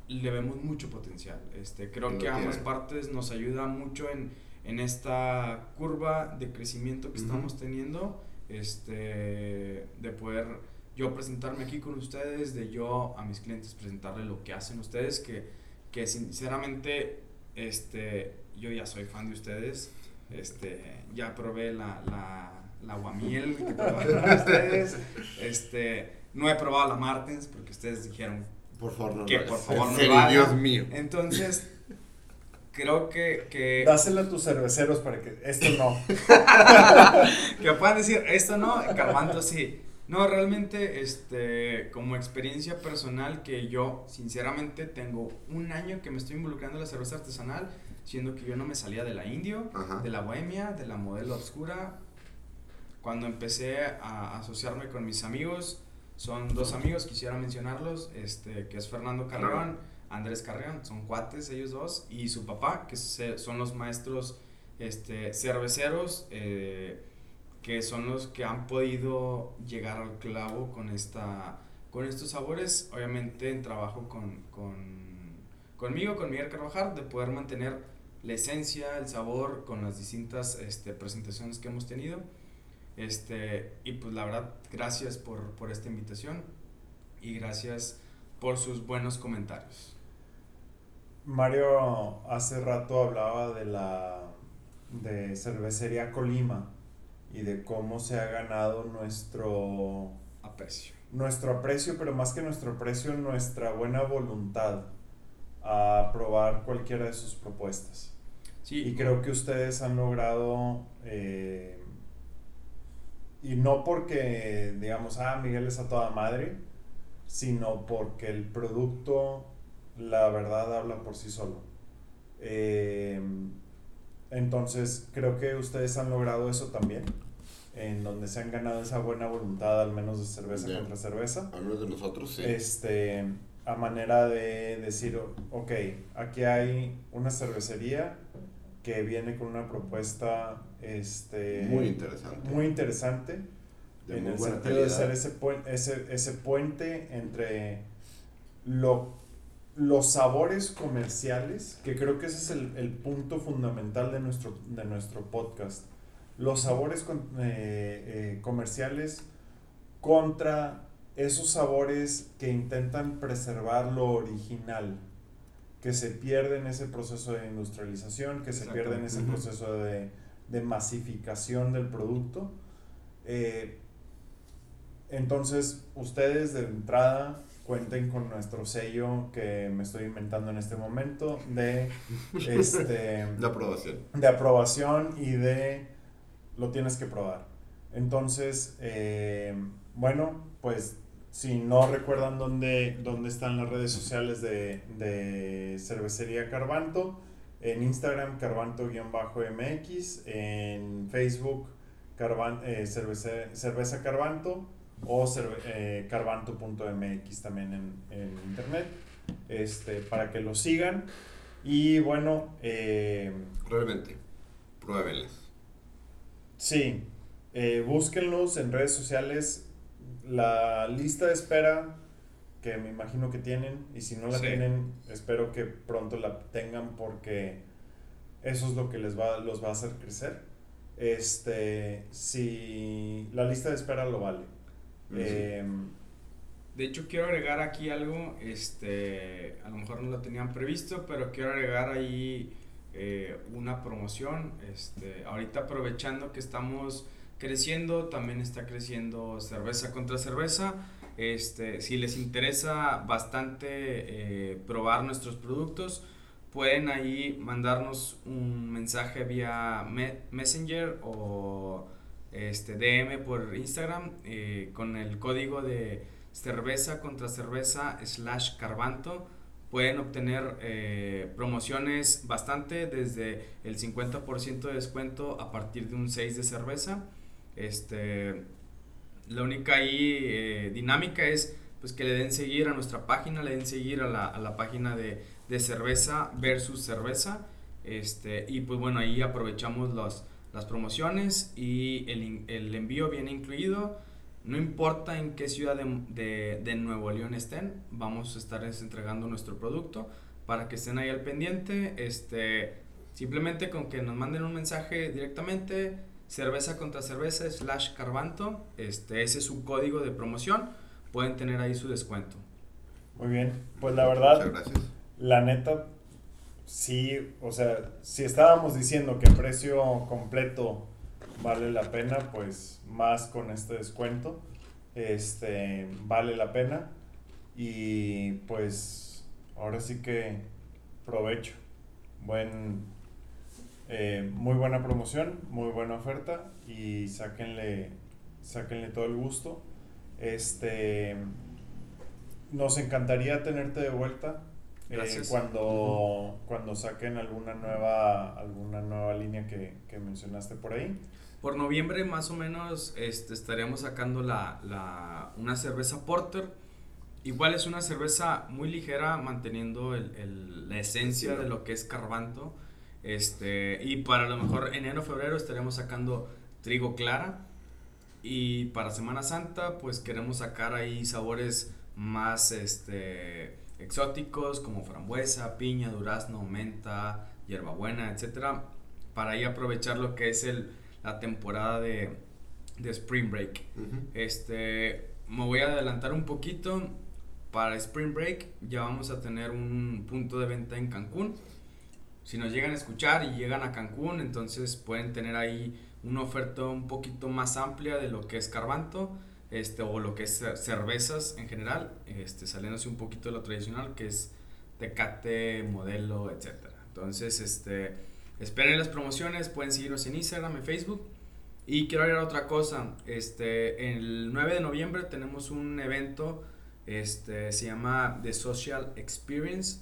le vemos mucho potencial. Este, creo que ambas partes nos ayuda mucho en, en esta curva de crecimiento que Ujú. estamos teniendo, este, de poder yo presentarme aquí con ustedes, de yo a mis clientes presentarle lo que hacen ustedes, que, que sinceramente este, yo ya soy fan de ustedes, este, ya probé la, la, la aguamiel que probaron ustedes, este, No he probado la Martens porque ustedes dijeron por favor, no que por favor no. Dios mío. Entonces, creo que, que, Dásela a tus cerveceros para que esto no. que puedan decir, esto no, Carbanto sí. No, realmente, este, como experiencia personal que yo, sinceramente, tengo un año que me estoy involucrando en la cerveza artesanal, siendo que yo no me salía de la indio, Ajá. de la bohemia, de la modelo obscura. Cuando empecé a asociarme con mis amigos, son dos amigos, quisiera mencionarlos, este, que es Fernando Carreón, Andrés Carreón, son cuates ellos dos, y su papá, que son los maestros este, cerveceros, eh, que son los que han podido llegar al clavo con, esta, con estos sabores, obviamente en trabajo con, con, conmigo, con Miguel Carvajal, de poder mantener la esencia, el sabor con las distintas este, presentaciones que hemos tenido. Este, y pues la verdad, gracias por, por esta invitación y gracias por sus buenos comentarios. Mario hace rato hablaba de la de cervecería Colima y de cómo se ha ganado nuestro Aprecio. nuestro aprecio, pero más que nuestro aprecio, nuestra buena voluntad a probar cualquiera de sus propuestas. Sí, Y creo que ustedes han logrado, eh, y no porque digamos, ah, Miguel es a toda madre, sino porque el producto, la verdad, habla por sí solo. Eh, entonces, creo que ustedes han logrado eso también, en donde se han ganado esa buena voluntad, al menos de cerveza contra cerveza Al menos de nosotros, sí. este, a manera de decir, ok, aquí hay una cervecería que viene con una propuesta este, muy interesante. muy interesante en el sentido de ser ese, ese, ese puente entre lo, los sabores comerciales, que creo que ese es el, el punto fundamental de nuestro, de nuestro podcast. Los sabores con- eh, eh, comerciales contra esos sabores que intentan preservar lo original, que se pierde en ese proceso de industrialización, que se pierde en ese proceso de, de masificación del producto. Eh, entonces, ustedes de entrada cuenten con nuestro sello que me estoy inventando en este momento de, este, La aprobación. de aprobación y de lo tienes que probar. Entonces, eh, bueno, pues si no recuerdan dónde, dónde están las redes sociales de, de Cervecería Carbanto, en Instagram Carbanto-MX, en Facebook Carban- eh, cervece- Cerveza Carbanto o eh, carbanto.mx también en, en internet, este, para que lo sigan. Y bueno, eh, Realmente, pruébenlas. Sí, eh, búsquenlos en redes sociales. La lista de espera que me imagino que tienen y si no la Sí. tienen, espero que pronto la tengan porque eso es lo que les va, los va a hacer crecer. Este, si la lista de espera lo vale. Em, De hecho, quiero agregar aquí algo, este, a lo mejor no lo tenían previsto, pero quiero agregar ahí eh, una promoción. Este, ahorita aprovechando que estamos creciendo, también está creciendo cerveza contra cerveza. Este, si les interesa bastante eh, probar nuestros productos, pueden ahí mandarnos un mensaje vía me- Messenger o este, DM por Instagram eh, con el código de cerveza contra cerveza slash carbanto pueden obtener eh, promociones bastante desde el 50% de descuento a partir de un 6 de cerveza. Este la única ahí eh, dinámica es pues que le den seguir a nuestra página le den seguir a la, a la página de, de cerveza versus cerveza. Este y pues bueno ahí aprovechamos los, las promociones y el, el envío viene incluido no importa en qué ciudad de, de- de Nuevo León estén, vamos a estar entregando nuestro producto para que estén ahí al pendiente. Este, simplemente con que nos manden un mensaje directamente, cerveza contra cerveza slash carbanto, este, ese es su código de promoción, pueden tener ahí su descuento. muy bien, pues la verdad, Muchas gracias. La neta, sí, o sea, si estábamos diciendo que precio completo vale la pena, pues más con este descuento. este, vale la pena y pues ahora sí que provecho. Buen, eh, muy buena promoción, muy buena oferta y sáquenle, sáquenle todo el gusto. Este, nos encantaría tenerte de vuelta. Eh, cuando, cuando saquen alguna nueva, alguna nueva línea que, que mencionaste por ahí. Por noviembre más o menos este, estaríamos sacando la, la- una cerveza porter. Igual es una cerveza muy ligera manteniendo el- el- la esencia de lo que es Carbanto. Este, y para lo mejor enero febrero estaremos sacando trigo clara. Y para Semana Santa pues queremos sacar ahí sabores más este, exóticos como frambuesa, piña, durazno, menta, hierbabuena, etcétera, para ahí aprovechar lo que es el, la temporada de, de Spring Break. Este, me voy a adelantar un poquito. Para Spring Break ya vamos a tener un punto de venta en Cancún. Si nos llegan a escuchar y llegan a Cancún, entonces pueden tener ahí una oferta un poquito más amplia de lo que es Carbanto, este, o lo que es cer- cervezas en general, este, saliéndose un poquito de lo tradicional, que es Tecate, Modelo, etcétera. Entonces, este, esperen las promociones, pueden seguirnos en Instagram, en Facebook. Y quiero agregar otra cosa, este, el 9 de noviembre tenemos un evento, este, se llama The Social Experience,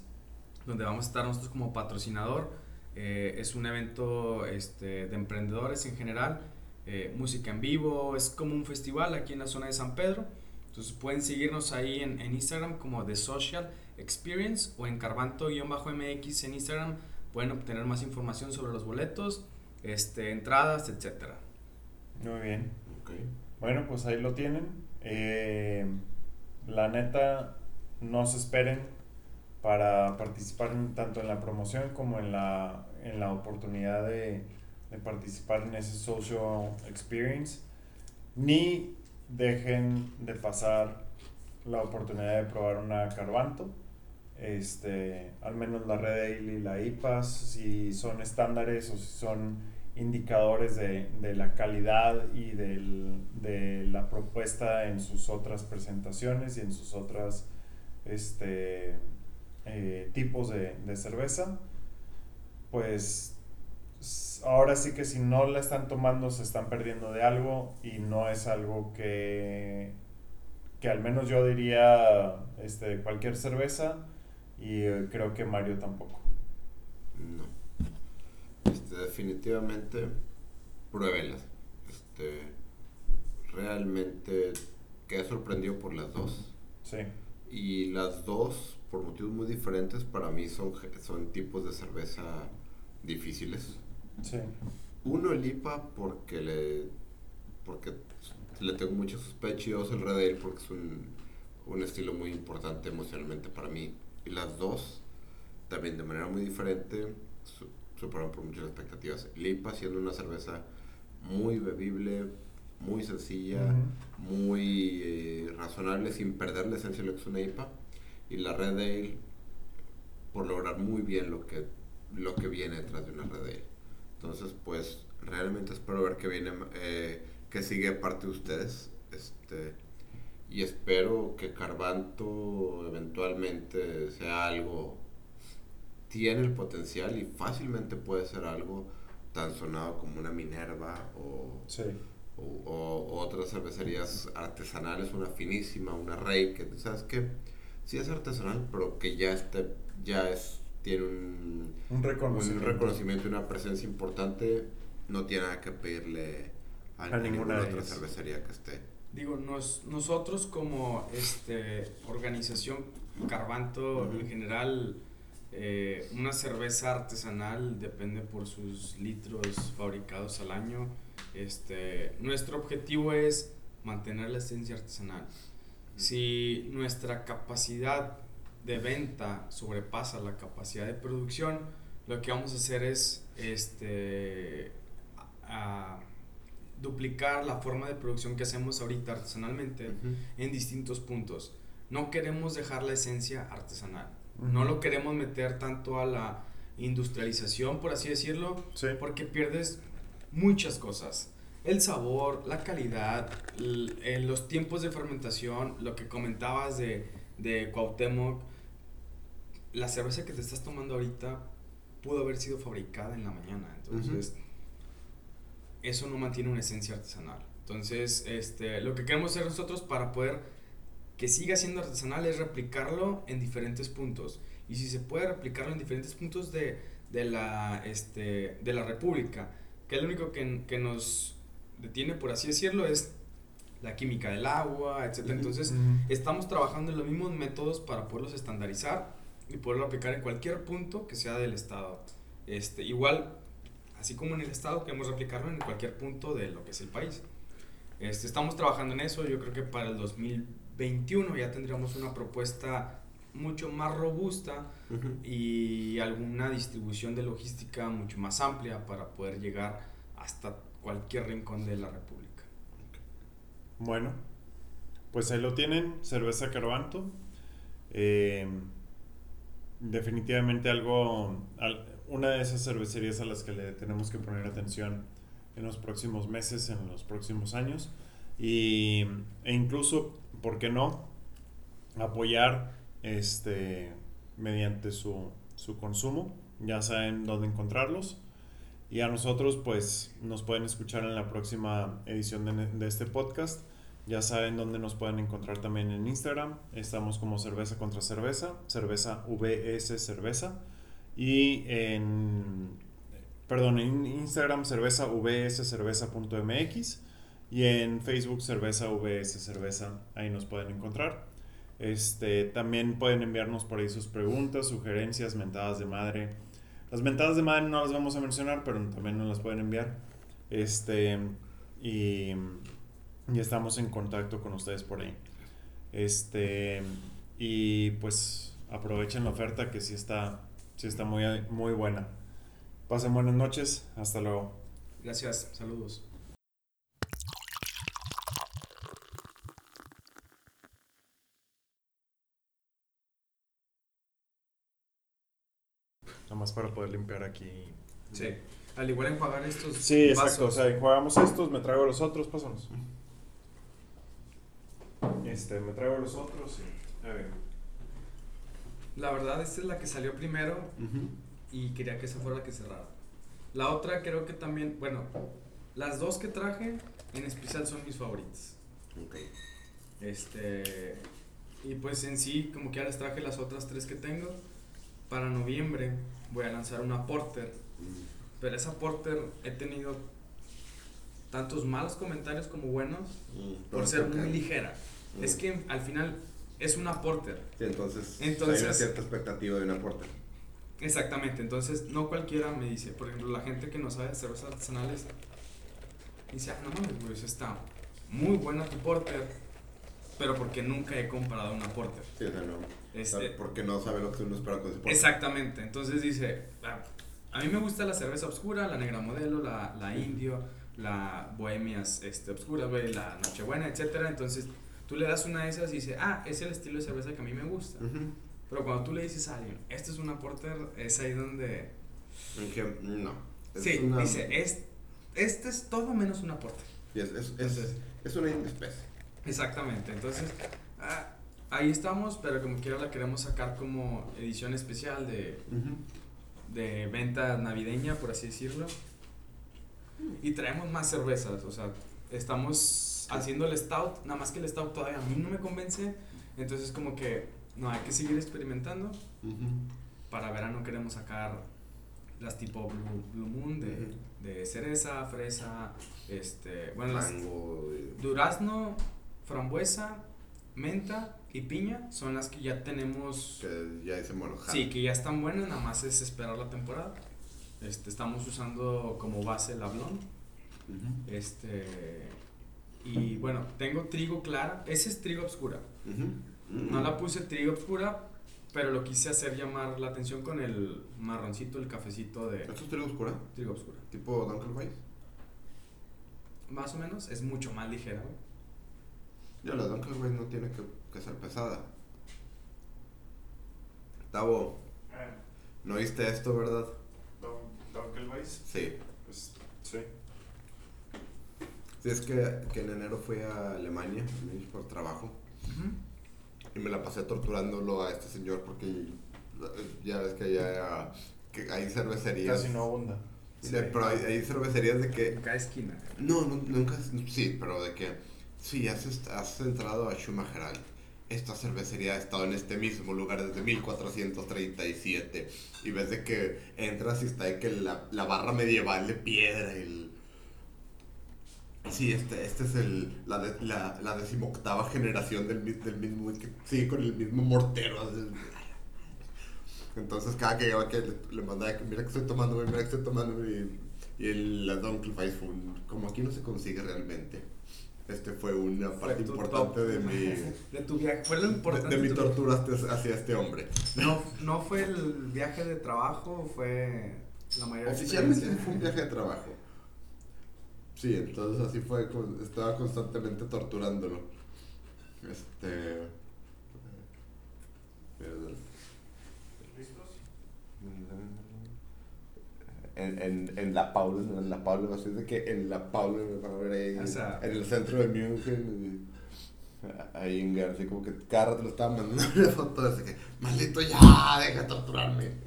donde vamos a estar nosotros como patrocinador. Eh, es un evento este, de emprendedores en general, eh, música en vivo, es como un festival aquí en la zona de San Pedro. Entonces pueden seguirnos ahí en, en Instagram como The Social Experience o en Carbanto-MX en Instagram. Pueden obtener más información sobre los boletos, este, entradas, etcétera. Muy bien. Ok. Bueno, pues ahí lo tienen. Eh, la neta, no se esperen para participar tanto en la promoción como en la, en la oportunidad de, de participar en ese social experience. Ni dejen de pasar la oportunidad de probar una Carbanto. Este, al menos la Red Ale y la IPAS, si son estándares o si son indicadores de, de la calidad y del- de la propuesta en sus otras presentaciones y en sus otras este, eh, tipos de, de cerveza, pues ahora sí que si no la están tomando se están perdiendo de algo y no es algo que, que al menos yo diría este, cualquier cerveza y eh, creo que Mario tampoco. No. Este, definitivamente, pruébenlas. Este, realmente quedé sorprendido por las dos. Sí, Y las dos, por motivos muy diferentes, para mí son, son tipos de cerveza difíciles. Sí, Uno el IPA porque le, porque le tengo mucha sospecha y dos el Red Ale porque es un, un estilo muy importante emocionalmente para mí. Y las dos, también de manera muy diferente, su- superaron por muchas expectativas. El IPA siendo una cerveza muy bebible, muy sencilla, muy eh, razonable sin perder la esencia de lo que es una IPA. Y la Red Ale por lograr muy bien lo que, lo que viene detrás de una Red Ale. Entonces, pues realmente espero ver que viene, eh, que sigue parte de ustedes. Este, y espero que Carbanto eventualmente sea algo, tiene el potencial y fácilmente puede ser algo tan sonado como una Minerva o, sí. o, o otras cervecerías artesanales, una finísima, una Rey, que sabes que sí es artesanal, pero que ya esté, ya es, tiene un, Un reconocimiento. un reconocimiento y una presencia importante, no tiene nada que pedirle a, A ninguna otra cervecería que esté. Digo, nos, nosotros como este, organización Carbanto Ujú. en general, eh, una cerveza artesanal depende por sus litros fabricados al año. Este, nuestro objetivo es mantener la esencia artesanal. Si nuestra capacidad de venta sobrepasa la capacidad de producción, lo que vamos a hacer es este, a- a duplicar la forma de producción que hacemos ahorita artesanalmente en distintos puntos. No queremos dejar la esencia artesanal. No lo queremos meter tanto a la industrialización, por así decirlo, Sí. porque pierdes muchas cosas. el sabor, la calidad, los tiempos de fermentación, lo que comentabas de, de Cuauhtémoc, la cerveza que te estás tomando ahorita pudo haber sido fabricada en la mañana. Entonces, eso no mantiene una esencia artesanal. Entonces, este, lo que queremos hacer nosotros para poder que siga siendo artesanal es replicarlo en diferentes puntos. Y si se puede replicarlo en diferentes puntos de, de la, este, de la República, que lo único que, que, nos detiene, por así decirlo, es la química del agua, etc. Entonces, estamos trabajando en los mismos métodos para poderlos estandarizar y poderlo aplicar en cualquier punto que sea del estado. Este, igual, así como en el estado, queremos replicarlo en cualquier punto de lo que es el país. Este, estamos trabajando en eso, yo creo que para el 2021 ya tendríamos una propuesta mucho más robusta y alguna distribución de logística mucho más amplia para poder llegar hasta cualquier rincón de la República. Bueno, pues ahí lo tienen, cerveza Carbanto. Eh, definitivamente algo, una de esas cervecerías a las que le tenemos que poner atención en los próximos meses, en los próximos años. Y, e incluso, ¿por qué no? Apoyar este, mediante su, su consumo. Ya saben dónde encontrarlos. Y a nosotros, pues, nos pueden escuchar en la próxima edición de, de este podcast. Ya saben dónde nos pueden encontrar también en Instagram. Estamos como Cerveza contra Cerveza, Cerveza VS Cerveza. Y en, perdón, en Instagram cerveza vs cerveza.mx y en Facebook cerveza vs cerveza. Ahí nos pueden encontrar. Este, también pueden enviarnos por ahí sus preguntas, sugerencias, mentadas de madre. Las mentadas de madre no las vamos a mencionar, pero también nos las pueden enviar. Este, y y estamos en contacto con ustedes por ahí. Este, y pues aprovechen la oferta que sí está, sí está muy, muy buena. Pasen buenas noches, hasta luego. Gracias, saludos. Nada más para poder limpiar aquí. Sí, al igual enjuagar estos. Sí, exacto. O sea, enjuagamos estos, me traigo los otros, pásanos. Este, me traigo los otros y. A ver. La verdad, esta es la que salió primero y quería que esa fuera la que cerrara. La otra creo que también, bueno, las dos que traje en especial son mis favoritas. Ok. Este. Y pues en sí, como que ya les traje las otras tres que tengo. Para noviembre voy a lanzar una Porter. Mm. Pero esa Porter he tenido tantos malos comentarios como buenos mm, por ser muy ligera. Es que al final es una porter. entonces, entonces hay una cierta expectativa de una porter. Exactamente, entonces no cualquiera me dice, por ejemplo, la gente que no sabe de cervezas artesanales dice, ah, no mames, pues está muy buena tu porter, pero porque nunca he comprado una porter. Sí, o sea, no. Este, porque no sabe lo que uno espera con ese porter. Exactamente, entonces dice, ah, a mí me gusta la cerveza oscura, la negra modelo, la, la indio, la bohemias este, obscura, la nochebuena, etcétera, entonces Tú le das una de esas y dice, ah, es el estilo de cerveza que a mí me gusta. Pero cuando tú le dices a alguien, esto es una porter, es ahí donde... no. sí, dice, es, este es todo menos una porter. es, es, es, una especie. Exactamente, entonces ah, ahí estamos, pero como quiera la queremos sacar como edición especial de, de venta navideña, por así decirlo. Y traemos más cervezas, o sea, estamos haciendo el stout, nada más que el stout todavía a mí no me convence, entonces como que no, hay que seguir experimentando. Para verano queremos sacar las tipo Blue, Moon de, de, cereza, fresa, este, bueno, las, durazno, frambuesa, menta y piña son las que ya tenemos. Que ya dicen bueno, Sí, que ya están buenas, nada más es esperar la temporada. Este, estamos usando como base la blonde. Este y bueno, tengo trigo clara. Ese es trigo oscura. No la puse trigo oscura, pero lo quise hacer llamar la atención con el marroncito, el cafecito de... ¿Esto es trigo oscura? Trigo oscura. ¿Tipo Dunkelweiss? Más o menos, es mucho más ligera, Ya, la Dunkelweiss no tiene que, ser pesada. Tavo, eh. ¿no viste esto, verdad? ¿Dunkelweiss? Sí. Pues, sí. Sí, es que, que en enero fui a Alemania por trabajo y me la pasé torturándolo a este señor porque ya ves que allá que hay cervecerías. Casi no abunda. Sí, pero hay, hay, cervecerías de que. En cada esquina. No, no, nunca. Sí, pero de que. Sí, has, has entrado a Schumacher esta cervecería ha estado en este mismo lugar desde 1437 y ves de que entras y está de que la, la barra medieval de piedra el sí este este es el la, de, la, la decimoctava generación del, del mismo que sigue con el mismo mortero entonces cada que llegaba que le, le mandaba que mira que estoy tomando mira que estoy tomando y, y el la Don fue como aquí no se consigue realmente este fue una parte importante de mi de tu viaje fue lo importante de, mi tortura hacia este hombre. No no fue el viaje de trabajo fue la mayoría oficialmente fue un viaje de trabajo sí entonces así fue estaba constantemente torturándolo este ¿Listos? en, en, en La Paula, en La Paula, así de que en La Paula, en, en el centro de München, ahí en García, como que cada rato lo estaba mandando una foto, así que, maldito ya, deja de torturarme.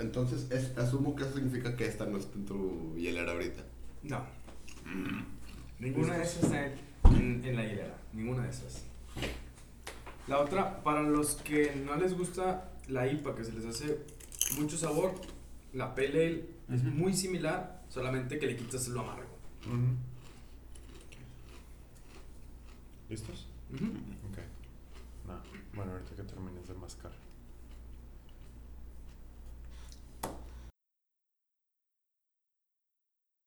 Entonces, es, asumo que eso significa que esta no está en tu hielera ahorita. No. Mm. Ninguna de esas está en, en la hielera, ninguna de esas. La otra, para los que no les gusta la IPA, que se les hace mucho sabor, la pale ale es muy similar, solamente que le quitas lo amargo. ¿Listos? Ok. No, bueno, ahorita que termines de mascar.